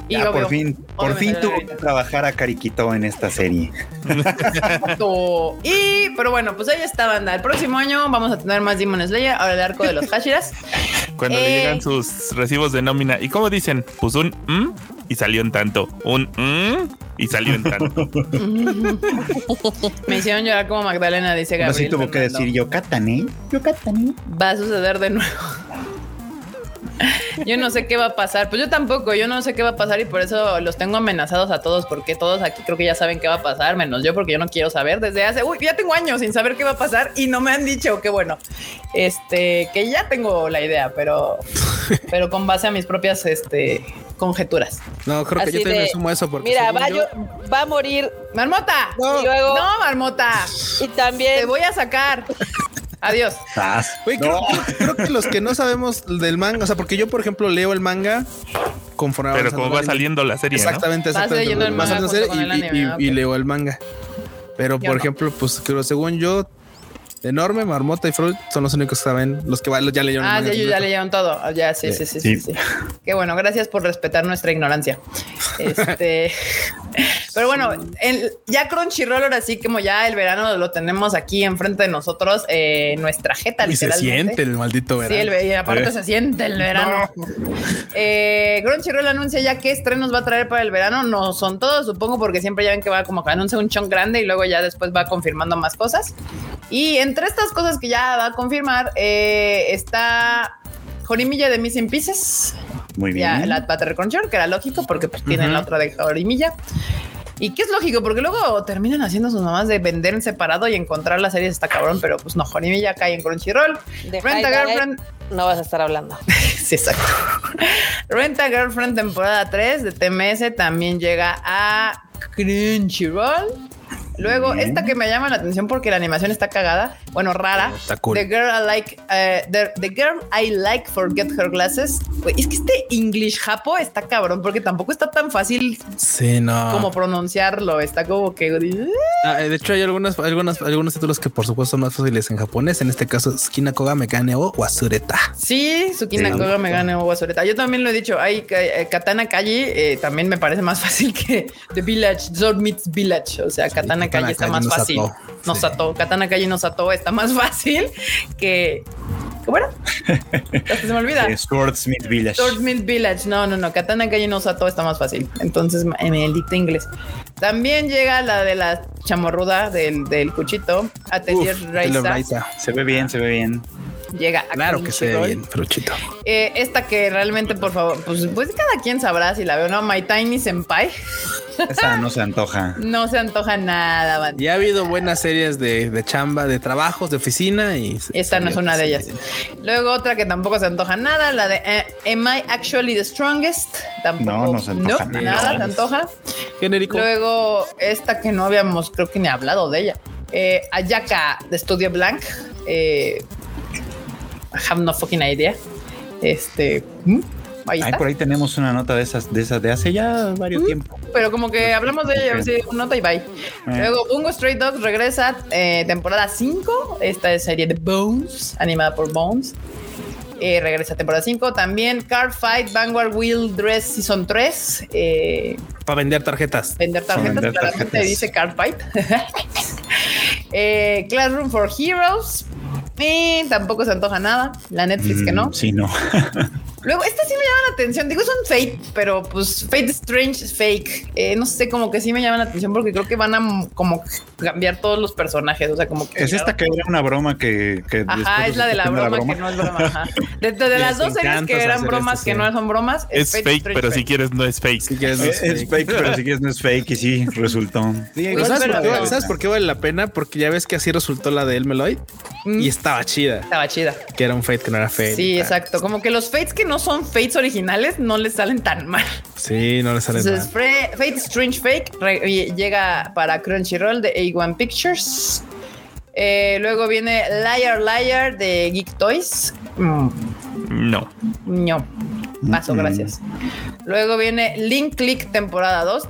Y Ya, obvio, por fin, por fin tuvo que trabajar a Cariquito en esta serie. Exacto. Y, pero bueno, pues ahí está, banda. El próximo año vamos a tener más Demon Slayer, ahora el arco de los Hashiras. Cuando Eh. le llegan sus recibos de nómina. ¿Y cómo dicen? Pues un mm y salió en tanto. Un mm y salió en tanto. Me hicieron llorar como Magdalena, dice Así Gabriel. tuvo que decir yo ¿eh? Yo ¿eh? Va a suceder de nuevo. Yo no sé qué va a pasar. Pues yo tampoco, yo no sé qué va a pasar y por eso los tengo amenazados a todos, porque todos aquí creo que ya saben qué va a pasar, menos yo, porque yo no quiero saber desde hace, uy, ya tengo años sin saber qué va a pasar y no me han dicho que bueno, este, que ya tengo la idea, pero, pero con base a mis propias, este, conjeturas. No, creo que yo también de, me sumo a eso porque. Mira, va, yo- va a morir Marmota, Y luego- no, Marmota, y te también voy a sacar. Adiós. Güey, creo, creo- creo que los que no sabemos del manga, o sea, porque yo, por ejemplo, leo el manga conforme Pero como va saliendo la serie, ¿no? Exactamente, Vas exactamente. leyendo el manga y, el y- anime, y- ah, y ok. leo el manga. Pero, Yo por no. ejemplo, pues creo, según yo, Enorme, Marmota y Fruit son los únicos que saben, los que va- ya leyeron el Ah, sí, ya completo. leyeron todo. Ah, Ya, sí, sí, sí, sí, sí. Qué bueno, gracias por respetar nuestra ignorancia. Este, pero bueno, el- ya Crunchyroll ahora sí, como ya el verano lo tenemos aquí enfrente de nosotros, eh, nuestra jeta Y se siente el maldito Sí, verano. el, ve- y aparte se siente el verano. Eh, Crunchyroll anuncia ya qué estrenos va a traer para el verano. No son todos, supongo, porque siempre ya ven que va como que anuncia un chunk grande y luego ya después va confirmando más cosas. Y entre estas cosas que ya va a confirmar eh, está Jorimilla de Missing Pieces. Muy bien. Ya la va a traer Crunchyroll, que era lógico porque pues tienen la otra de Jorimilla. Y que es lógico, porque luego terminan haciendo sus mamás de vender en separado y encontrar las series está cabrón, pero pues no, Jorimilla cae en Crunchyroll. de Rent a High Girlfriend no vas a estar hablando. Sí, exacto. Renta Girlfriend temporada 3 de TMS también llega a Crunchyroll. Luego, esta que me llama la atención porque la animación está cagada, bueno, rara. Está cool. The Girl I Like, eh, the, the Girl I Like Forget Her Glasses. Es que este English japo está cabrón porque tampoco está tan fácil Sí, no. como pronunciarlo. Está como que. Ah, de hecho, hay algunas, algunas, algunos títulos que por supuesto son más fáciles en japonés. En este caso, Skina Koga Megane o Wasureta. Sí, Tsukina Sí. Koga me gane o Wasureta. Yo también lo he dicho. Hay eh, Katana Kaji eh, también me parece más fácil que The Village, Sword Meets Village. O sea, Katana Katana Kaji está Kaji más fácil. Nos Sí. ató. Katana Kaji nos ató. Está más fácil que. ¿Cómo era? Hasta se me olvida. Swordsmith Village. Sword Village. No, no, no. Katana Kaji nos ató. Está más fácil. Entonces me me dicta inglés. También llega la de la chamorruda del, del cuchito. Atelier Uf. Se ve bien, se ve bien. Llega a Claro que se ve bien, fruchito. Eh, esta que realmente, por favor, pues, pues cada quien sabrá si la veo, ¿no? My Tiny Senpai. Esa no se antoja. No se antoja nada, banda. Y ha habido buenas series de, de chamba, de trabajos, de oficina y Esta no es una de ellas. Luego otra que tampoco se antoja nada, la de eh, Am I Actually the Strongest? Tampoco. No, no se antoja No, nada. nada se antoja. Genérico. Luego esta que no habíamos, creo que ni hablado de ella. Eh, Ayaka de Studio Blank. Eh, have no fucking idea. Este. ¿mm? Ahí Ay, está. por ahí tenemos una nota de esas, de esas de hace ya Mm. varios tiempo. pero como que hablamos de ella, sí, nota y bye. Luego Bungo Stray Dogs regresa eh, temporada 5. Esta es serie de Bones, animada por Bones. eh, regresa a temporada 5. También Car Fight Vanguard Wheel Dress Season 3. Eh, Para vender tarjetas. vender tarjetas, vender claramente tarjetas. dice Car Fight. Eh, Classroom for Heroes. Y tampoco se antoja nada. La Netflix que no. Mm, Sí, no. Luego, esta sí me llama la atención. Digo, es un fake, pero pues Fate Strange es fake. Eh, no sé, como que sí me llama la atención porque creo que van a como cambiar todos los personajes. O sea, como que. Es esta que era una broma que. que Ajá, es la de la resultó broma, que no es broma. Ajá. De, de- de las dos series que eran bromas esto, que sí. no son bromas, Es Fate fake, Strange pero si fake. quieres no es fake. Si quieres, Es, es fake, pero si quieres no es fake y sí, resultó. Sí, Pues, ¿sabes, por qué, no. vale- ¿Sabes por qué vale la pena? Porque ya ves que así resultó la de Elmeloid Mm. y estaba chida, Estaba chida. que era un Fate que no era Fate. Sí, exacto. Como que los Fates que no son Fates originales no les salen tan mal. Sí, no le sale Entonces. Fre- Fate Strange Fake llega para Crunchyroll de A1 Pictures. Eh, luego viene Liar Liar de Geek Toys. Mm, No. no. Paso, Mm. gracias. Luego viene Link Click temporada 2.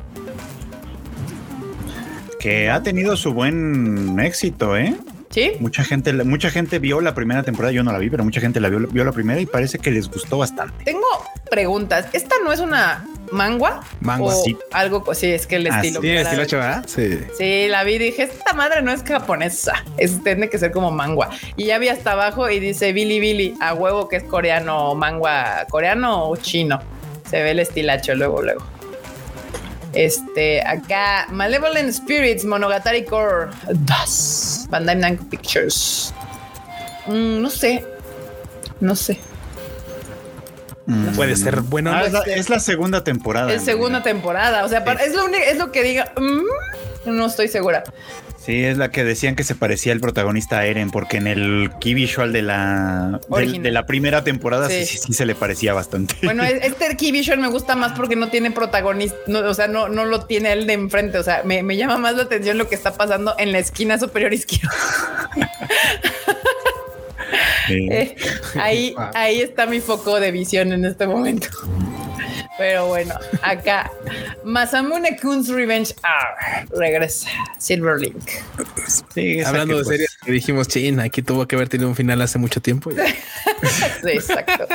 Que ha tenido su buen éxito, ¿eh? ¿Sí? Mucha gente, mucha gente vio la primera temporada, yo no la vi, pero mucha gente la vio, vio la primera y parece que les gustó bastante. Tengo preguntas. ¿Esta no es una mangua? Mangua, sí. Algo, co- sí, es que el estilo. Sí, estilo. Sí. Sí, la vi y dije, esta madre no es japonesa, es, tiene que ser como mangua. Y ya vi hasta abajo y dice Billy Billy, a huevo que es coreano, mangua coreano o chino. Se ve el estilacho luego, luego. Este, acá, Malevolent Spirits, Monogatari Core 2, Bandai Namco Pictures. Mm, no sé, no sé. Puede ser bueno. Ah, no es, la, sé. es la segunda temporada. Es segunda temporada, o sea, es lo único, es lo que diga, mm, no estoy segura. Sí, es la que decían que se parecía el protagonista a Eren, porque en el key visual de la, de la primera temporada sí. Sí. Sí, sí se le parecía bastante. Bueno, es- este Key Vision me gusta más porque no tiene protagonista, no, o sea, no, no lo tiene él de enfrente, o sea, me, me llama más la atención lo que está pasando en la esquina superior izquierda. Eh, ahí, ahí está mi foco de visión en este momento. Pero bueno, acá Masamune Kun's Revenge R regresa Silverlink. Sí, esa Hablando de pues, series que dijimos, chin, aquí tuvo que haber tenido un final hace mucho tiempo. ya. Sí, exacto.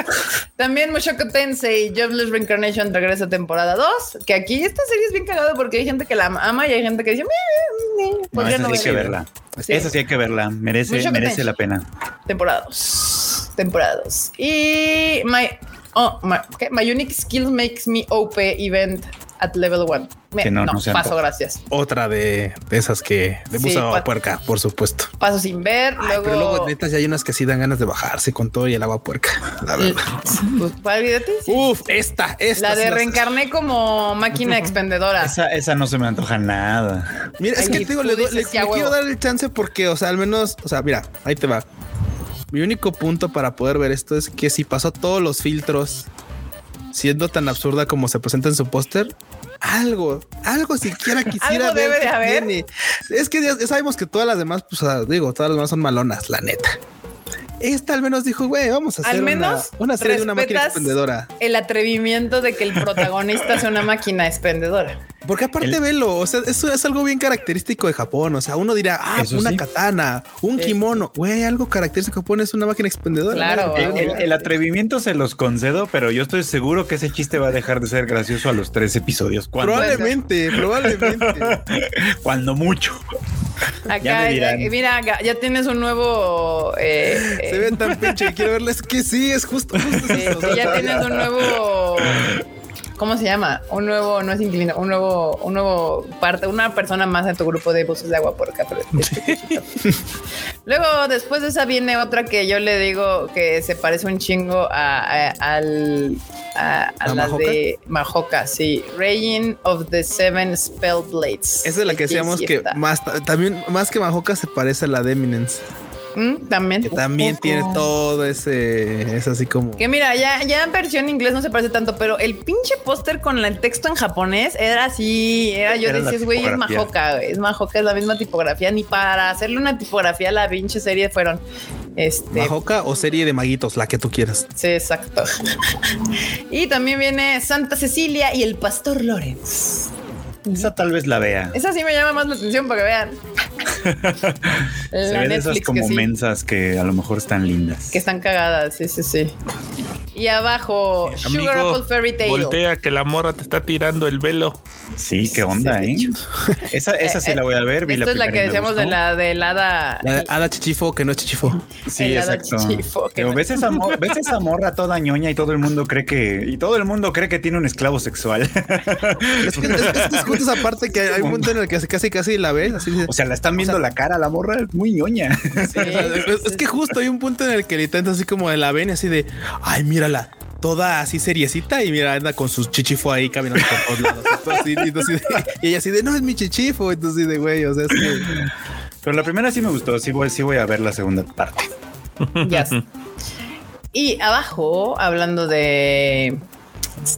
También Mushoku Tensei Jobless Reincarnation regresa temporada 2. Que aquí esta serie es bien cagada porque hay gente que la ama y hay gente que dice. No, ¿Por qué esa no sí hay que verla? Sí. Esa sí hay que verla. Merece, merece la pena. Temporada 2. Temporada 2. Y my, oh, my, Unique Skills Makes Me OP Event at Level 1. Que no, no, no se paso, gracias. Otra de, de esas que de Sí, puerca, por supuesto. Paso sin ver. Ay, luego, pero luego, neta, ya hay unas que sí dan ganas de bajarse con todo y el agua puerca. La verdad. Pues, ¿cuál video te dice? Uf, esta, esta. La sí de las- reencarné como máquina expendedora. Esa, esa no se me antoja nada. Mira, es que te digo, le, le- le quiero dar el chance porque, o sea, al menos, o sea, mira, ahí te va. Mi único punto para poder ver esto es que si pasó todos los filtros siendo tan absurda como se presenta en su póster, algo, algo siquiera quisiera Algo ver debe de haber. Es que ya, sabemos que todas las demás, pues digo, todas las demás son malonas, la neta. Esta al menos dijo, güey, vamos a hacer Al una- menos una, serie de una máquina expendedora. el atrevimiento de que el protagonista sea una máquina expendedora. Porque aparte El- velo, o sea, eso es algo bien característico de Japón. O sea, uno dirá, ah, una sí. katana, un Sí. kimono. Güey, algo característico de Japón es una máquina expendedora. Claro. ¿no? El, el- el atrevimiento se los concedo, pero yo estoy seguro que ese chiste va a dejar de ser gracioso a los tres episodios. Probablemente, probablemente. cuando mucho. Acá, eh, mira, acá ya tienes un nuevo. eh, Se eh, ven tan pinche quiero verles que sí, es justo, justo sí, eso. sí, ya tienes un nuevo. ¿Cómo se llama? Un nuevo, no es inquilino, un nuevo, un nuevo parte, una persona más en tu grupo de buses de agua por acá. pero. Luego, después de esa viene otra que yo le digo que se parece un chingo a, a- al a, a ¿A la de Mahoka, sí. Reign of the Seven Spell Blades. Esa es la que decíamos que más también más que Mahoka se parece a la de Eminence, Mm, también. que también tiene todo ese es así como Que mira, ya, ya en versión inglés no se parece tanto, pero el pinche póster con el texto en japonés era así, era yo Era güey, es güey, es Majoka, es la misma tipografía, ni para hacerle una tipografía a la pinche serie fueron, este, Mahoka o serie de maguitos, la que tú quieras. sí, exacto. y también viene Santa Cecilia y el Pastor Lorenz. Esa tal vez la vea. Esa sí me llama más la atención para que vean. Se La ven esas que como sí, mensas que a lo mejor están lindas. que están cagadas, sí, sí, sí. Y abajo, Sugar Amigo, Apple Fairy Tale. voltea que la morra te está tirando el velo. Sí, qué onda, ¿eh? Esa, esa sí la voy a ver. vi Esta es la que decíamos de la del hada. La de Hada Chichifo, que no es Chichifo. Sí, el exacto. chichifo, que Pero no- ves esa, mor- ves esa morra toda ñoña y todo el mundo cree que y todo el mundo cree que tiene un esclavo sexual. Es que es, es- esa parte que hay un punto en el que casi casi la ves así de- o sea, la están viendo la cara, la morra es muy ñoña. Sí. es, es que justo hay un punto en el que le así como de la ven y así de ay, mírala, toda así seriecita y mira, anda con sus chichifo ahí caminando por todos lados. Entonces, así, y, entonces, y ella así de no es mi chichifo. Entonces, de güey, o sea, es que Pero la primera sí me gustó, sí voy, sí voy a ver la segunda parte. Yes. Y abajo, hablando de,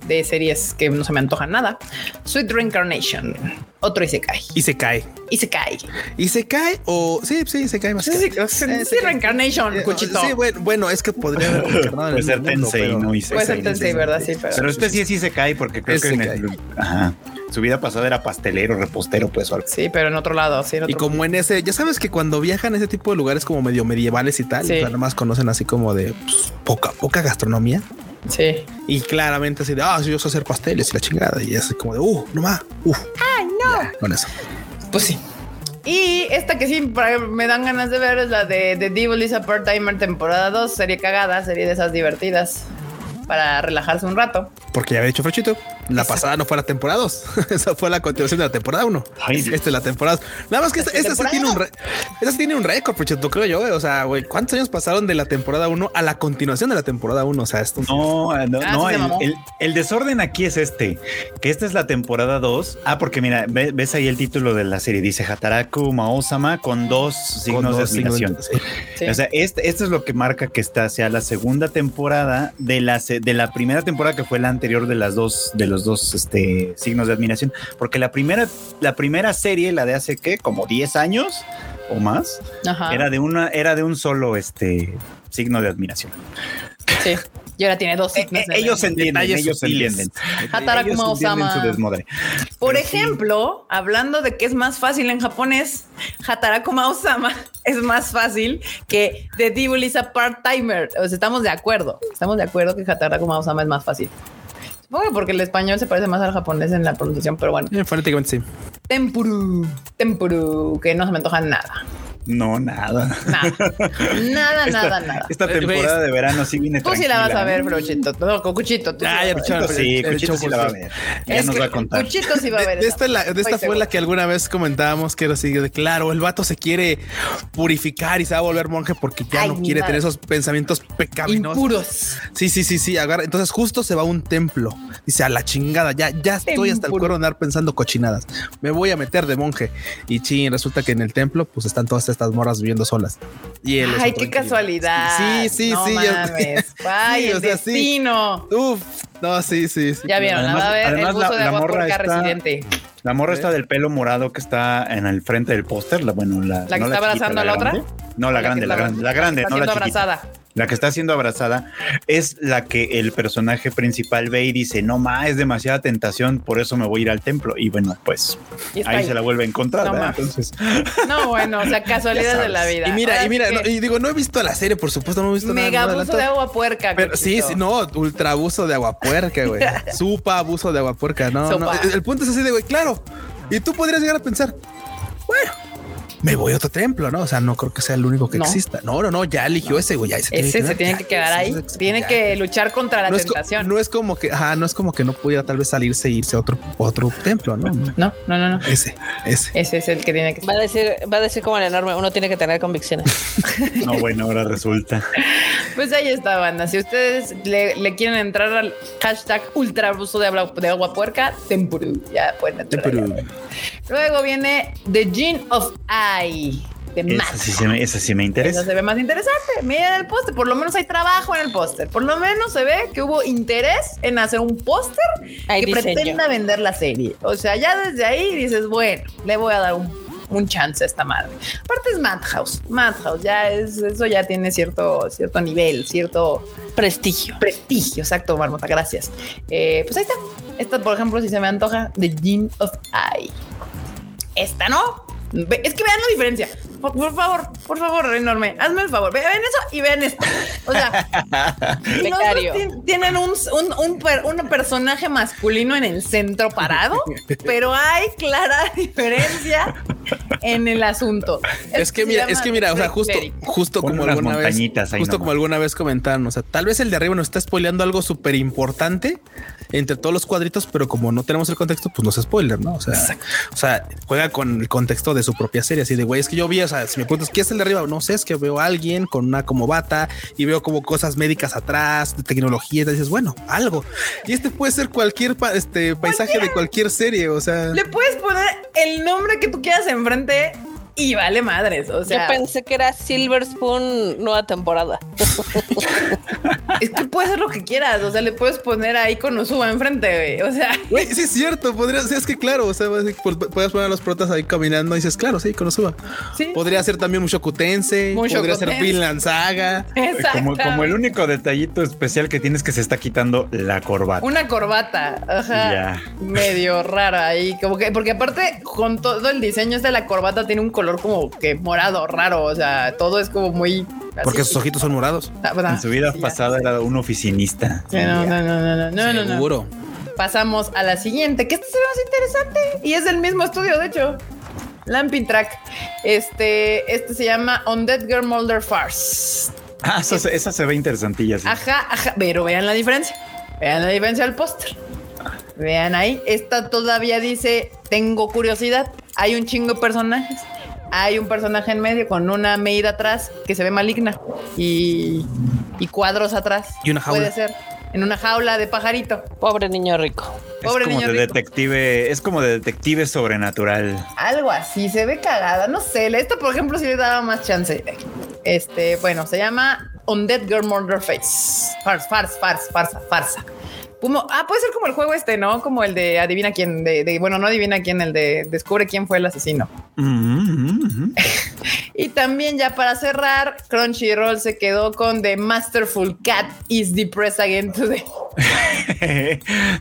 de series que no se me antojan nada, Sweet Reincarnation, otro Isekai. y se cae. Isekai. Y se cae o sí, sí, se cae más. Sí, sí, sí, Eh, sí, Reincarnation, Eh, Cuchito. Sí, bueno, bueno, es que podría haber reencarnado en Puede ser Tensei, pero- no Puede ser Tensei, ¿verdad? Sí, pero. Pero este sí sí se cae porque creo Es que en Isekai. el- ajá, su vida pasada era pastelero, repostero, pues o algo. Sí, pero en otro lado, sí, en Y como en ese, ya sabes que cuando viajan a ese tipo de lugares como medio medievales y tal, Sí. o sea, nada más conocen así como de pues, poca, poca gastronomía. Sí. Y claramente así de, ah, sí, yo sé hacer pasteles y la chingada. Y así como de, uh, no más, uh. ¡Ay, no! con eso. Pues sí. Y esta que sí me dan ganas de ver es la de The Devil is a Part-Timer temporada 2, serie cagada, serie de esas divertidas para relajarse un rato. Porque ya había dicho Frechito, la Exacto. pasada no fue la temporada 2. Esa fue la continuación de la temporada 1. Ay, Esta es la temporada. Nada más que esta, esta sí tiene un re- esta sí tiene un récord, Frechito, creo yo. güey. O sea, güey, ¿cuántos años pasaron de la temporada 1 a la continuación de la temporada 1? O sea, esto No, no, Ah, no, el, el- el desorden aquí es este, que esta es la temporada 2. Ah, porque mira, ve- ves ahí el título de la serie, dice Hataraku Maosama con dos signos con de dos signos admiración. sí. Sí. O sea, este, esto es lo que marca que esta sea la segunda temporada de la, se- de la primera temporada que fue la anterior de las dos, de los dos este, signos de admiración. Porque la primera, la primera serie, la de hace qué, como 10 años o más, Ajá. era de una, era de un solo este signo de admiración. Sí. Y ahora tiene dos Eh, signos. eh, de ellos entienden, Detalles ellos sutiles. entienden. Hataraku Ellos entienden Maosama. su desmadre. Por Pero sí. ejemplo, hablando de que es más fácil en japonés, Hataraku Maosama es más fácil que The Devil is a Part-Timer. O sea, estamos de acuerdo. Estamos de acuerdo que Hataraku Maosama es más fácil. Supongo que porque el español se parece más al japonés en la pronunciación, pero bueno. Eh, fonéticamente sí. Tempuru, tempuru, que no se me antoja nada. No, nada. Nada, nada, Esta, nada, nada. esta temporada de verano sí viene Tú sí la vas a ver, ¿eh? Brochito. No, con Cuchito. tú sí Ah, ver. Cuchito sí, Cuchito sí la va a ver. Ya Es nos va a contar. Cuchito sí va a De, ver. de esta, la- de esta fue la que alguna vez comentábamos que era así de claro, el vato se quiere purificar y se va a volver monje porque ya Ay, no quiere madre. tener esos pensamientos pecaminosos. Impuros. Sí, sí, sí, sí. Agarra. Entonces justo se va a un templo. Dice a la chingada. Ya, ya estoy hasta el cuero andar pensando cochinadas. Me voy a meter de monje. Y chin, resulta que en el templo, pues están todas estas morras viviendo solas. Y él Ay, qué casualidad. Sí, sí, no sí. ya- Mames. Ay, Sí, el o sea, sí. destino. Uf, no, sí, sí, sí. Ya vieron, Además- a ver, el además buzo la- de la agua morra porca está- residente. La morra está del pelo morado que está en el frente del póster. La, bueno, la, ¿La que no está chiquita, abrazando a la otra? grande. No, la grande, la grande, la grande, está no la chiquita. La que está siendo abrazada es la que el personaje principal ve y dice, no más, es demasiada tentación, por eso me voy a ir al templo. Y bueno, pues Y ahí, ahí. se la vuelve a encontrar. No. Entonces, No, bueno, o sea, casualidades de la vida. Y mira, Ahora y mira, no, y digo, no he visto la serie, por supuesto, no he visto nada. Mega no abuso de agua puerca. Pero sí, sí, no, ultra abuso de agua puerca, güey. Supa abuso de agua puerca. No, no. El punto es así de, güey, claro. Y tú podrías llegar a pensar, bueno, me voy a otro templo, ¿no? O sea, no creo que sea el único que No. exista. No, no, no, ya eligió ese, güey. se Ese se quedar, tiene ya, que quedar ahí. Tiene ya. que luchar contra la no es, tentación. no es como que, ajá, no es como que no pudiera tal vez salirse e irse a otro, otro templo, ¿no? no. No, no, no, no. Ese, ese. Ese es el que tiene que Va a decir, va a decir como el enorme, uno tiene que tener convicciones. no, bueno, ahora resulta. Pues ahí está, banda. Si ustedes le, le quieren entrar al hashtag ultra abuso de agua, de agua puerca, tempuru. Ya pueden entrar. Tempuru. Luego viene The Gene of I. De Esa sí, se me, esa sí me interesa. Eso se ve más interesante. Miren el póster. Por lo menos hay trabajo en el póster. Por lo menos se ve que hubo interés en hacer un póster que diseño. pretenda vender la serie. O sea, ya desde ahí dices, bueno, le voy a dar un, un chance a esta madre. Aparte es Madhouse. Madhouse ya es, eso ya tiene cierto, cierto nivel, cierto Prestigio. prestigio. Exacto, Marmota, gracias. Eh, pues ahí está. Esta, por ejemplo, si se me antoja, The Gene of I. Esta no. Es que vean la diferencia. Por, favor, por favor, enorme. Hazme el favor. Vean eso y vean esto. O sea, tienen un, un, personaje masculino en el centro parado, pero hay clara diferencia en el asunto. Es, que mira, es que mira, o sea, justo, justo como alguna vez, justo como alguna vez comentaron, o sea, tal vez el de arriba nos está spoileando algo súper importante entre todos los cuadritos, pero como no tenemos el contexto, pues no es spoiler, ¿no? O sea, o sea, juega con el contexto de su propia serie, así de güey, es que yo vi, o sea, si me preguntas qué es el de arriba, no sé, es que veo a alguien con una como bata y veo como cosas médicas atrás, de tecnología, y dices, bueno, algo. Y este puede ser cualquier este paisaje de cualquier serie, o sea, le puedes poner el nombre que tú quieras enfrente y vale madres. O sea, yo pensé que era Silver Spoon nueva temporada. es que puede ser lo que quieras. O sea, le puedes poner ahí con Usuba enfrente. O sea, güey, sí es cierto. Podría ser, es que claro, o sea, puedes poner a los protas ahí caminando y dices, claro, sí, con Usuba. ¿Sí? Podría ser también mucho Cutense, podría ser Finland Saga. Como, como, el único detallito especial que tienes que se está quitando la corbata. Una corbata, ajá, medio rara ahí, como que, porque aparte con todo el diseño de la corbata tiene un color como que morado, raro. O sea, todo es como muy. Porque sus ojitos son morados. Ah, en su vida pasada era un oficinista. no, no, no, no, no, Seguro. Pasamos a la siguiente, que esta se ve más interesante y es del mismo estudio, de hecho. Lamping Track. Este, este se llama On Dead Girl Molder Farce. Ah, esa, se ve interesantilla. Ajá, ajá, pero vean la diferencia. Vean la diferencia del póster. Vean ahí, esta todavía dice, tengo curiosidad. Hay un chingo de personajes hay un personaje en medio con una medida atrás que se ve maligna y, cuadros atrás. Y una jaula. Puede ser. En una jaula de pajarito. Pobre niño rico. Pobre es como de detective, es como de detective sobrenatural. Algo así, se ve cagada, no sé. Esto, por ejemplo, sí le daba más chance. Este, bueno, se llama Undead Girl Murder Face. Farsa, farsa, farsa, farsa, farsa ah, puede ser como el juego este, ¿no? Como el de adivina quién, de, bueno, no adivina quién, el de descubre quién fue el asesino. y también ya para cerrar, Crunchyroll se quedó con The Masterful Cat is depressed again today.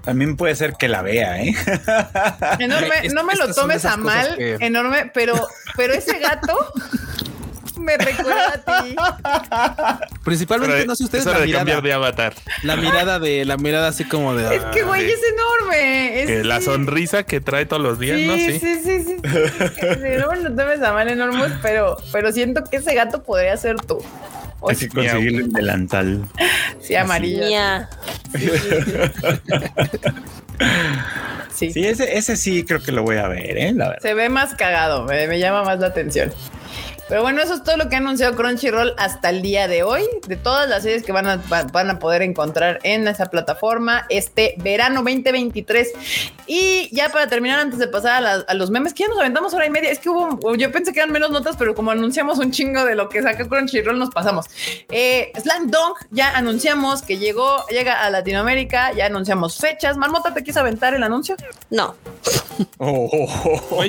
también puede ser que la vea, ¿eh? Enorme, no me lo tomes a mal, enorme, pero, pero ese gato me recuerda a ti. Principalmente, no sé ustedes la mirada. de avatar. La mirada de, la mirada así como de. Es que güey, es enorme. la sonrisa que trae todos los días, ¿no? Sí, sí, sí, sí. no me lo tomes a mal, enorme, pero, pero siento que ese gato podría ser tú. Hay que conseguirle el delantal. Sí, amarillo. Sí. sí, ese, ese sí creo que lo voy a ver, ¿eh? La verdad. Se ve más cagado, me llama más la atención. Pero bueno, eso es todo lo que ha anunciado Crunchyroll hasta el día de hoy, de todas las series que van a, van a poder encontrar en esa plataforma este verano 2023. Y ya para terminar, antes de pasar a, los memes, que ya nos aventamos hora y media, es que hubo, yo pensé que eran menos notas, pero como anunciamos un chingo de lo que saca Crunchyroll, nos pasamos. Eh, Slam Dunk, ya anunciamos que llegó, llega a Latinoamérica, ya anunciamos fechas. Marmota, ¿te quieres aventar el anuncio? No. Oh,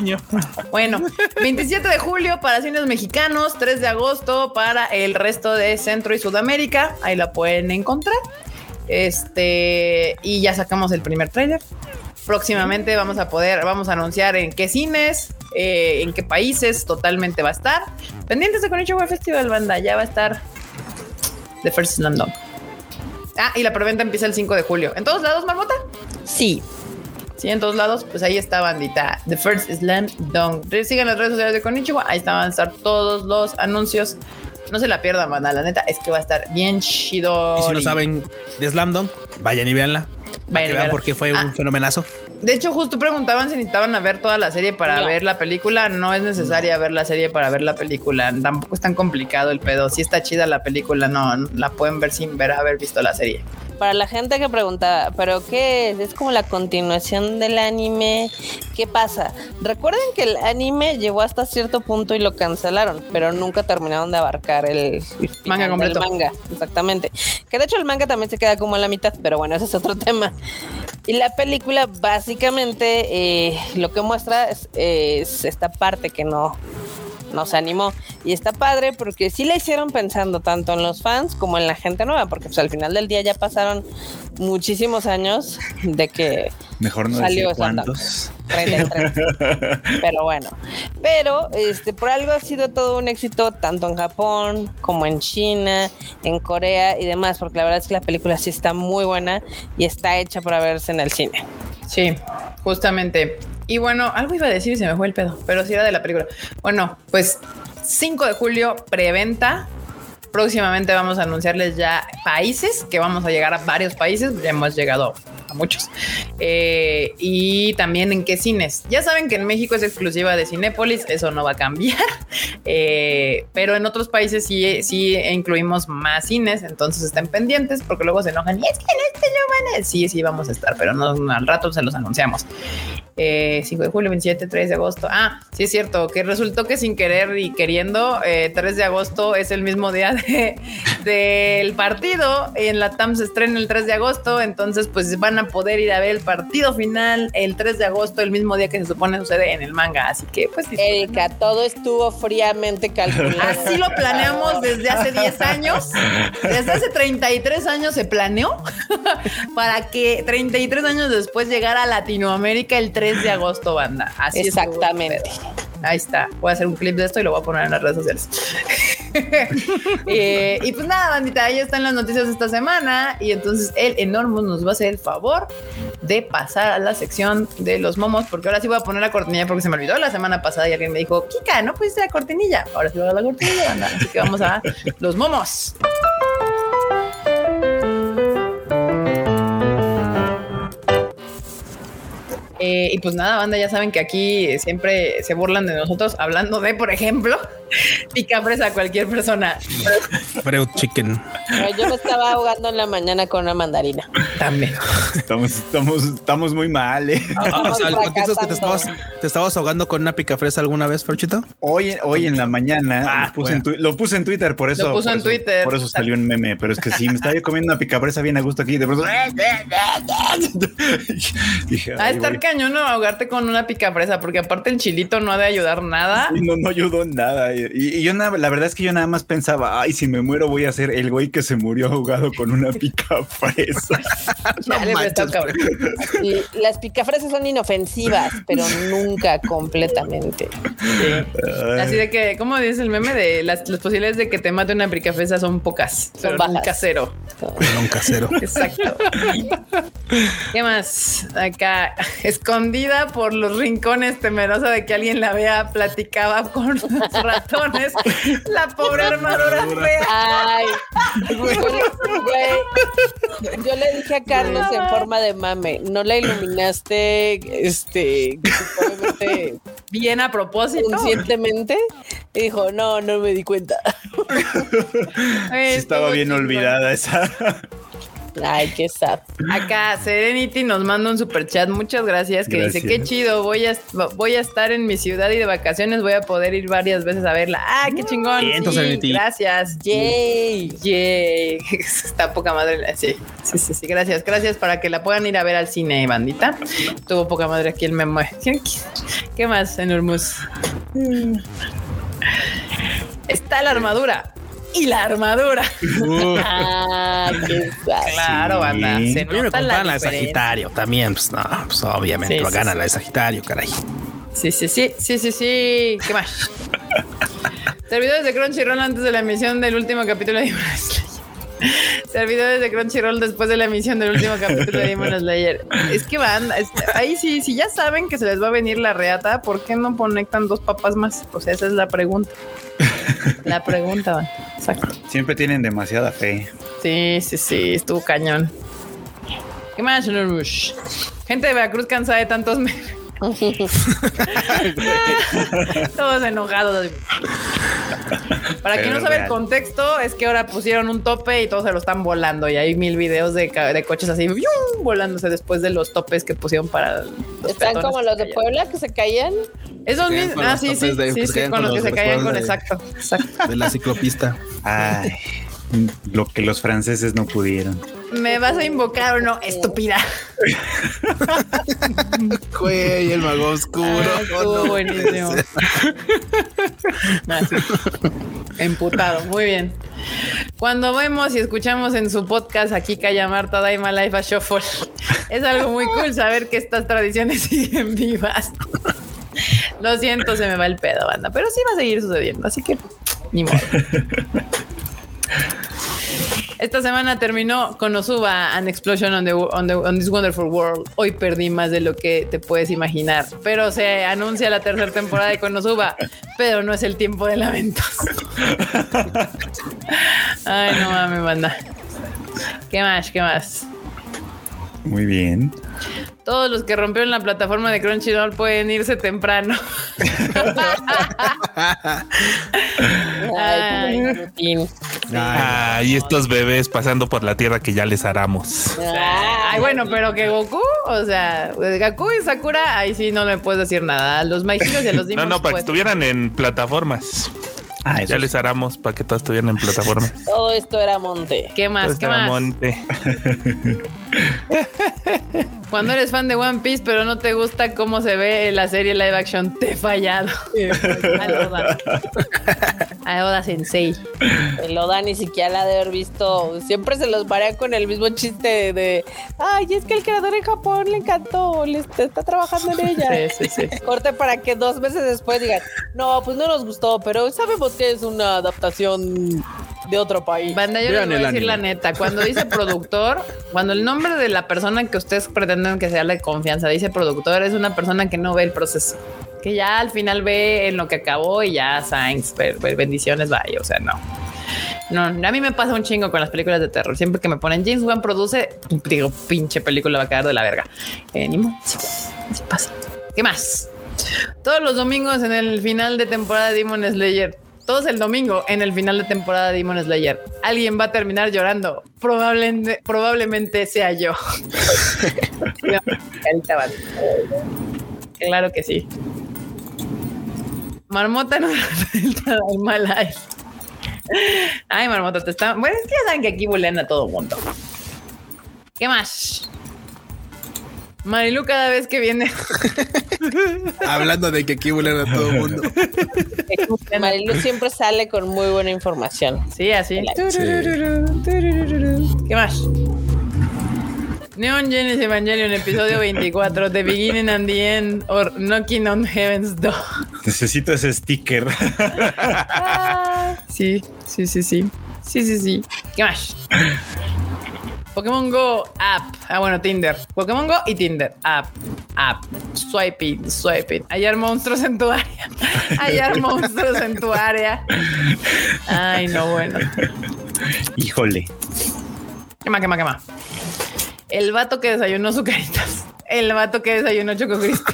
Bueno, 27 de julio para cines mexicanos, 3 de agosto para el resto de Centro y Sudamérica. Ahí la pueden encontrar. Este, y ya sacamos el primer trailer. Próximamente vamos a poder, vamos a anunciar en qué cines, eh, en qué países totalmente va a estar. Pendientes de Konichiwa Festival Banda, ya va a estar The First Slam Ah, y la preventa empieza el 5 de julio. ¿En todos lados, Marmota? Sí. Sí, en todos lados, pues ahí está bandita. The First Slam Dunk. Sigan las redes sociales de Konichiwa. Ahí están a estar todos los anuncios. No se la pierdan, banda. La neta es que va a estar bien chido. Y si no saben de Slam Dunk, vayan y véanla. Vayan y vean porque fue un ah. fenomenazo. De hecho, justo preguntaban si necesitaban a ver toda la serie para ver la película. No es necesaria ver la serie para ver la película. Tampoco es tan complicado el pedo. Si está chida la película, no, la pueden ver sin ver haber visto la serie para la gente que preguntaba, ¿pero qué es? ¿Es como la continuación del anime? ¿Qué pasa? Recuerden que el anime llegó hasta cierto punto y lo cancelaron, pero nunca terminaron de abarcar el, manga completo. manga, exactamente. Que de hecho el manga también se queda como a la mitad, pero bueno, ese es otro tema. Y la película básicamente eh, lo que muestra es, esta parte que no nos animó. Y está padre porque sí la hicieron pensando tanto en los fans como en la gente nueva, porque pues al final del día ya pasaron muchísimos años de que Mejor no Salió cuántos. 33. Pero bueno, pero este por algo ha sido todo un éxito tanto en Japón como en China, en Corea y demás, porque la verdad es que la película sí está muy buena y está hecha para verse en el cine. Sí, justamente. Y bueno, algo iba a decir y se me fue el pedo, pero sí era de la película. Bueno, pues 5 de julio, preventa. Próximamente vamos a anunciarles ya países, que vamos a llegar a varios países, ya hemos llegado a muchos. Eh, y también en qué cines. Ya saben que en México es exclusiva de Cinépolis, eso no va a cambiar. Eh, pero en otros países sí, sí incluimos más cines, entonces estén pendientes porque luego se enojan. Y es que en este no van. Sí, sí, vamos a estar, pero no, al rato se los anunciamos. Eh, 5 de julio, 27, 3 de agosto. Ah, sí es cierto, que resultó que sin querer y queriendo, eh, 3 de agosto es el mismo día de- del partido. En la TAM se estrena el 3 de agosto, entonces pues van a poder ir a ver el partido final el 3 de agosto, el mismo día que se supone sucede en el manga. Así que pues. Erika, todo estuvo fríamente calculado. Así lo planeamos desde hace 10 años. Desde hace 33 años se planeó para que 33 años después llegara a Latinoamérica el 3 de agosto, banda. Así Exactamente. Ahí está. Voy a hacer un clip de esto y lo voy a poner en las redes sociales. Eh, y pues nada, bandita, ahí están las noticias de esta semana. Y entonces el Enormous nos va a hacer el favor de pasar a la sección de los momos, porque ahora sí voy a poner la cortinilla porque se me olvidó la semana pasada y alguien me dijo, Kika, no pusiste la cortinilla. Ahora sí voy a la cortinilla, banda. Así que vamos a los momos. Eh, y pues nada, banda, ya saben que aquí siempre se burlan de nosotros hablando de, por ejemplo, picafres a cualquier persona. Freud Chicken. Pero yo me estaba ahogando en la mañana con una mandarina. También. Estamos, estamos, estamos muy mal, ¿eh? Ah, o sea, que te estabas, te estabas ahogando con una picafresa alguna vez, Ferchito. Hoy, hoy en la mañana Ah, lo, puse en bueno. tu- lo puse en Twitter, por eso. Lo puso por en eso- Twitter. Por eso salió un meme, pero es que sí, me estaba yo comiendo una picapresa bien a gusto aquí. De pronto. Dije, a "Ay, estar güey". Cañón no ahogarte con una picafresa, porque aparte el chilito no ha de ayudar nada. No, no ayudó nada. Y, y yo nada, la verdad es que yo nada más pensaba, ay, si me muero voy a ser el güey que se murió ahogado con una pero está manches, las picafresas son inofensivas, pero nunca completamente. Sí. Así de que, ¿cómo dice el meme? De las, las posibilidades de que te mate una picafresa son pocas, Son pero bajas. nunca cero. Un casero. Exacto. ¿Qué más? Acá, escondida por los rincones, temerosa de que alguien la vea, platicaba con los ratones. La pobre armadura fea. Ay, güey, yo le dije a Carlos en forma de mame, no la iluminaste, este, obviamente, Bien a propósito. conscientemente. Y dijo, no, no me di cuenta. Sí estaba bien olvidada esa. Ay, qué sad. Acá Serenity nos manda un super chat, muchas gracias, que dice, qué chido, voy a, voy a estar en mi ciudad y de vacaciones voy a poder ir varias veces a verla. Ah, qué chingón. Vientos, Sí, Serenity. gracias. Yay. Yay. Está poca madre. Sí, sí, sí, sí, gracias, gracias para que la puedan ir a ver al cine, bandita. Tuvo poca madre aquí el memo. ¿Qué, qué más, Enormous? Está la armadura. Y la armadura. Uh, Ah, qué. Claro, Sí. banda. Se a mí me nota la la de. Sagitario también. Pues no, pues obviamente Sí, lo sí, gana sí. la de Sagitario, caray. Sí, sí, sí, sí, sí, sí. ¿Qué más? Servidores de Crunchyroll antes de la emisión del último capítulo de Slayer. Servidores de Crunchyroll después de la emisión del último capítulo de Demon Slayer. Es que van, es- ahí sí, si ya saben que se les va a venir la reata, ¿por qué no conectan dos papas más? O sea, esa es la pregunta. La pregunta, van. Exacto. Siempre tienen demasiada fe. Sí, sí, sí, estuvo cañón. ¿Qué más? Gente de Veracruz cansada de tantos memes. Todos enojados. Para quien no sabe el contexto, es que ahora pusieron un tope y todos se lo están volando. Y hay mil videos de, coches así volándose después de los topes que pusieron para los Están como los de. Puebla que se caían. Esos mismos. Ah, sí, sí, de- sí, con los que se caían con después de- exacto, exacto. De la ciclopista. Ay, lo que los franceses no pudieron. ¿Me vas a invocar o no? Estúpida. Güey, el mago oscuro. Ah, No, buenísimo. Emputado, muy bien. Cuando vemos y escuchamos en su podcast aquí Calla Marta Daima Life a Shuffle, es algo muy cool saber que estas tradiciones siguen vivas. Lo siento, se me va el pedo, banda, pero sí va a seguir sucediendo, así que ni modo. Esta semana terminó con Osuba An Explosion on, the, on, the- on This Wonderful World. Hoy perdí más de lo que te puedes imaginar, pero se anuncia la tercera temporada de Konosuba, pero no es el tiempo de lamentos. Ay, no mames, banda. ¿Qué más? ¿Qué más? Muy bien. Todos los que rompieron la plataforma de Crunchyroll pueden irse temprano. Ay, estos bebés pasando por la tierra que ya les haramos. Ay, bueno, pero que Goku, o sea, Goku y Sakura, ahí sí no le puedes decir nada. A los Heroes y a los No, Demons. no, para que pues. estuvieran en plataformas. Ah, eso Ya sí. les haramos para que todos estuvieran en plataformas. Todo esto era monte. ¿Qué más? Pues, ¿Qué más? Monte. Cuando eres fan de One Piece, pero no te gusta cómo se ve la serie live action, te he fallado. A Oda. A Oda Sensei. El Oda ni siquiera la ha de haber visto. Siempre se los marea con el mismo chiste de, ay, es que el creador en Japón le encantó, le está, está trabajando en ella. Sí, sí, sí. Corte para que dos meses después digan, no, pues no nos gustó, pero sabemos que es una adaptación de otro país. Banda, yo les Vean voy a el decir la anime. neta. Cuando dice productor, cuando el nombre de la persona que ustedes pretenden que sea de confianza dice productor, es una persona que no ve el proceso. Que ya al final ve en lo que acabó y ya, Sainz, bendiciones, vaya. O sea, no. No, a mí me pasa un chingo con las películas de terror. Siempre que me ponen James Wan produce, digo, pinche película va a quedar de la verga. Eh, ni modo. Sí, así pasa. ¿Qué más? Todos los domingos en el final de temporada de Demon Slayer. Todos el domingo en el final de temporada de Demon Slayer. Alguien va a terminar llorando. Probablemente, probablemente sea yo. Claro que sí. Marmota no el mal life. Ay, Marmota, te está. Bueno, es que ya saben que aquí bulean a todo mundo. ¿Qué más? Marilu cada vez que viene Hablando de que aquí vuelan a todo el mundo. Marilu siempre sale con muy buena información. Sí, así. Sí. ¿Qué más? Neon Genesis Evangelion, episodio 24, The Beginning and the End, or Knocking on Heaven's Door. Necesito ese sticker. Sí, sí, sí, sí. Sí, sí, sí. ¿Qué más? Pokémon Go App. Ah, bueno, Tinder. Pokémon Go y Tinder. App. App. Swiping, swiping. Hallar monstruos en tu área. Hallar monstruos en tu área. Ay, no, bueno. Híjole. ¿Qué más, qué más, qué más? El vato que desayunó sucaritas. El vato que desayunó Choco Crispy.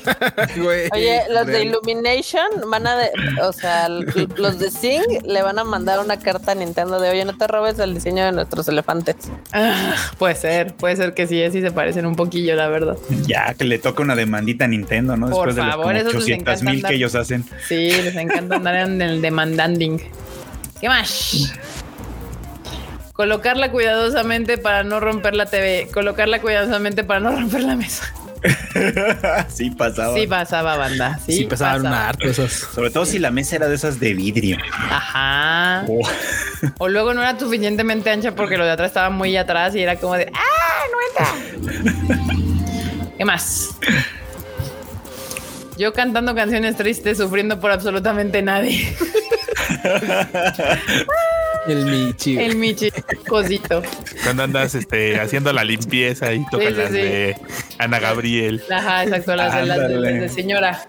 Oye, los de. Illumination van a, de- o sea, los de Sing le van a mandar una carta a Nintendo de, oye, no te robes el diseño de nuestros elefantes. Ah, puede ser, puede ser que sí, sí se parecen un poquillo, la verdad. Ya que le toca una demandita a Nintendo, ¿no? Por Después de los favor, esos les 800 encanta mil andar. que ellos hacen. Sí, les encanta andar en el demandanding. ¿Qué más? Colocarla cuidadosamente para no romper la TV. Colocarla cuidadosamente para no romper la mesa. sí pasaba. Sí pasaba, banda. Sí, Sí, pasaban pasaba. una harto esas. Sobre todo si la mesa era de esas de vidrio. Ajá. Oh. O luego no era suficientemente ancha porque lo de atrás estaba muy atrás y era como de ¡Ah, no entra! ¿Qué más? Yo cantando canciones tristes, sufriendo por absolutamente nadie. El Michi. El Michi, cosito. Cuando andas este, haciendo la limpieza y tocas Sí, sí, las sí. de Ana Gabriel. Ajá, exacto, las de, las de- Ándale. las de señora.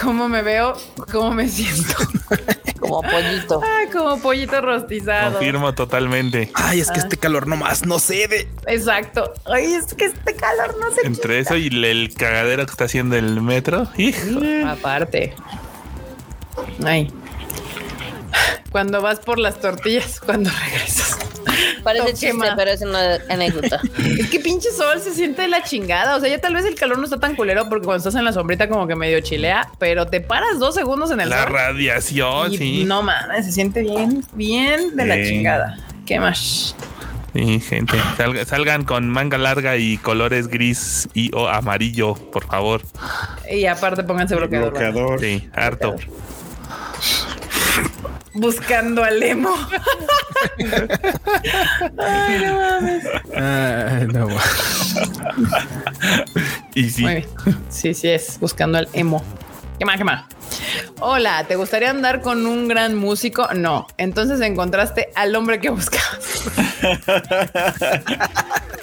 ¿Cómo me veo? ¿Cómo me siento? Como pollito. Ah, como pollito rostizado. Confirmo totalmente. Ay, es que este calor nomás no cede. Exacto. Ay, es que este calor no se Entre eso y el cagadero que está haciendo el metro. Hijo. Aparte. Ay. Cuando vas por las tortillas, cuando regresas. Parece chiste, quema. pero es una anécdota. Es que pinche sol se siente de la chingada. O sea, ya tal vez el calor no está tan culero porque cuando estás en la sombrita como que medio chilea, pero te paras dos segundos en el La sol. radiación, y sí. No mames, se siente bien, bien de la chingada. ¿Qué más? Sí, gente. Salga- salgan con manga larga y colores gris y o amarillo, por favor. Y aparte pónganse bloqueador. ¿verdad? Bloqueador. Sí, harto. Buscando al emo. Ay, no mames. Ay, no. Y sí. Muy bien. Sí, sí es. Buscando al emo. ¿Qué más? ¿Qué más? Hola, ¿te gustaría andar con un gran músico? No. Entonces encontraste al hombre que buscabas.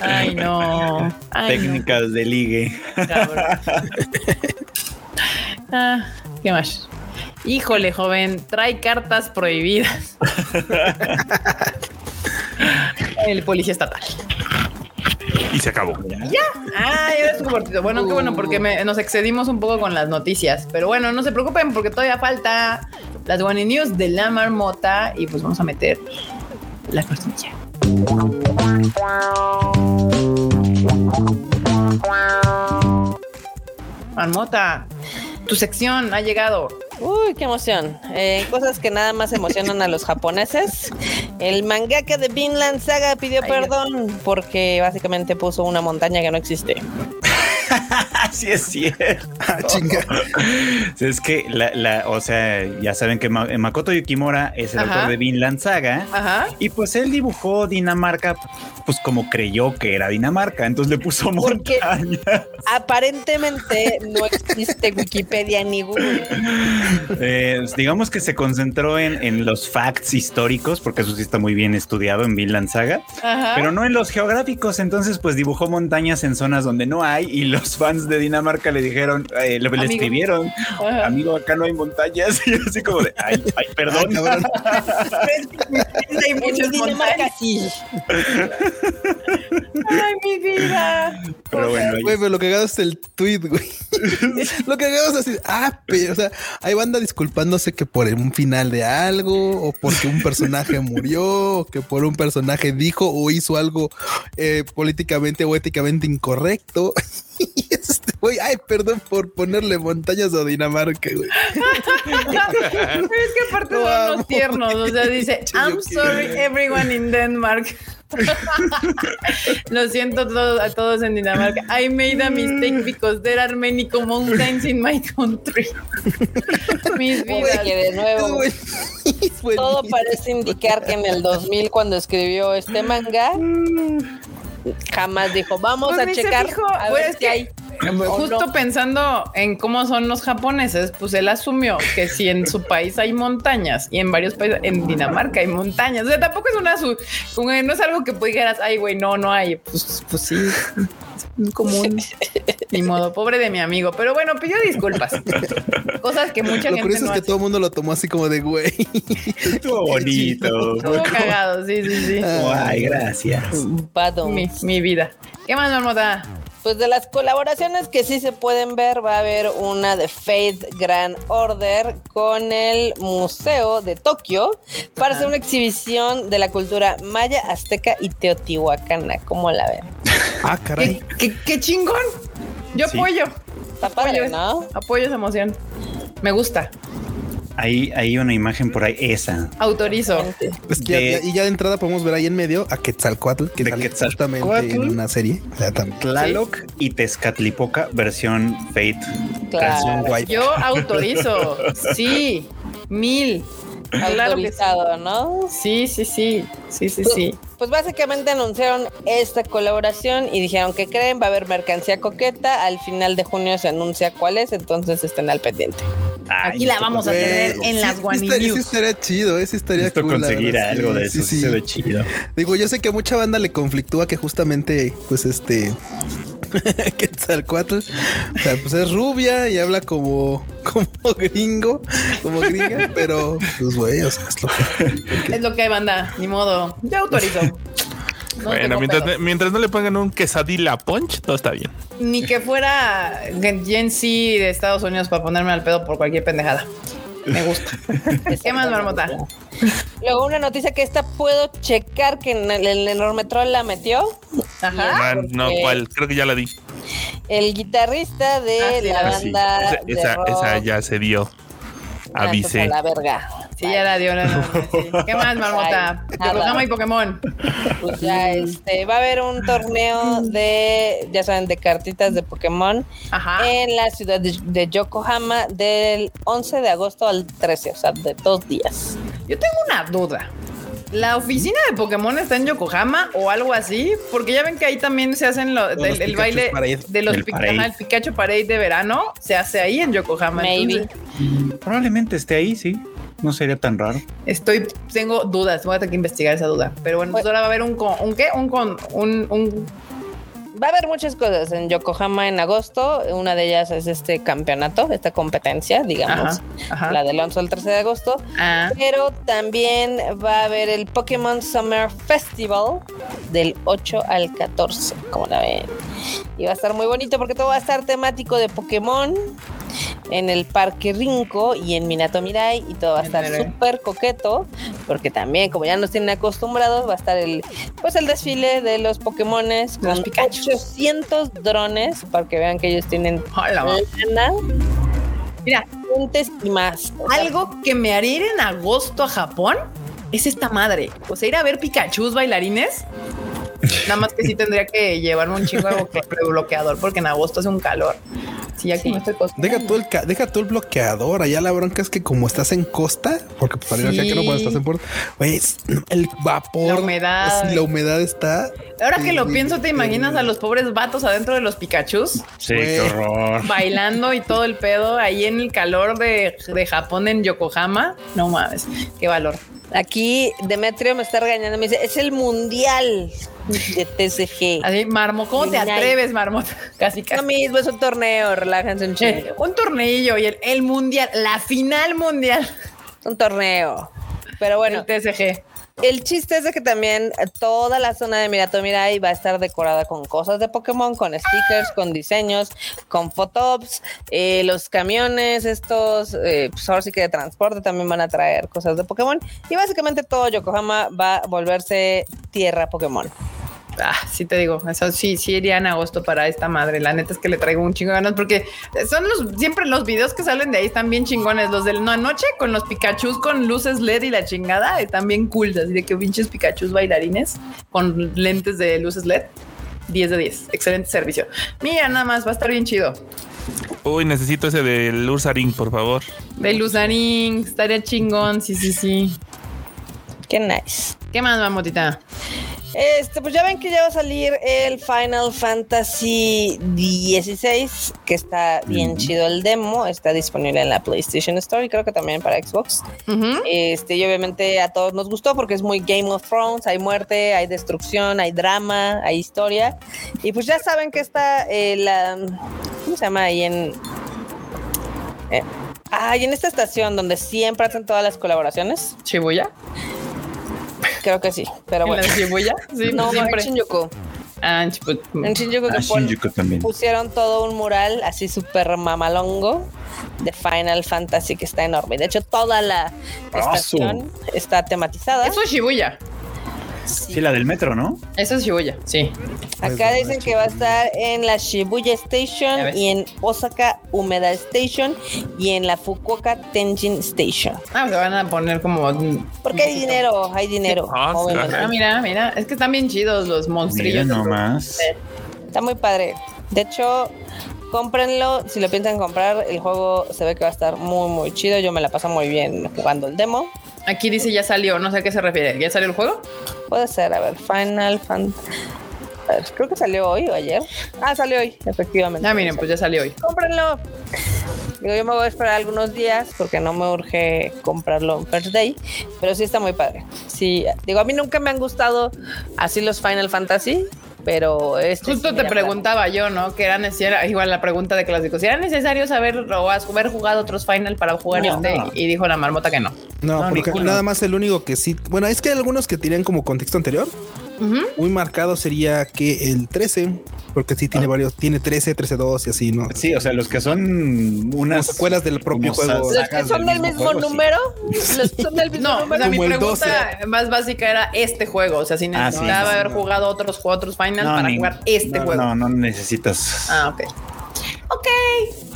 Ay, no. Ay, no. Técnicas de ligue. Cabrón. Ah, ¿Qué más? Híjole, joven, trae cartas prohibidas. El policía estatal. Y se acabó. Ah, ya estuvo cortito. Bueno, qué bueno, porque me- nos excedimos un poco con las noticias. Pero bueno, no se preocupen porque todavía falta las One News de la marmota y pues vamos a meter la cortinilla. Marmota, tu sección ha llegado. Uy, qué emoción. Eh, cosas que nada más emocionan a los japoneses. El mangaka de Vinland Saga pidió Ay, perdón porque básicamente puso una montaña que no existe. Así es cierto. Ah, chinga. Es que, la, la, o sea, ya saben que Ma- Makoto Yukimura es el Ajá. autor de Vinland Saga. Ajá. Y pues él dibujó Dinamarca, pues como creyó que era Dinamarca, entonces le puso Porque- montaña. Aparentemente no existe Wikipedia ni Google. Eh, digamos que se concentró en, en los facts históricos, porque eso sí está muy bien estudiado en Vinland Saga, Ajá. pero no en los geográficos. Entonces, pues dibujó montañas en zonas donde no hay, y los fans de Dinamarca le dijeron, eh, le, escribieron, Ajá. amigo, acá no hay montañas, y así como de, ay, ay, perdón. Ah, cabrón. Hay En muchas Dinamarca sí. Ay, mi vida. Pero bueno, ahí Güey, pero lo que hagas es el tweet, güey. lo que hagas es así, ah, pero, o sea, hay banda disculpándose que por un final de algo, o porque un personaje murió, o que por un personaje dijo o hizo algo eh, políticamente o éticamente incorrecto. Y este güey, ay, perdón por ponerle montañas a Dinamarca, güey. Es que aparte Lo son unos tiernos. O sea, dice, I'm sorry everyone in Denmark. Lo siento todos, a todos en Dinamarca. I made a mistake because there are many mountains in my country. Mis vidas. Que de nuevo, todo parece indicar que en el 2000 cuando escribió este manga jamás dijo, vamos Pues a checar fijó. a Pues ver es si que- hay. Justo no. pensando en cómo son los japoneses, pues él asumió que si en su país hay montañas y en varios países, en Dinamarca hay montañas, o sea, tampoco es una su, no es algo que pues dijeras, ay, güey, no, no hay, pues, pues sí, común, ni modo, pobre de mi amigo, pero bueno, pidió disculpas, cosas que mucha Lo gente curioso no es que hace. todo el mundo lo tomó así como de güey. estuvo bonito. Estuvo cagado, sí, sí, sí. Ay, gracias. Badum. Mi, mi vida. ¿Qué más, Marmota? Pues de las colaboraciones que sí se pueden ver, va a haber una de Faith Grand Order con el Museo de Tokio para hacer una exhibición de la cultura maya, azteca y teotihuacana. ¿Cómo la ven? Ah, ¿Qué, caray. qué, qué chingón? Yo Sí. apoyo. Está padre, Apoyo, ¿no? apoyo esa emoción. Me gusta. Hay, hay una imagen por ahí, esa. Autorizo. Es que ya- y ya de entrada podemos ver ahí en medio a Quetzalcoatl, que De justamente en una serie. O sea. Tlaloc y Tezcatlipoca, versión Fate. Claro. Yo autorizo. Sí. Mil. Autorizado, ¿no? Sí, sí, sí. Sí, sí, Pues, sí. pues básicamente anunciaron esta colaboración y dijeron que creen, va a haber mercancía coqueta. Al final de junio se anuncia cuál es, entonces estén al pendiente. Aquí la vamos a tener en sí, las sí One estaría- Sí, News. estaría chido, ese estaría cool. conseguir verdad, algo sí, de eso, sí. se ve chido. Digo, yo sé que a mucha banda le conflictúa que justamente, pues este, Quetzalcoatl, o sea, pues es rubia y habla como, como gringo, como gringa, pero pues güey, o sea, es lo que... Es lo que hay, banda. Ni modo. Yo autorizo. No bueno, mientras, mientras no le pongan un quesadilla punch, todo está bien. Ni que fuera Gen Z de Estados Unidos para ponerme al pedo por cualquier pendejada. Me gusta. ¿Qué más, Marmota? Luego una noticia que esta puedo checar que en el, el enorme troll la metió. Ajá. Ah, no, ¿cuál? Creo que ya la di. El guitarrista de Ah, sí, la ah, sí. banda Esa, de esa, rock, esa ya se dio. Ah, Avisé. entonces a la verga. Sí, ya la dio. No, no, no, sí. ¿Qué más, Marmota? Nada. Yokohama y Pokémon. Pues ya este va a haber un torneo de ya saben de cartitas de Pokémon Ajá. en la ciudad de, de Yokohama del 11 de agosto al 13, o sea, de dos días. Yo tengo una duda. ¿La oficina de Pokémon está en Yokohama o algo así? Porque ya ven que ahí también se hacen lo- del- el Pikachu baile Parade. de los Pica- parade. ajá, el Pikachu Parade de verano. Se hace ahí en Yokohama. Maybe. Entonces, Probablemente esté ahí, sí. No sería tan raro. estoy, tengo dudas. Voy a tener que investigar esa duda. Pero bueno, pues ahora va a haber un con, un qué, un con, un, un Va a haber muchas cosas en Yokohama en agosto. Una de ellas es este campeonato, esta competencia, digamos, Ajá, ajá. la del 11 al 13 de agosto. ah, Pero también va a haber el Pokémon Summer Festival del 8 al 14, como la ven. Y va a estar muy bonito porque todo va a estar temático de Pokémon en el Parque Rinco y en Minato Mirai y todo va a estar súper coqueto porque también como ya nos tienen acostumbrados va a estar el pues el desfile de los Pokémones con Pikachus. 800 drones para que vean que ellos tienen hola, lana, Mira, y más. O sea, algo que me haría ir en agosto a Japón es esta madre. O sea, ir a ver Pikachu bailarines. Nada más que sí tendría que llevarme un chingo de bloque- bloqueador porque en agosto hace un calor. Sí, aquí me estoy Deja tú, el, deja tú el bloqueador. Allá la bronca es que como estás en costa, porque pues, para ir Sí. acá que no cuando estás en puerto, güey, es- el vapor, La humedad. sí, la humedad está. Ahora que lo Sí, pienso, ¿te imaginas a los pobres vatos adentro de los Pikachus? Sí, qué horror. Bailando y todo el pedo ahí en el calor de, de Japón en Yokohama. No mames, qué valor. Aquí Demetrio me está regañando, me dice, es el mundial de TCG. Así, Marmo, ¿cómo te atreves, Marmota? Casi, Lo casi. mismo, es un torneo, relájense un Eh, chingo. un tornillo y el, el mundial, la final mundial Un torneo. Pero bueno, del TSG. El chiste es de que también eh, toda la zona de Minato Mirai va a estar decorada con cosas de Pokémon, con stickers, con diseños, con photops. Eh, los camiones, estos, eh, pues ahora sí que de transporte también van a traer cosas de Pokémon. Y básicamente todo Yokohama va a volverse tierra Pokémon. Ah, sí te digo, eso sí, sí iría en agosto para esta madre. La neta es que le traigo un chingo de ganas porque son los siempre los videos que salen de ahí están bien chingones. Los del no anoche con los Pikachus con luces LED y la chingada están bien cool. Así de que pinches Pikachus bailarines con lentes de luces LED. 10 de 10. Excelente servicio. Mira, nada más va a estar bien chido. Uy, necesito ese del Ursaring, por favor. De Luzarín, estaría chingón. Sí, sí, sí. Qué nice. ¿Qué más, mamotita? Este, pues ya ven que ya va a salir el Final Fantasy XVI, que está bien chido el demo, está disponible en la PlayStation Store y creo que también para Xbox. Este, y obviamente a todos nos gustó porque es muy Game of Thrones, hay muerte, hay destrucción, hay drama, hay historia. Y pues ya saben que está eh, la ¿cómo se llama ahí en eh, ah, y en esta estación donde siempre hacen todas las colaboraciones, Shibuya. Creo que sí, pero ¿En bueno. la de Shibuya? Sí, No, siempre. en Shinjuku. Ah, en En Shinjuku Ah, Shinjuku también. pusieron todo un mural así súper mamalongo de Final Fantasy que está enorme. De hecho, toda la estación está tematizada. Eso es Shibuya. Sí, la del metro, ¿no? Eso es Shibuya, sí. Acá dicen que va a estar en la Shibuya Ya Station y en Osaka Umeda Station y en la Fukuoka Tenjin Station. Ah, se van a poner como. Porque hay dinero, hay dinero. Ah. Ah, mira, mira. Es que están bien chidos los Mira monstrillos. nomás. Está muy padre. De hecho, cómprenlo. Si lo piensan comprar, el juego se ve que va a estar muy, muy chido. Yo me la paso muy bien jugando el demo. Aquí dice ya salió, no sé a qué se refiere. ¿Ya salió el juego? Puede ser, a ver, Final Fan. a ver, creo que salió hoy o ayer. Ah, salió hoy, efectivamente. Ah, miren, pues ya salió hoy. cómprenlo. Digo, yo me voy a esperar algunos días porque no me urge comprarlo en First Day, pero sí está muy padre. Sí, digo, a mí nunca me han gustado así los Final Fantasy, pero este Justo sí te preguntaba yo, ¿no? Que era necesario, igual la pregunta de clásicos, si era necesario saber o haber jugado otros Final para jugar No. este. Y dijo la marmota que no. No, No, porque nada más el único que sí. Bueno, es que hay algunos que tienen como contexto anterior, muy marcado sería que el 13, porque sí tiene varios, tiene 13, 13, 2 y así, ¿no? Sí, o sea, los que son unas secuelas del propio como juego. Los que son del mismo juego, sí. número. Los que son del mismo No, o número. sea, mi Como pregunta más básica era este juego. O sea, si Ah, sí, necesitaba sí, haber no. jugado otros, otros finals No, para ni- jugar este no, juego. No, no necesitas. Ah, ok. Ok.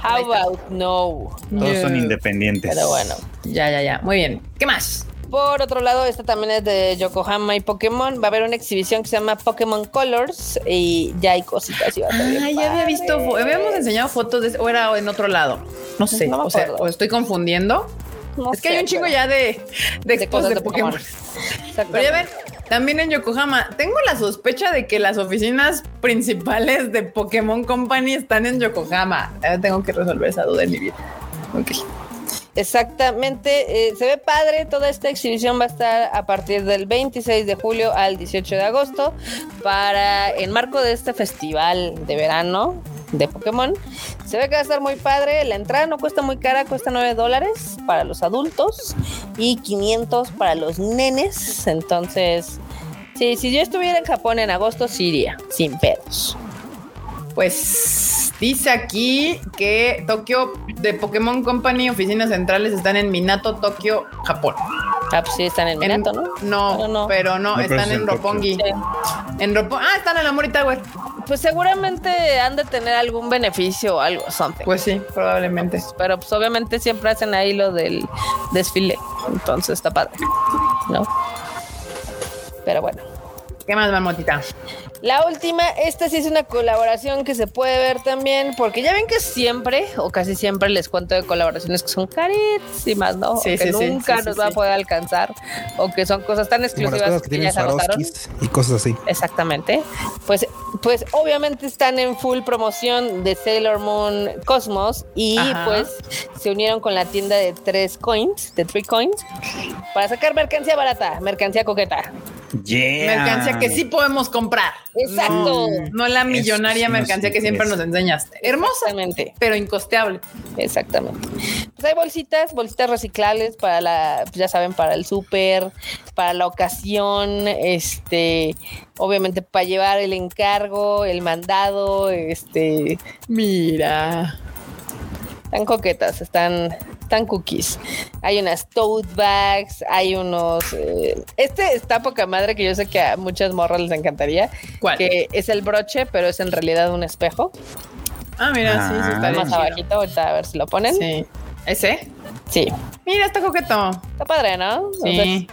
How about no? Todos son independientes. Pero bueno. Ya, ya, ya. Muy bien. ¿Qué más? Por otro lado, esta también es de Yokohama y Pokémon. Va a haber una exhibición que se llama Pokémon Colors y ya hay cositas. y va a Ah, ya había visto, habíamos enseñado fotos de, o era en otro lado. No sé, No o sea, o estoy confundiendo. No es que sé, hay un chingo ya de, de, cosas de, de Pokémon. Pokémon. Pero ya ven, también en Yokohama, tengo la sospecha de que las oficinas principales de Pokémon Company están en Yokohama. Eh, tengo que resolver esa duda en mi vida. Ok. Exactamente, eh, se ve padre, toda esta exhibición va a estar a partir del 26 de julio al 18 de agosto para en marco de este festival de verano de Pokémon. Se ve que va a estar muy padre, la entrada no cuesta muy cara, cuesta 9 dólares para los adultos y 500 para los nenes, entonces... Sí, si yo estuviera en Japón en agosto, sí iría, sin pedos. Pues dice aquí que Tokio de Pokémon Company, oficinas centrales están en Minato, Tokio, Japón. Ah, pues sí, están en En- Minato, ¿no? No, Pero no. pero no, están es en. Sí. En Roppongi. Ah, están en la Mori Tower. Pues seguramente han de tener algún beneficio o algo, something. Pues sí, probablemente. pero pues obviamente siempre hacen ahí lo del desfile. Entonces está padre. ¿No? Pero bueno. ¿Qué más, Marmotita? La última, esta sí es una colaboración que se puede ver también, porque ya ven que siempre, o casi siempre, les cuento de colaboraciones que son carísimas, ¿no? Sí, o que sí, sí, nunca sí, sí, nos va a poder alcanzar, o que son cosas tan Como las exclusivas cosas que, que ya se agotaron. Y cosas así. Exactamente. Pues, pues obviamente están en full promoción de Sailor Moon Cosmos y Ajá. pues se unieron con la tienda de tres coins, de three coins, para sacar mercancía barata, mercancía coqueta. Yeah. Mercancía que sí podemos comprar. Exacto. No, no la millonaria mercancía que siempre interesa. nos enseñaste. Hermosa, Exactamente, pero incosteable. exactamente. Pues hay bolsitas, bolsitas reciclables para la, pues ya saben, para el súper, para la ocasión, este, obviamente para llevar el encargo, el mandado, este, Mira. Están coquetas, están, están cookies. Hay unas tote bags, hay unos. eh, este está poca madre que yo sé que a muchas morras les encantaría. ¿Cuál? Que es el broche, pero es en realidad un espejo. Ah, mira, sí, sí, está bien Más abajito, ahorita a ver si lo ponen. Sí. Sí. ¿Ese? Mira, está coqueto. Está padre, ¿no? O sea, Sí.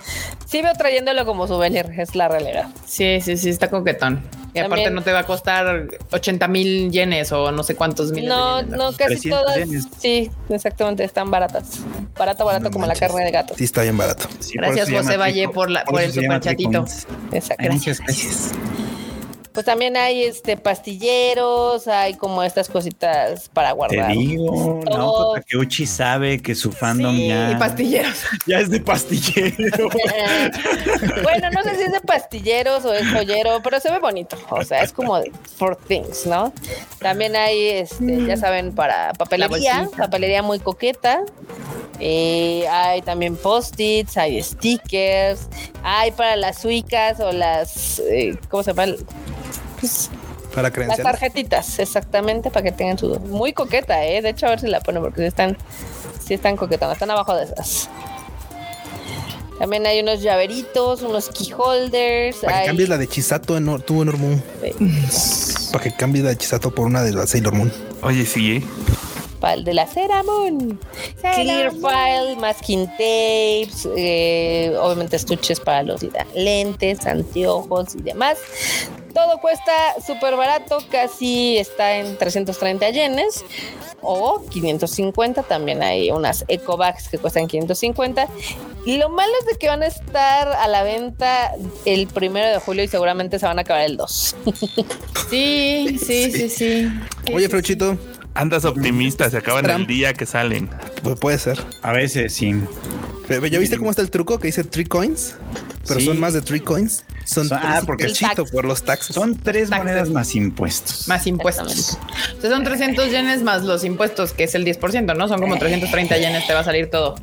sí veo trayéndolo como souvenir, es la realidad. Sí, sí, sí, está coquetón. Y aparte no te va a costar 80 mil yenes o no sé cuántos miles No, yenes. no, casi 300 todas. yenes. Sí, exactamente, están baratas. Barato, barato No como manches. la carne de gato. Sí, está bien barato. Sí, por Gracias, José Valle, por la- por eso el superchatito. Esa, Hay gracias. Pues también hay este pastilleros, hay como estas cositas para Te guardar. digo, Todo. no, Takeuchi sabe que su fandom Sí, ya, y pastilleros. ya es de pastillero. bueno, no sé si es de pastilleros o es joyero, pero se ve bonito. O sea, es como de for things, ¿no? También hay, este, ya saben, para papelería, papelería muy coqueta. Eh, hay también post-its, hay stickers, hay para las suicas o las, eh, ¿cómo se llama? Pues, Para las credenciales. tarjetitas, exactamente, para que tengan su... Muy coqueta, ¿eh? De hecho, a ver si la ponen porque sí están, sí están coquetonas, están abajo de esas. También hay unos llaveritos, unos key holders. Para que hay- cambies la de Chisato en tu Sailor Moon. Para que cambies la de Chisato por una de la Sailor Moon. Oye, sí, ¿eh? para el de la Ceramon. Clear file, masking tapes, eh, obviamente estuches para los lentes, anteojos y demás. Todo cuesta súper barato, casi está en 330 yenes o 550. También hay unas eco bags que cuestan 550. Y lo malo es de que van a estar a la venta el primero de julio y seguramente se van a acabar el 2. Sí, sí, sí, sí. Oye, Fruchito, Andas optimista, se acaban el día que salen. pues puede ser. A veces sí. Pero, ¿Ya viste cómo está el truco que dice three coins? Pero Sí. son más de three coins. Son ah, porque- tax. por los taxes. Son tres Taxes. monedas más impuestos. Más impuestos. O sea, son 300 yenes más los impuestos, que es el 10%, ¿no? Son como 330 yenes, te va a salir todo.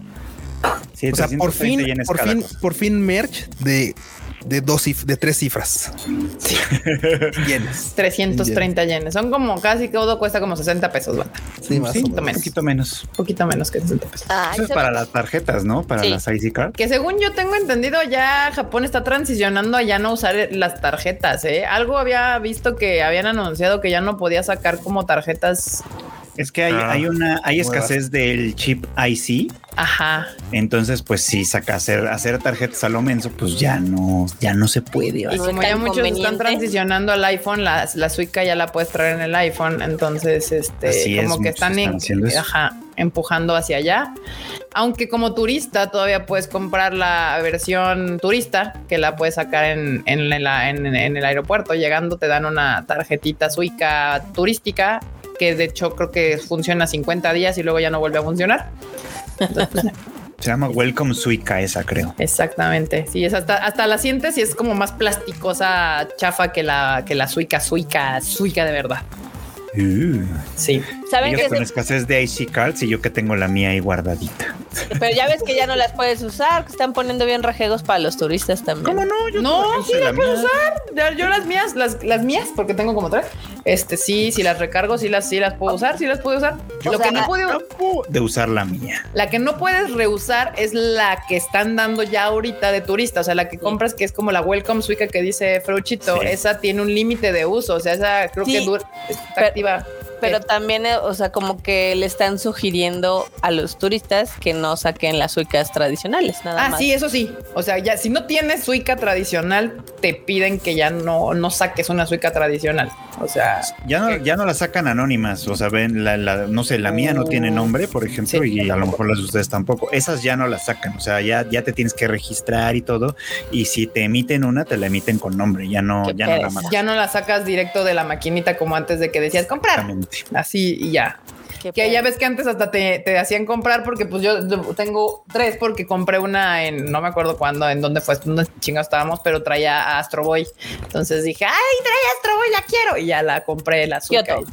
Sí, o sea, por 330 fin, yenes por fin, por fin merch de de dos cif- de tres cifras. Yenes. 330 yenes. Son como casi todo cuesta como 60 pesos, banda. Sí, más Sí, o un menos. menos. poquito menos. Un poquito menos que 60 pesos. Ay, Eso es para las tarjetas, ¿no? Para Sí. las IC card. Que según yo tengo entendido, ya Japón está transicionando a ya no usar las tarjetas. ¿eh? Algo había visto que habían anunciado que ya no podía sacar como tarjetas. Es que hay, Ah. hay una, hay escasez del chip IC. Ajá. Entonces, pues sí, saca hacer, hacer tarjetas a lo menso, pues ya no, ya no se puede. Y como ya muchos están transicionando al iPhone, la, la Suica ya la puedes traer en el iPhone. Entonces, este, Así es, como que están, están en- ajá, empujando hacia allá. Aunque como turista todavía puedes comprar la versión turista que la puedes sacar en, en la- en- en el aeropuerto. Llegando te dan una tarjetita Suica turística que de hecho creo que funciona 50 días y luego ya no vuelve a funcionar. Se llama Welcome Suica esa, creo. Exactamente. Sí, es hasta, hasta la sientes y es como más plasticosa, chafa que la, que la Suica, Suica, Suica de verdad. Uh, Sí. ¿Saben ellos que con se- escasez de IC cards y yo que tengo la mía ahí guardadita. Pero ya ves que ya no las puedes usar, que están poniendo bien rejegos para los turistas también. no? Yo No, yo sí las puedo mía. usar. Ya, Yo las mías, las, las mías, porque tengo como tres. Este sí, si las recargo, sí las, sí las puedo usar, sí las puedo usar. O Lo sea, que no puedo, Acabo de usar la mía. la que no puedes reusar es la que están dando ya ahorita de turista. O sea, la que compras, que es como la Welcome Suica que dice Freuchito, Sí. esa tiene un límite de uso. O sea, esa creo Sí, que dura, está pero- positiva. Pero Eh, también, eh, o sea, como que le están sugiriendo a los turistas que no saquen las suicas tradicionales, nada Ah, más. sí, eso sí. O sea, ya si no tienes suica tradicional, te piden que ya no, no saques una suica tradicional. O sea, Ya no, ya no la sacan anónimas. O sea, ven, la, la- no sé, la mía no tiene nombre, por ejemplo, Sí. y a lo mejor las de ustedes tampoco. Esas ya no las sacan. O sea, ya, ya te tienes que registrar y todo. Y si te emiten una, te la emiten con nombre. Ya no, ya no la ya no la sacas directo de la maquinita como antes de que decías comprar. Así y ya. Qué Que ya ves que antes hasta te, te hacían comprar porque pues yo tengo tres porque compré una en, no me acuerdo cuándo, en dónde fue, dónde chingados estábamos, pero traía a Astro Boy. Entonces dije, ay, trae Astro Boy, la quiero. Y ya la compré, la. Kioto.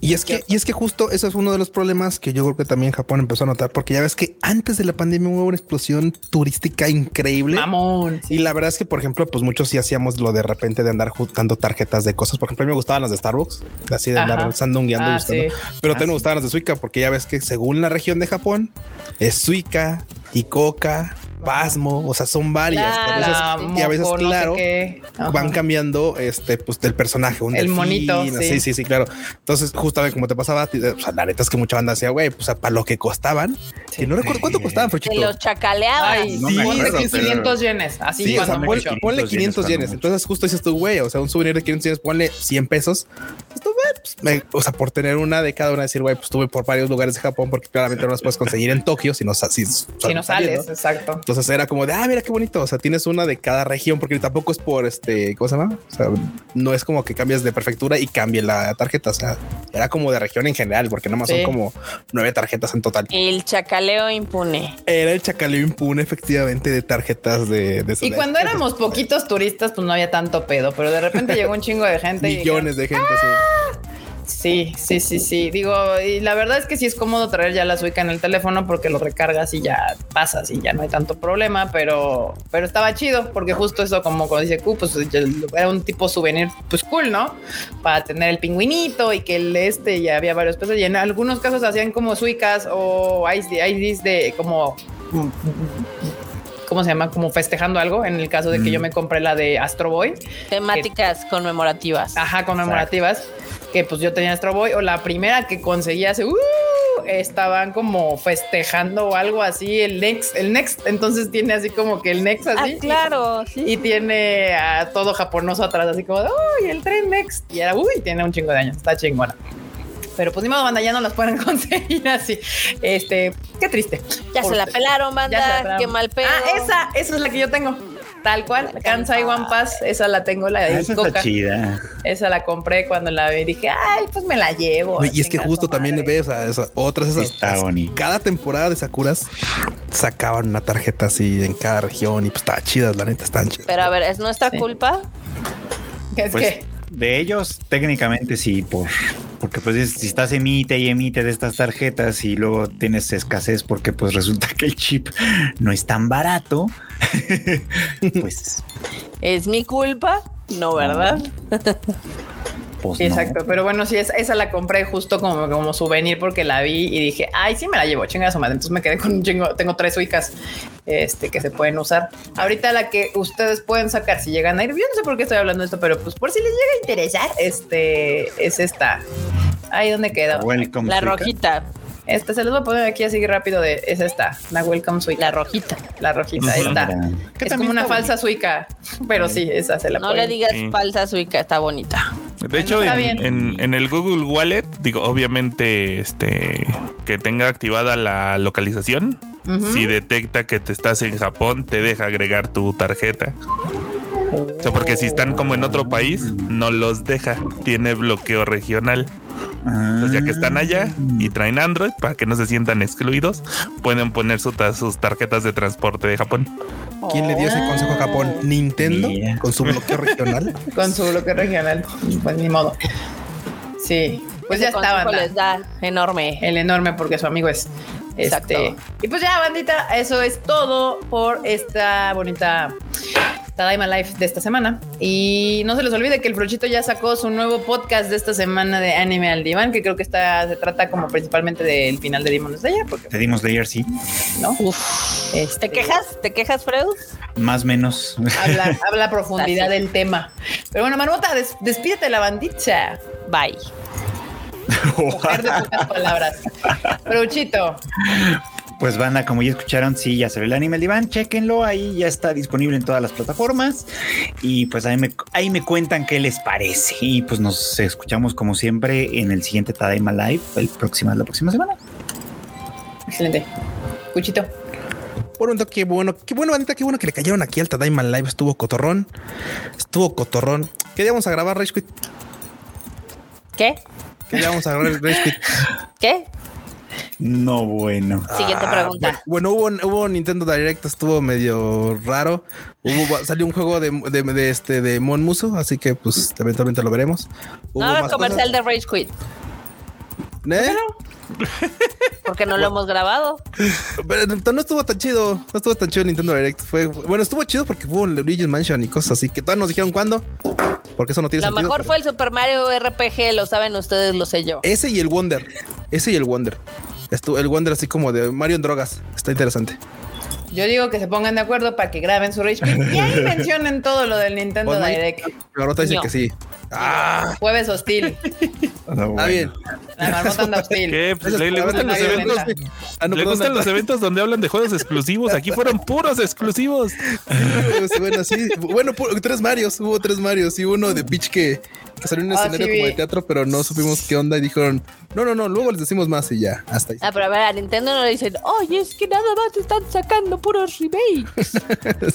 Y es que, y es que justo eso es uno de los problemas que yo creo que también Japón empezó a notar, porque ya ves que antes de la pandemia hubo una explosión turística increíble. Mamón. Y la verdad es que, por ejemplo, pues muchos sí hacíamos lo de repente de andar juntando tarjetas de cosas. Por ejemplo, a mí me gustaban las de Starbucks, así de andar Ajá. sandungueando y Ah, buscando. sí. Pero Ah, también me gustaban las de Suica, porque ya ves que según la región de Japón es Suica y Coca, Pasmo, o sea, son varias. A veces- La y a veces, moco, no sé claro, van cambiando este pues del personaje un El delfín, monito, sí. sí. sí sí claro entonces justamente como te pasaba o sea, la neta es que mucha banda decía güey pues para lo que costaban Sí. y no recuerdo cuánto costaban Fruchito los chacaleaban. Ay, No acuerdo, que pero- 500 yenes. Así Sí, o sea, cuando mucho. ponle 500 500 yenes, yenes. cuando Entonces, justo dices tú, güey, o sea, un souvenir de 500 yenes, ponle 100 pesos. Pues tú, güey, pues, me- o sea, por tener una de cada una, decir, güey, pues estuve por varios lugares de Japón, porque claramente no las puedes conseguir en Tokio si no, si, Si no sales, exacto. Entonces era como de, ah, mira qué bonito. O sea, tienes una de cada región, porque tampoco es por este, ¿cómo se llama? O sea, no es como que cambias de prefectura y cambie la tarjeta. O sea, era como de región en general, porque nomás Sí. son como nueve tarjetas en total. El chacaleo impune. Era el chacaleo impune, efectivamente, de tarjetas de, de Y cuando éramos poquitos turistas, pues no había tanto pedo, pero de repente llegó un chingo de gente. y millones de gente. sí. Sí, sí, sí, sí. Digo, y la verdad es que sí es cómodo traer ya la Suica en el teléfono porque lo recargas y ya pasas y ya no hay tanto problema, pero, pero estaba chido porque justo eso, como cuando dice Q, pues era un tipo souvenir, pues cool, ¿no? Para tener el pingüinito y que el este ya había varios pesos y en algunos casos hacían como Suicas o ice, IDs de como ¿cómo se llama? Como festejando algo. En el caso de que Mm. yo me compré la de Astro Boy, Temáticas conmemorativas. ajá, conmemorativas, que pues yo tenía Astro Boy, o la primera que conseguí hace, uh, estaban como festejando o algo así, el Next, el Next, entonces tiene así como que el Next Ah, así. claro, sí. Y tiene a todo japonoso atrás, así como, uy, el tren Next. Y era, uy, tiene un chingo de años, está chingona. Pero pues ni modo, banda, ya no las pueden conseguir así. Este, qué triste. ya se la pelaron, banda. Qué mal pedo. Ah, esa, esa es la que yo tengo. Tal cual, La Kansai. One Pass, esa la tengo, la Ah, de esa Coca. está chida. Esa la compré cuando la vi y dije, ay, pues me la llevo. Y es que justo también madre. ves a esa- otras esas. Está bonito. Cada temporada de Sakuras sacaban una tarjeta así en cada región y pues estaba chidas, la neta, están chidas. Pero a ver, ¿es nuestra Sí. culpa? Es Pues, que de ellos, técnicamente sí, por, porque pues es- si estás emite y emite de estas tarjetas y luego tienes escasez porque pues resulta que el chip no es tan barato, pues, ¿Es mi culpa? No, ¿verdad? Pues Sí, no. Exacto, pero bueno, sí, esa, esa la compré justo como, como souvenir porque la vi y dije, ay, sí me la llevo, chinga su madre. Entonces me quedé con un chingo, tengo tres suicas este, que se pueden usar. Ahorita la que ustedes pueden sacar si llegan a ir, yo no sé por qué estoy hablando de esto, pero pues por si les llega a interesar, este es esta. Ay, ¿dónde queda? Welcome, La Suica. rojita. Esta se los voy a poner aquí así rápido de, es esta, la Welcome Suica. La rojita. La rojita, Ujú. esta. Que Es como una falsa suica, pero sí, esa se la No le digas Sí. falsa suica, está bonita. De hecho, en, bien. en- en el Google Wallet, digo, obviamente, este, que tenga activada la localización. Si detecta que te estás en Japón, te deja agregar tu tarjeta. O sea, porque si están como en otro país, no los deja. Tiene bloqueo regional. Entonces, ya que están allá y traen Android, para que no se sientan excluidos, pueden poner su ta- sus tarjetas de transporte de Japón. ¿Quién le dio ese consejo a Japón? Nintendo Mira. con su bloqueo regional. con su bloque regional. Pues ni modo. Sí, pues ya Ese banda. les da enorme. El enorme porque su amigo es. Exacto. Este, y pues ya, bandita, eso es todo por esta bonita Tadaima Life de esta semana. Y no se les olvide que el Frochito ya sacó su nuevo podcast de esta semana de Anime al Diván, que creo que está, se trata como principalmente del final de Demon Slayer, porque Te dimos layer, sí, no. Uf. Este, ¿Te quejas? ¿Te quejas, Freud? más o menos. Habla, habla a profundidad Así. del tema. Pero bueno, Marmota, des- despídete la bandita. Bye. Mujer de pocas palabras. Pues banda, como ya escucharon, sí, ya se ve el anime el diván, chéquenlo, ahí ya está disponible en todas las plataformas y pues ahí me, ahí me cuentan qué les parece y pues nos escuchamos como siempre en el siguiente Tadaima Live, el próximo, la próxima semana. Excelente. Cuchito. Por un qué bueno, qué bueno, bandita, qué bueno que le cayeron aquí al Tadaima Live. Estuvo cotorrón. Estuvo cotorrón. ¿Qué día vamos a grabar, Rage Quit? ¿Qué? ¿Qué día vamos a grabar el Rage Quit? ¿Qué? No, bueno. Siguiente Ah, pregunta. Bueno, hubo, hubo Nintendo Direct, estuvo medio raro. Hubo, salió un juego de, de, de este de Mon Muso, así que pues eventualmente lo veremos. Hubo No, el más comercial cosas. de Rage Quit. ¿Eh? Porque no lo hemos grabado. Pero no estuvo tan chido, no estuvo tan chido el Nintendo Direct. Fue bueno, estuvo chido porque hubo el Luigi's Mansion y cosas así que todavía nos dijeron cuándo, porque eso no tiene Lo sentido. mejor fue el Super Mario RPG, lo saben ustedes, lo sé yo. Ese y el Wonder, ese y el Wonder. Estuvo el Wonder así como de Mario en drogas. Está interesante. Yo digo que se pongan de acuerdo para que graben su Rage Quit y ahí mencionen todo lo del Nintendo Pues, Direct. Garota dice No. que sí. Ah, Jueves hostil. está bien. La marmota anda hostil. ¿Qué? Pues, le, gustan los eventos. Ah, no, le perdón, gustan no. los eventos donde hablan de juegos exclusivos. Aquí fueron puros exclusivos. bueno, sí. Bueno, tres Marios, hubo tres Marios y uno de Peach que, que salió en un Ah, escenario sí, como vi. de teatro, pero no supimos qué onda y dijeron, no, no, no, luego les decimos más y ya, hasta ahí. Ah, pero a ver, a Nintendo no le dicen, oye, es que nada más están sacando puros remakes.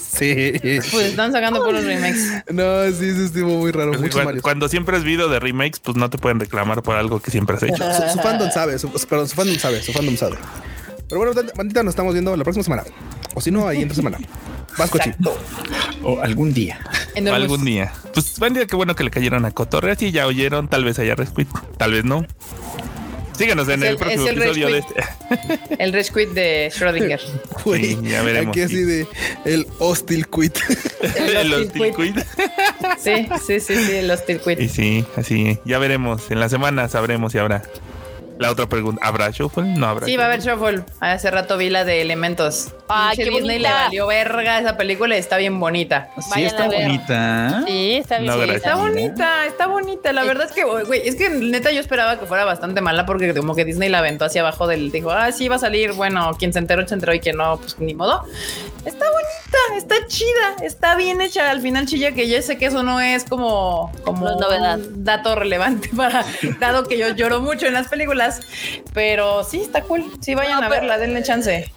sí. Pues están sacando puros remakes. No, sí, sí, estuvo muy raro. Cuando, Marios. cuando siempre es video de remakes, pues no te pueden reclamar por algo que siempre has hecho. Su, su fandom sabe, su, perdón, su fandom sabe, su fandom sabe. Pero bueno, bandita, nos estamos viendo la próxima semana. O si no, ahí en semana. Vas, cochi. Exacto. O algún día. Enormous. Algún día. Pues buen día, qué bueno que le cayeron a Cotorre. Así ya oyeron, tal vez haya resquit, tal vez no. Síganos en el, el- próximo el episodio de este. El Rage Quit de Schrödinger. Sí, ya veremos, Aquí así sí. de el hostil quit. el Hostil Hostil Quit. Sí, sí, sí, sí, el Hostil Y Quit. sí, así. Ya veremos. En la semana sabremos si habrá. La otra pregunta, ¿habrá shuffle? No habrá. Sí, va a haber Shuffle. Hace rato vi la de Elementos. Ay, Pinche qué Disney le valió verga esa película y está bien bonita. Sí, Vayan está bonita. Sí, está bien. No, bonita. gracias. Está bonita, está bonita. La verdad es que, güey, es que neta yo esperaba que fuera bastante mala porque como que Disney la aventó hacia abajo del, dijo, ah, sí va a salir, bueno, quien se enteró, se enteró y quien no, pues ni modo. Está bonita, está chida, está bien hecha. Al final chilla que ya sé que eso no es como, como No es novedad. un dato relevante para, dado que yo lloro mucho en las películas, pero sí está cool. Sí vayan No, a verla, denle chance.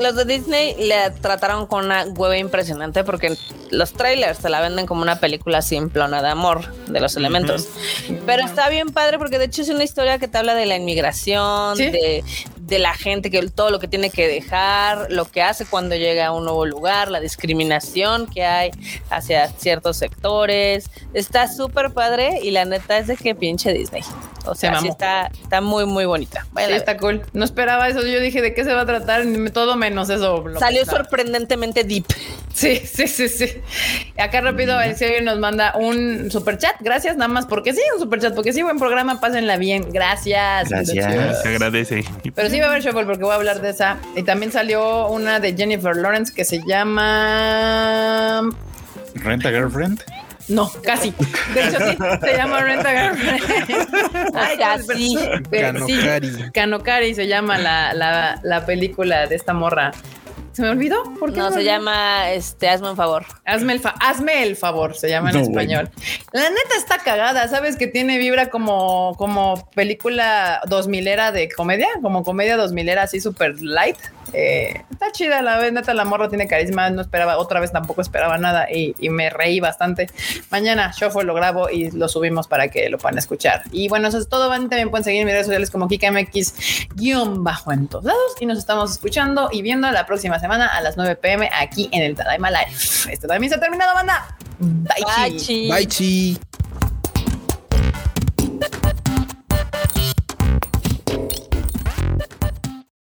Los de Disney le trataron con una hueva impresionante porque los trailers se la venden como una película simplona de amor de los elementos. Pero está bien padre porque de hecho es una historia que te habla de la inmigración, Sí. de, de la gente, que todo lo que tiene que dejar, lo que hace cuando llega a un nuevo lugar, la discriminación que hay hacia ciertos sectores. Está súper padre y la neta es de que pinche Disney. O sea, sí está, está muy, muy bonita. sí, está cool. No esperaba eso. Yo dije, ¿de qué se va a tratar? Todo menos eso. Salió sorprendentemente deep. Sí, sí, sí, sí. Acá rápido el serio nos manda un super chat. Gracias, nada más porque sí, un super chat, porque sí, buen programa, pásenla bien. Gracias. Gracias. Se agradece. Pero sí va a haber Shuffle porque voy a hablar de esa. Y también salió una de Jennifer Lawrence que se llama Renta Girlfriend. No, casi. De hecho, sí, se llama Renta Girlfriend. Ay, casi. Kanokari. Kanokari se llama la, la, la película de esta morra. ¿Se me olvidó? ¿Por qué no, se llama este, Hazme un favor. Hazme el, hazme el favor, se llama en español. La neta está cagada, ¿sabes? Que tiene vibra como, como película dos milera de comedia, como comedia dos milera así súper light. Eh, está chida la vez, neta, la morra tiene carisma, no esperaba, otra vez tampoco esperaba nada y, me reí bastante. Mañana fue lo grabo y lo subimos para que lo puedan escuchar. Y bueno, eso es todo, también pueden seguir en mis redes sociales como KikaMX guion bajo en todos lados y nos estamos escuchando y viendo la próxima semana a las 9 pm aquí en el Tadaima Live. Esto también se ha terminado, banda. Bye, Bye, chi.